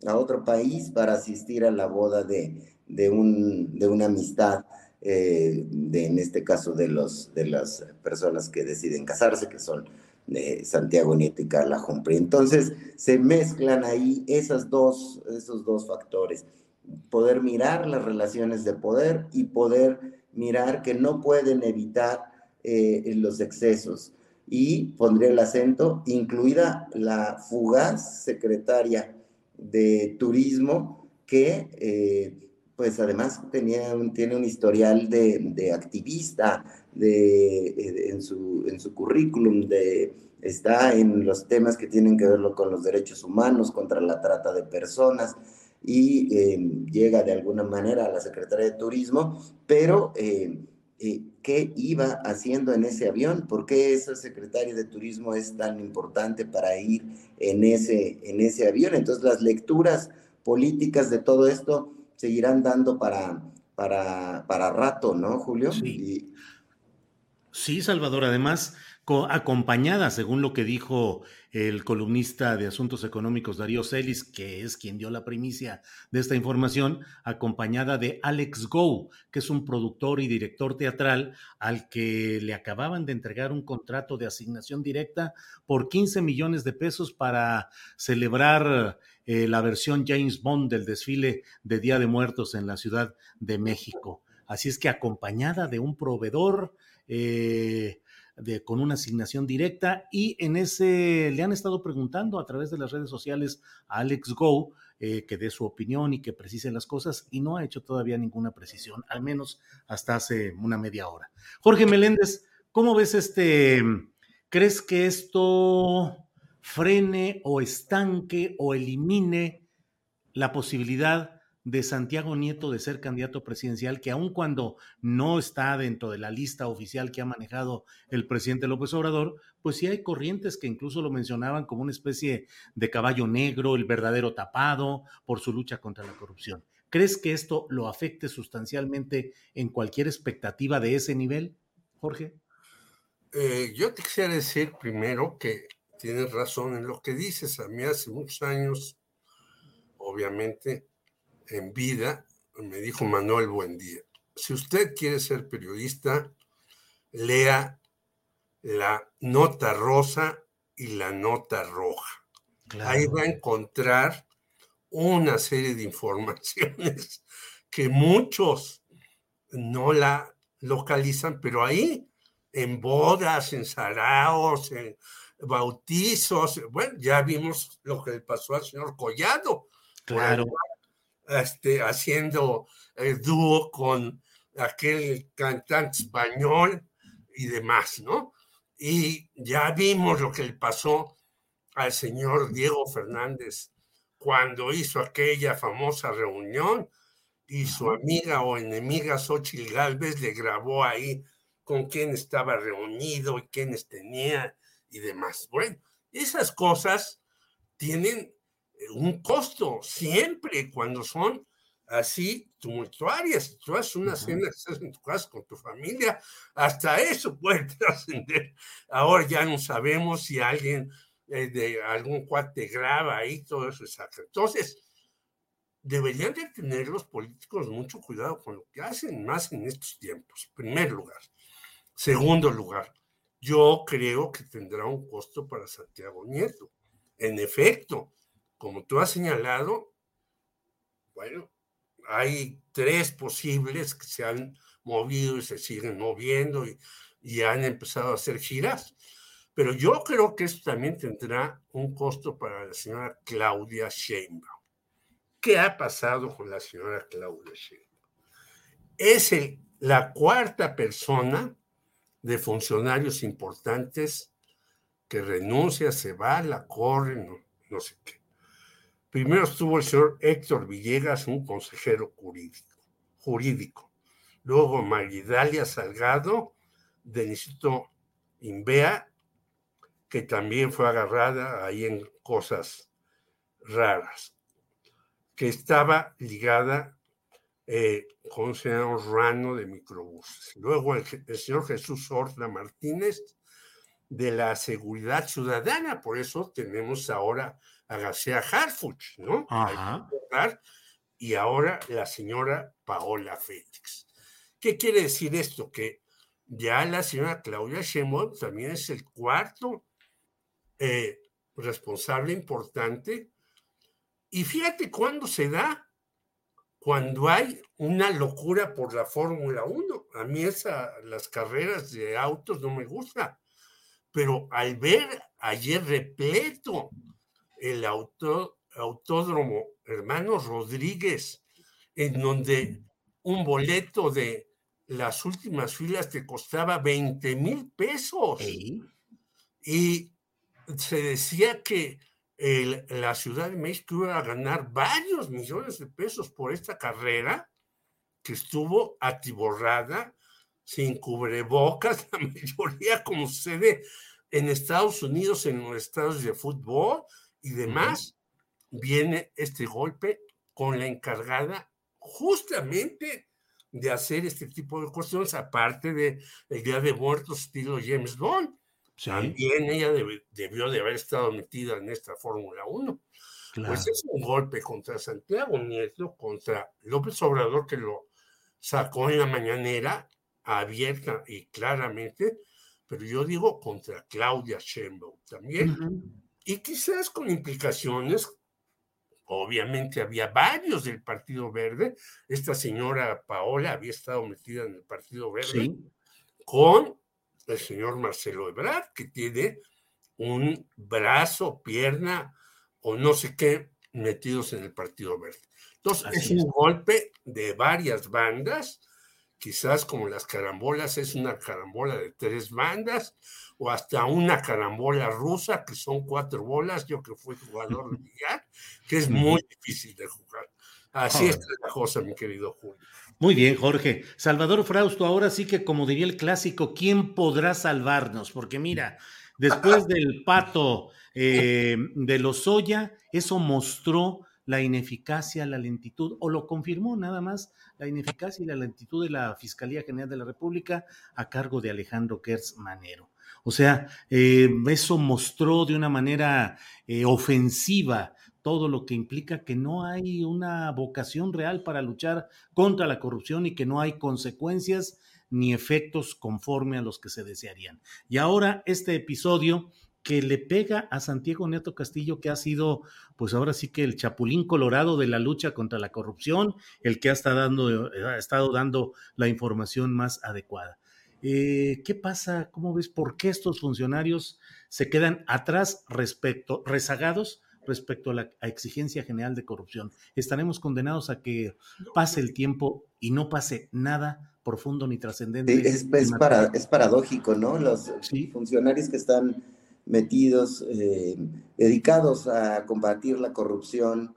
a otro país para asistir a la boda de, de, un, de una amistad. Eh, de, en este caso de, los, de las personas que deciden casarse, que son de Santiago Nieto y Carla Humphrey. Entonces se mezclan ahí esas dos, esos dos factores, poder mirar las relaciones de poder y poder mirar que no pueden evitar eh, los excesos. Y pondría el acento, incluida la fugaz secretaria de turismo que eh, pues además tenía tiene un historial de, activista de, en, su, en su currículum, de, está en los temas que tienen que ver con los derechos humanos, contra la trata de personas, y eh, llega de alguna manera a la Secretaría de Turismo, pero eh, eh, ¿qué iba haciendo en ese avión? ¿Por qué esa Secretaria de Turismo es tan importante para ir en ese, en ese avión? Entonces las lecturas políticas de todo esto seguirán dando para, para, para rato, ¿no, Julio? Sí. sí, Salvador. Además, acompañada, según lo que dijo el columnista de Asuntos Económicos Darío Celis, que es quien dio la primicia de esta información, acompañada de Alex Go, que es un productor y director teatral al que le acababan de entregar un contrato de asignación directa por 15 millones de pesos para celebrar eh, la versión James Bond del desfile de Día de Muertos en la Ciudad de México. Así es que acompañada de un proveedor, eh, con una asignación directa y en ese le han estado preguntando a través de las redes sociales a Alex Go eh, que dé su opinión y que precise las cosas y no ha hecho todavía ninguna precisión, al menos hasta hace una media hora. Jorge Meléndez, ¿cómo ves este? ¿Crees que esto frene o estanque o elimine la posibilidad de Santiago Nieto de ser candidato presidencial, que aun cuando no está dentro de la lista oficial que ha manejado el presidente López Obrador, pues sí hay corrientes que incluso lo mencionaban como una especie de caballo negro, el verdadero tapado por su lucha contra la corrupción. ¿Crees que esto lo afecte sustancialmente en cualquier expectativa de ese nivel, Jorge? Eh, yo te quisiera decir primero que tienes razón en lo que dices. A mí hace muchos años, obviamente, en vida, me dijo Manuel Buendía, si usted quiere ser periodista, lea la nota rosa y la nota roja. Ahí va a encontrar una serie de informaciones que muchos no la localizan, pero ahí en bodas, en saraos, en bautizos. Bueno, ya vimos lo que le pasó al señor Collado. Claro. Este, haciendo el dúo con aquel cantante español y demás, ¿no? Y ya vimos lo que le pasó al señor Diego Fernández cuando hizo aquella famosa reunión y su amiga o enemiga Xochitl Galvez le grabó ahí con quién estaba reunido y quiénes tenía y demás. Bueno, esas cosas tienen eh, un costo siempre cuando son así tumultuarias. Tú haces una cena estás en tu casa con tu familia, hasta eso puede trascender. Ahora ya no sabemos si alguien eh, de algún cuate graba ahí, todo eso es Entonces, deberían de tener los políticos mucho cuidado con lo que hacen más en estos tiempos, primer lugar. Segundo lugar, yo creo que tendrá un costo para Santiago Nieto. En efecto, como tú has señalado, bueno, hay tres posibles que se han movido y se siguen moviendo y, y han empezado a hacer giras. Pero yo creo que esto también tendrá un costo para la señora Claudia Sheinbaum. ¿Qué ha pasado con la señora Claudia Sheinbaum? Es la cuarta persona de funcionarios importantes que renuncia, se va, la corre, no, no sé qué. Primero estuvo el señor Héctor Villegas, un consejero jurídico. jurídico. Luego Maridalia Salgado, del Instituto Inbea, que también fue agarrada ahí en cosas raras, que estaba ligada eh, con el señor Rano de microbuses. Luego el, señor Jesús Horta Martínez de la Seguridad Ciudadana, por eso tenemos ahora a García Harfuch, ¿no? Y ahora la señora Paola Félix. ¿Qué quiere decir esto? Que ya la señora Claudia Sheinbaum también es el cuarto eh, responsable importante. Y fíjate cuándo se da, cuando hay una locura por la Fórmula 1. A mí esa, las carreras de autos no me gusta, pero al ver ayer repleto el auto, autódromo Hermanos Rodríguez, en donde un boleto de las últimas filas te costaba 20 mil pesos. Y se decía que la Ciudad de México iba a ganar varios millones de pesos por esta carrera que estuvo atiborrada, sin cubrebocas, la mayoría como sucede en Estados Unidos, en los estados de fútbol y demás, viene este golpe con la encargada justamente de hacer este tipo de cuestiones, aparte de el Día de Muertos estilo James Bond. También ella debió de haber estado metida en esta Fórmula 1. Pues es un golpe contra Santiago Nieto, contra López Obrador, que lo sacó en la mañanera abierta y claramente, pero yo digo contra Claudia Sheinbaum también. Y quizás con implicaciones, obviamente había varios del Partido Verde, esta señora Paola había estado metida en el Partido Verde, con el señor Marcelo Ebrard, que tiene un brazo, pierna o no sé qué metidos en el Partido Verde. Entonces, es un golpe de varias bandas, quizás como las carambolas, es una carambola de tres bandas, o hasta una carambola rusa, que son cuatro bolas, yo que fui jugador de billar, que es muy difícil de jugar. Así es la cosa, mi querido Julio. Muy bien, Jorge. Salvador Frausto, ahora sí que como diría el clásico, ¿quién podrá salvarnos? Porque mira, después del pato eh, de Lozoya, eso mostró la ineficacia, la lentitud, o lo confirmó nada más, la ineficacia y la lentitud de la Fiscalía General de la República a cargo de Alejandro Kertz Manero. O sea, eh, eso mostró de una manera eh, ofensiva todo lo que implica que no hay una vocación real para luchar contra la corrupción y que no hay consecuencias ni efectos conforme a los que se desearían. Y ahora este episodio que le pega a Santiago Neto Castillo, que ha sido, pues ahora sí que el chapulín colorado de la lucha contra la corrupción, el que ha estado dando, dando la información más adecuada. Eh, ¿Qué pasa? ¿Cómo ves? ¿Por qué estos funcionarios se quedan atrás respecto, rezagados respecto a la exigencia general de corrupción. Estaremos condenados a que pase el tiempo y no pase nada profundo ni trascendente. es, es, paradójico, ¿no? Los funcionarios que están metidos, dedicados a combatir la corrupción,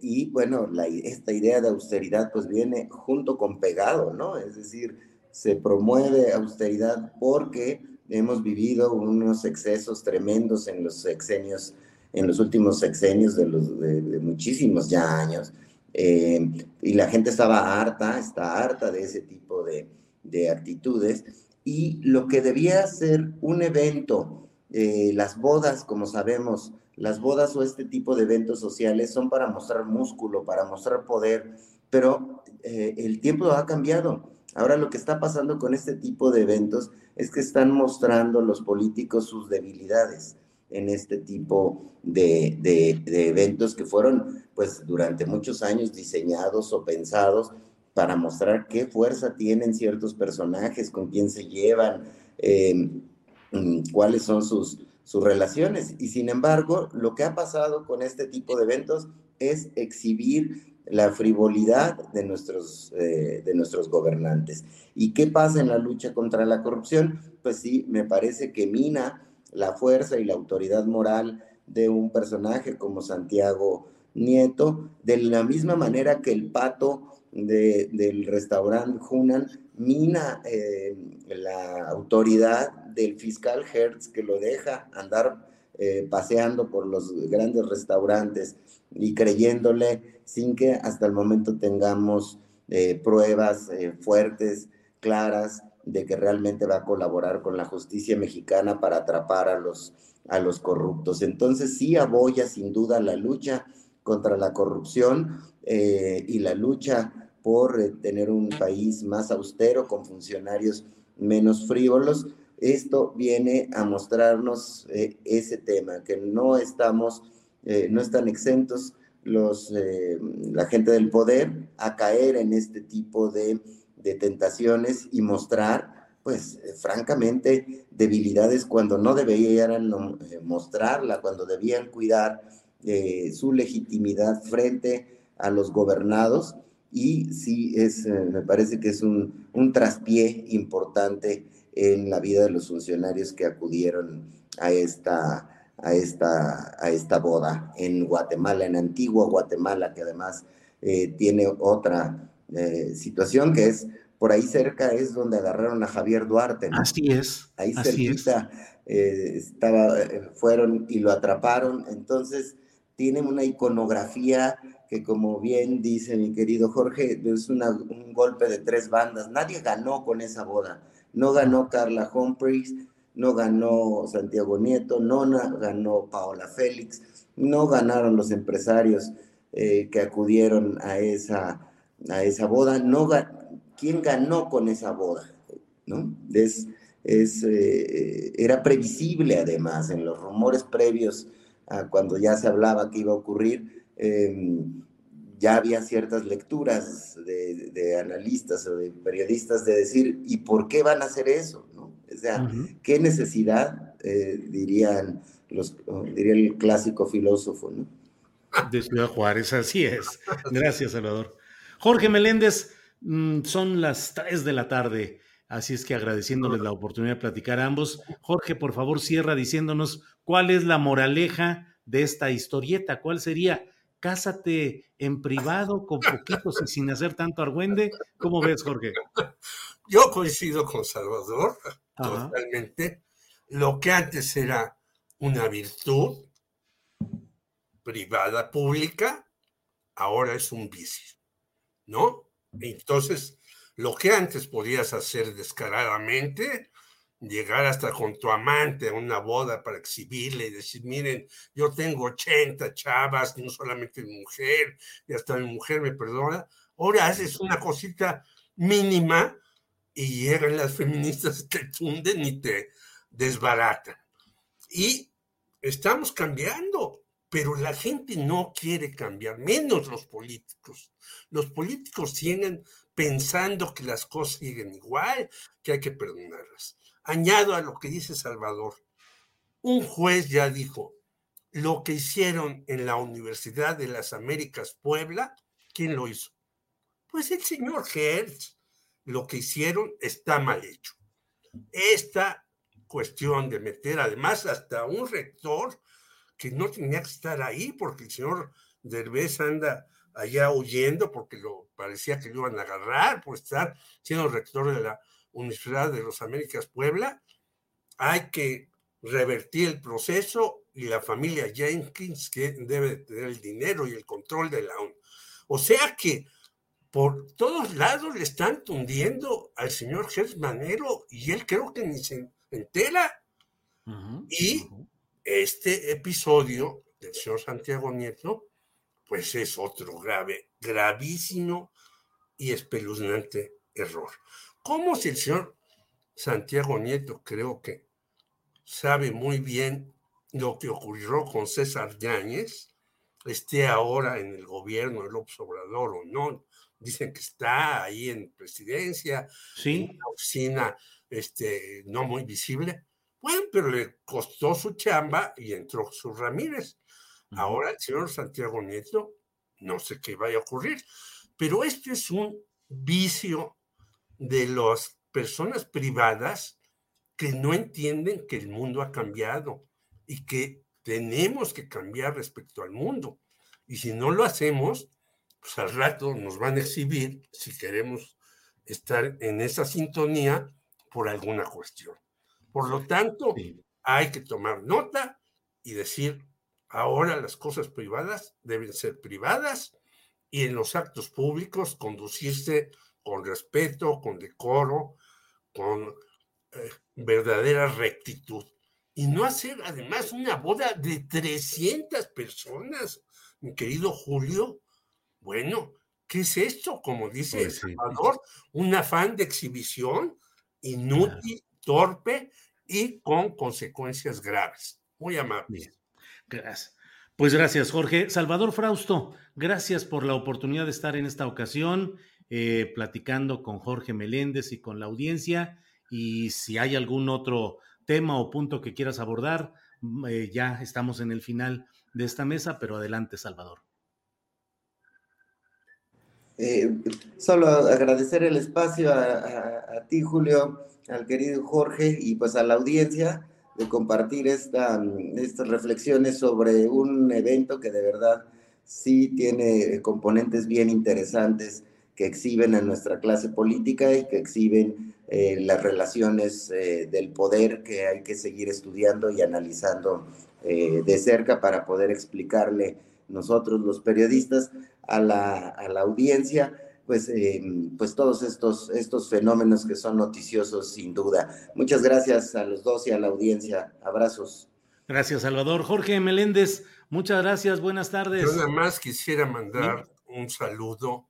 y bueno, esta idea de austeridad pues viene junto con pegado, ¿no? Es decir, se promueve austeridad porque hemos vivido unos excesos tremendos en los sexenios, en los últimos sexenios de, muchísimos ya años. Eh, y la gente estaba harta, está harta de ese tipo de, de actitudes. Y lo que debía ser un evento, eh, las bodas, como sabemos, las bodas o este tipo de eventos sociales son para mostrar músculo, para mostrar poder, pero eh, el tiempo ha cambiado. Ahora lo que está pasando con este tipo de eventos es que están mostrando los políticos sus debilidades en este tipo de, eventos que fueron, pues, durante muchos años diseñados o pensados para mostrar qué fuerza tienen ciertos personajes, con quién se llevan, eh, mm, cuáles son sus, sus relaciones. Y sin embargo, lo que ha pasado con este tipo de eventos es exhibir la frivolidad de nuestros, eh, de nuestros gobernantes. ¿Y qué pasa en la lucha contra la corrupción? Pues sí, me parece que mina la fuerza y la autoridad moral de un personaje como Santiago Nieto, de la misma manera que el pato del restaurante Hunan mina eh, la autoridad del fiscal Hertz que lo deja andar eh, paseando por los grandes restaurantes y creyéndole sin que hasta el momento tengamos eh, pruebas fuertes, claras, de que realmente va a colaborar con la justicia mexicana para atrapar a los, a los corruptos. Entonces sí aboya sin duda la lucha contra la corrupción eh, y la lucha por tener un país más austero con funcionarios menos frívolos. Esto viene a mostrarnos ese tema, que no estamos eh, no están exentos los, eh, la gente del poder a caer en este tipo de, tentaciones y mostrar, pues eh, francamente, debilidades cuando no deberían mostrarla, cuando debían cuidar su legitimidad frente a los gobernados. Y sí, es, me parece que es un, un traspié importante en la vida de los funcionarios que acudieron a esta a esta, a esta boda en Guatemala, en Antigua Guatemala, que además eh, tiene otra eh, situación que es por ahí cerca es donde agarraron a Javier Duarte. Así es. Ahí cerquita eh, estaba, fueron y lo atraparon. Entonces tiene una iconografía que como bien dice mi querido Jorge, es un golpe de tres bandas. Nadie ganó con esa boda. No ganó Carla Humphreys, no ganó Santiago Nieto, no ganó Paola Félix, no ganaron los empresarios eh, que acudieron a esa, a esa boda, no ¿quién ganó con esa boda? ¿No? Es, es, eh, era previsible además en los rumores previos a cuando ya se hablaba que iba a ocurrir, em, ya había ciertas lecturas de, de, analistas o de periodistas de decir, ¿y por qué van a hacer eso? O sea, ¿qué necesidad, eh, dirían los, diría el clásico filósofo, ¿no? De Ciudad Juárez, así es. Gracias, Salvador. Jorge Meléndez, mm, son las 3 de la tarde, así es que agradeciéndoles la oportunidad de platicar a ambos. Jorge, por favor, cierra diciéndonos cuál es la moraleja de esta historieta, cuál sería cásate en privado con poquitos y sin hacer tanto argüende. ¿Cómo ves, Jorge? Yo coincido con Salvador totalmente. Lo que antes era una virtud privada, pública, ahora es un vicio, ¿no? Entonces, lo que antes podías hacer descaradamente, llegar hasta con tu amante a una boda para exhibirle y decir, miren, yo tengo 80 chavas, no solamente mi mujer, y hasta mi mujer me perdona, ahora haces una cosita mínima y llegan las feministas, te tunden y te desbaratan. Y estamos cambiando, pero la gente no quiere cambiar, menos los políticos. Los políticos siguen pensando que las cosas siguen igual, que hay que perdonarlas. Añado a lo que dice Salvador. Un juez ya dijo, lo que hicieron en la Universidad de las Américas Puebla, ¿quién lo hizo? Pues el señor Hertz lo que hicieron está mal hecho. Esta cuestión de meter además hasta un rector que no tenía que estar ahí porque el señor Derbez anda allá huyendo porque lo parecía que lo iban a agarrar por estar siendo rector de la Universidad de los Américas Puebla. Hay que revertir el proceso y la familia Jenkins que debe tener el dinero y el control de la ONU. O sea que por todos lados le están tundiendo al señor Gers Manero y él creo que ni se entera. y este episodio del señor Santiago Nieto, pues es otro grave, gravísimo y espeluznante error. ¿Cómo si el señor Santiago Nieto creo que sabe muy bien lo que ocurrió con César Yáñez, esté ahora en el gobierno del Obrador o no? Dicen que está ahí en presidencia, en una oficina este, no muy visible. Bueno, pero le costó su chamba y entró su Ramírez. Ahora el señor Santiago Nieto, no sé qué vaya a ocurrir, pero este es un vicio de las personas privadas que no entienden que el mundo ha cambiado y que tenemos que cambiar respecto al mundo. Y si no lo hacemos, pues al rato nos van a exhibir si queremos estar en esa sintonía por alguna cuestión. Por lo tanto, hay que tomar nota y decir, ahora las cosas privadas deben ser privadas y en los actos públicos conducirse con respeto, con decoro, con eh, verdadera rectitud. Y no hacer además una boda de 300 personas, mi querido Julio. Bueno, ¿qué es esto? Como dice pues El Salvador, un afán de exhibición inútil, torpe y con consecuencias graves. Muy amable. Gracias. Pues gracias, Jorge. Salvador Frausto, gracias por la oportunidad de estar en esta ocasión eh, platicando con Jorge Meléndez y con la audiencia. Y si hay algún otro tema o punto que quieras abordar, mm, eh, ya estamos en el final de esta mesa, pero adelante, Salvador. Eh, solo agradecer el espacio a, ti, Julio, al querido Jorge y pues a la audiencia de compartir esta, estas reflexiones sobre un evento que de verdad sí tiene componentes bien interesantes que exhiben en nuestra clase política y que exhiben eh, las relaciones eh, del poder que hay que seguir estudiando y analizando de cerca para poder explicarle nosotros los periodistas a la, a la audiencia, pues, eh, pues todos estos, estos fenómenos que son noticiosos sin duda. Muchas gracias a los dos y a la audiencia. Abrazos. Gracias, Salvador. Jorge Meléndez, muchas gracias. Buenas tardes. Yo nada más quisiera mandar un saludo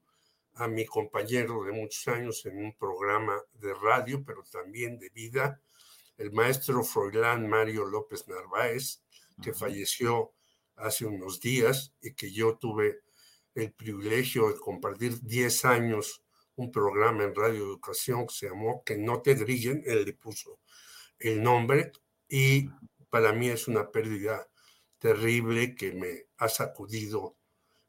a mi compañero de muchos años en un programa de radio, pero también de vida, el maestro Froilán Mario López Narváez, que falleció hace unos días y que yo tuve el privilegio de compartir 10 años un programa en Radio Educación que se llamó Que no te grillen, él le puso el nombre y para mí es una pérdida terrible que me ha sacudido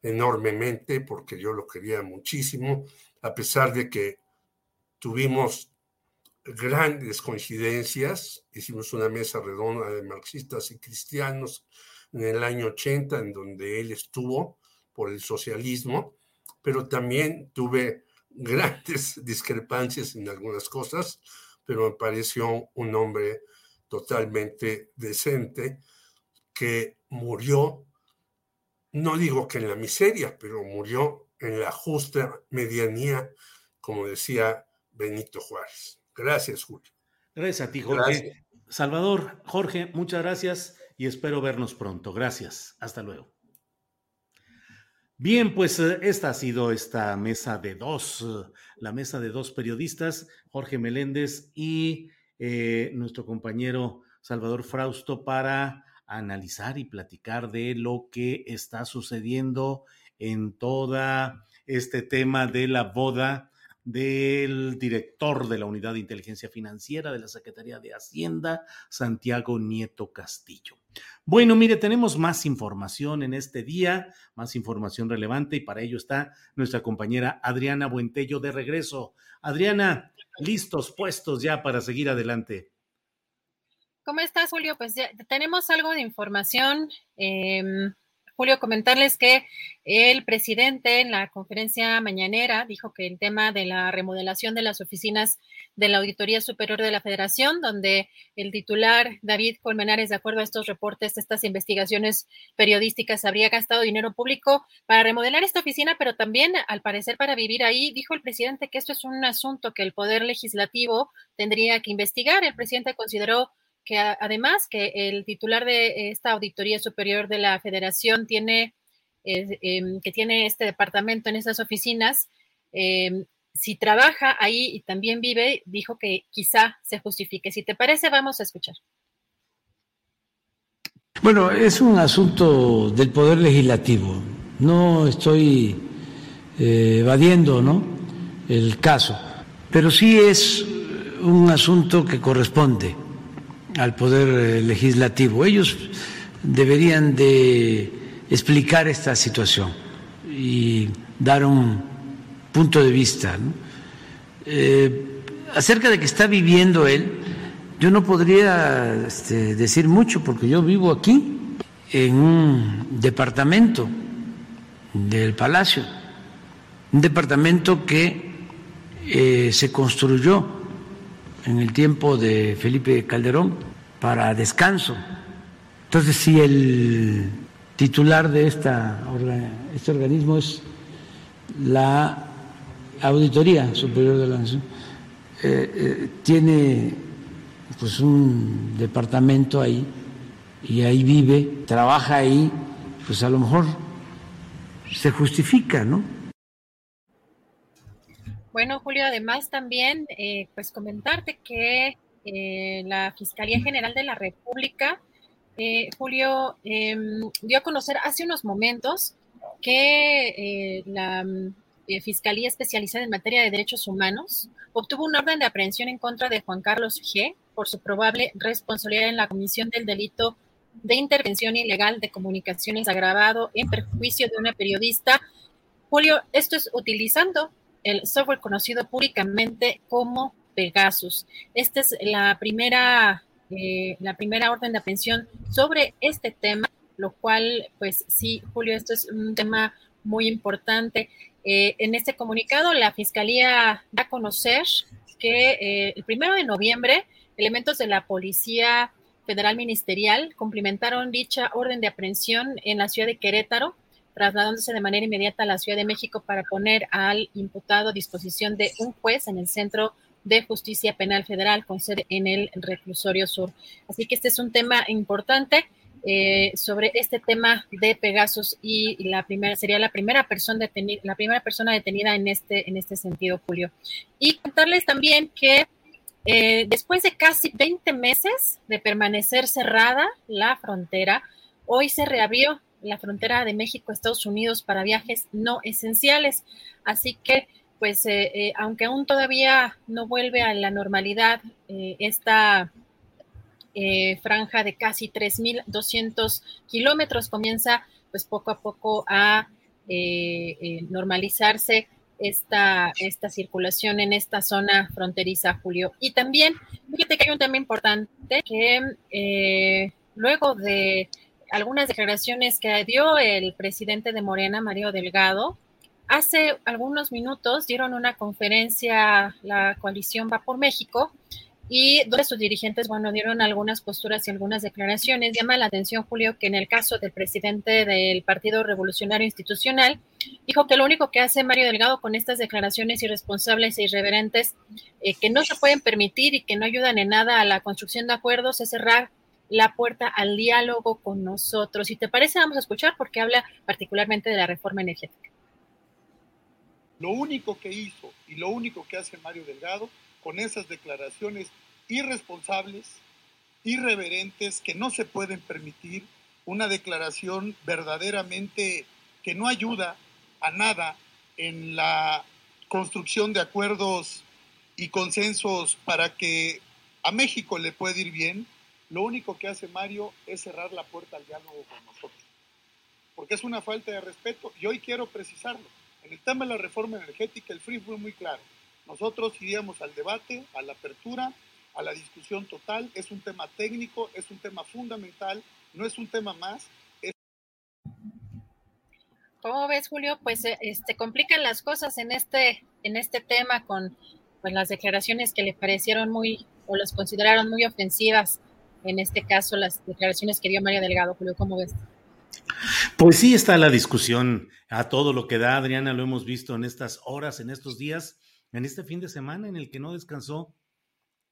enormemente porque yo lo quería muchísimo, a pesar de que tuvimos grandes coincidencias, hicimos una mesa redonda de marxistas y cristianos en el año 80, en donde él estuvo por el socialismo, pero también tuve grandes discrepancias en algunas cosas, pero me pareció un hombre totalmente decente que murió, no digo que en la miseria, pero murió en la justa medianía, como decía Benito Juárez. Gracias, Julio. Gracias a ti, Jorge. Salvador, Jorge, muchas gracias y espero vernos pronto. Gracias. Hasta luego. Bien, pues eh, esta ha sido esta mesa de dos, la mesa de dos periodistas, Jorge Meléndez y eh, nuestro compañero Salvador Frausto, para analizar y platicar de lo que está sucediendo en toda este tema de la boda del director de la Unidad de Inteligencia Financiera de la Secretaría de Hacienda, Santiago Nieto Castillo. Bueno, mire, tenemos más información en este día, más información relevante y para ello está nuestra compañera Adriana Buentello de regreso. Adriana, listos, puestos ya para seguir adelante. ¿Cómo estás, Julio? Pues ya tenemos algo de información. Em, Julio, comentarles que el presidente en la conferencia mañanera dijo que el tema de la remodelación de las oficinas de la Auditoría Superior de la Federación, donde el titular David Colmenares, de acuerdo a estos reportes, estas investigaciones periodísticas, habría gastado dinero público para remodelar esta oficina, pero también, al parecer, para vivir ahí, dijo el presidente que esto es un asunto que el Poder Legislativo tendría que investigar. El presidente consideró que además que el titular de esta Auditoría Superior de la Federación tiene, em, que tiene este departamento en esas oficinas, em, si trabaja ahí y también vive, dijo que quizá se justifique. Si te parece, vamos a escuchar. Bueno, es un asunto del Poder Legislativo. No estoy eh, evadiendo ¿no? el caso, pero sí es un asunto que corresponde al Poder eh, Legislativo. Ellos deberían de explicar esta situación y dar un punto de vista. Eh, acerca de que está viviendo él, yo no podría este, decir mucho porque yo vivo aquí, en un departamento del Palacio, un departamento que eh, se construyó en el tiempo de Felipe Calderón para descanso. Entonces, si el titular de esta, este organismo es la Auditoría Superior de la Nación, eh, eh, tiene pues un departamento ahí y ahí vive, trabaja ahí, pues a lo mejor se justifica, ¿no? Bueno, Julio, además también, eh, pues comentarte que eh, la Fiscalía General de la República, eh, Julio, em, dio a conocer hace unos momentos que la Fiscalía Especializada en Materia de Derechos Humanos obtuvo un orden de aprehensión en contra de Juan Carlos G por su probable responsabilidad en la comisión del delito de intervención ilegal de comunicaciones agravado en perjuicio de una periodista. Julio, esto es utilizando el software conocido públicamente como Pegasus. Esta es la primera, eh, la primera orden de aprehensión sobre este tema, lo cual, pues sí, Julio, esto es un tema muy importante. Eh, en este comunicado, la Fiscalía da a conocer que eh, el primero de noviembre, elementos de la Policía Federal Ministerial cumplimentaron dicha orden de aprehensión en la ciudad de Querétaro trasladándose de manera inmediata a la Ciudad de México para poner al imputado a disposición de un juez en el Centro de Justicia Penal Federal con sede en el Reclusorio Sur. Así que este es un tema importante. Eh, sobre este tema de Pegasus y la primera sería la primera persona detenida, la primera persona detenida en este en este sentido, Julio. Y contarles también que eh, después de casi 20 meses de permanecer cerrada la frontera, hoy se reabrió la frontera de México-Estados Unidos para viajes no esenciales. Así que, pues, eh, eh, aunque aún todavía no vuelve a la normalidad eh, esta franja de casi 3.200 kilómetros, comienza pues poco a poco a normalizarse esta, esta circulación en esta zona fronteriza, Julio. Y también, fíjate que hay un tema importante que luego de algunas declaraciones que dio el presidente de Morena, Mario Delgado. Hace algunos minutos dieron una conferencia, la coalición va por México, y donde sus dirigentes, bueno, dieron algunas posturas y algunas declaraciones. Llama la atención, Julio, que en el caso del presidente del Partido Revolucionario Institucional, dijo que lo único que hace Mario Delgado con estas declaraciones irresponsables e irreverentes, eh, que no se pueden permitir y que no ayudan en nada a la construcción de acuerdos, es cerrar la puerta al diálogo con nosotros. Si te parece, vamos a escuchar porque habla particularmente de la reforma energética. Lo único que hizo y lo único que hace Mario Delgado con esas declaraciones irresponsables, irreverentes, que no se pueden permitir, una declaración verdaderamente que no ayuda a nada en la construcción de acuerdos y consensos para que a México le pueda ir bien, lo único que hace Mario es cerrar la puerta al diálogo con nosotros, porque es una falta de respeto y hoy quiero precisarlo. En el tema de la reforma energética, el FRI fue muy claro. Nosotros iríamos al debate, a la apertura a la discusión total. Es un tema técnico, es un tema fundamental, no es un tema más. ¿Cómo ves, Julio? Pues eh, este, complican las cosas en este, en este tema con pues, las declaraciones que le parecieron muy, o las consideraron muy ofensivas. En este caso, las declaraciones que dio María Delgado. Julio, ¿cómo ves? Pues sí está la discusión a todo lo que da, Adriana, lo hemos visto en estas horas, en estos días, en este fin de semana en el que no descansó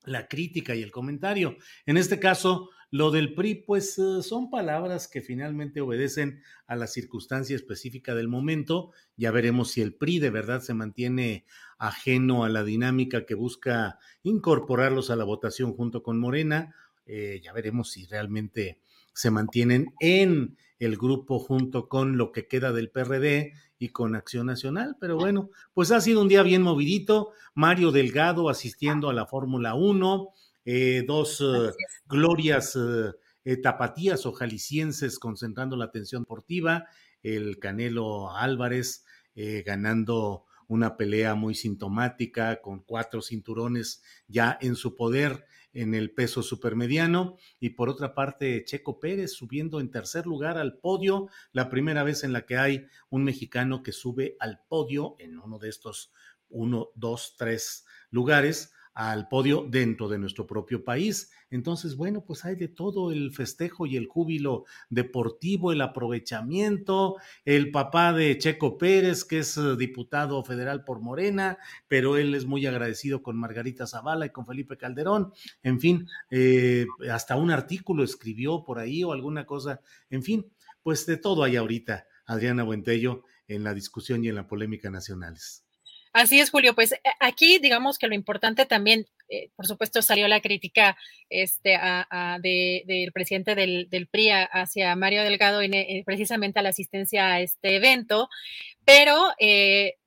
la crítica y el comentario. En este caso, lo del PRI, pues eh, son palabras que finalmente obedecen a la circunstancia específica del momento. Ya veremos si el PRI de verdad se mantiene ajeno a la dinámica que busca incorporarlos a la votación junto con Morena. Eh, ya veremos si realmente se mantienen en el grupo junto con lo que queda del PRD y con Acción Nacional. Pero bueno, pues ha sido un día bien movidito. Mario Delgado asistiendo a la Fórmula 1, eh, dos eh, glorias eh, tapatías o jaliscienses concentrando la atención deportiva, el Canelo Álvarez ganando una pelea muy sintomática con cuatro cinturones ya en su poder en el peso supermediano. Y por otra parte, Checo Pérez subiendo en tercer lugar al podio, la primera vez en la que hay un mexicano que sube al podio en uno de estos uno, dos, tres lugares al podio dentro de nuestro propio país. Entonces, bueno, pues hay de todo el festejo y el júbilo deportivo, el aprovechamiento, el papá de Checo Pérez, que es eh, diputado federal por Morena, pero él es muy agradecido con Margarita Zavala y con Felipe Calderón. En fin, eh, hasta un artículo escribió por ahí o alguna cosa. En fin, pues de todo hay ahorita, Adriana Buentello, en la discusión y en la polémica nacionales. Así es, Julio. Pues eh, aquí digamos que lo importante también, eh, por supuesto, salió la crítica este, del presidente del, PRI hacia Mario Delgado en, eh, precisamente a la asistencia a este evento, pero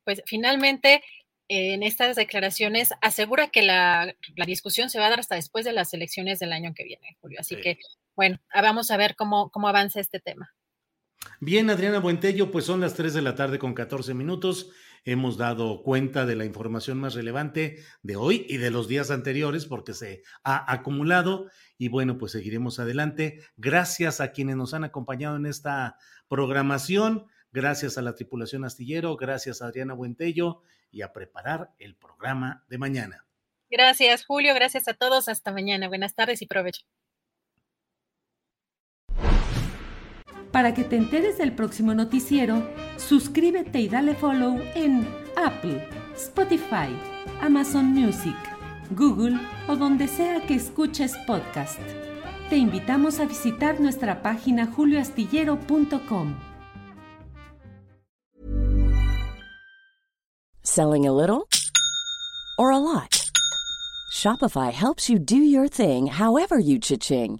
pues finalmente en estas declaraciones asegura que la, discusión se va a dar hasta después de las elecciones del año que viene, Julio. Así que, bueno, vamos a ver cómo, cómo avanza este tema. Bien, Adriana Buentello, pues son las 3 de la tarde con 14 minutos hemos dado cuenta de la información más relevante de hoy y de los días anteriores porque se ha acumulado y bueno, pues seguiremos adelante. Gracias a quienes nos han acompañado en esta programación, gracias a la tripulación astillero, gracias a Adriana Buentello y a preparar el programa de mañana. Gracias, Julio, gracias a todos, hasta mañana. Buenas tardes y provecho. Para que te enteres del próximo noticiero, suscríbete y dale follow en Apple, Spotify, Amazon Music, Google o donde sea que escuches podcast. Te invitamos a visitar nuestra página julioastillero.com. Selling a little or a lot? Shopify helps you do your thing however you cha-ching.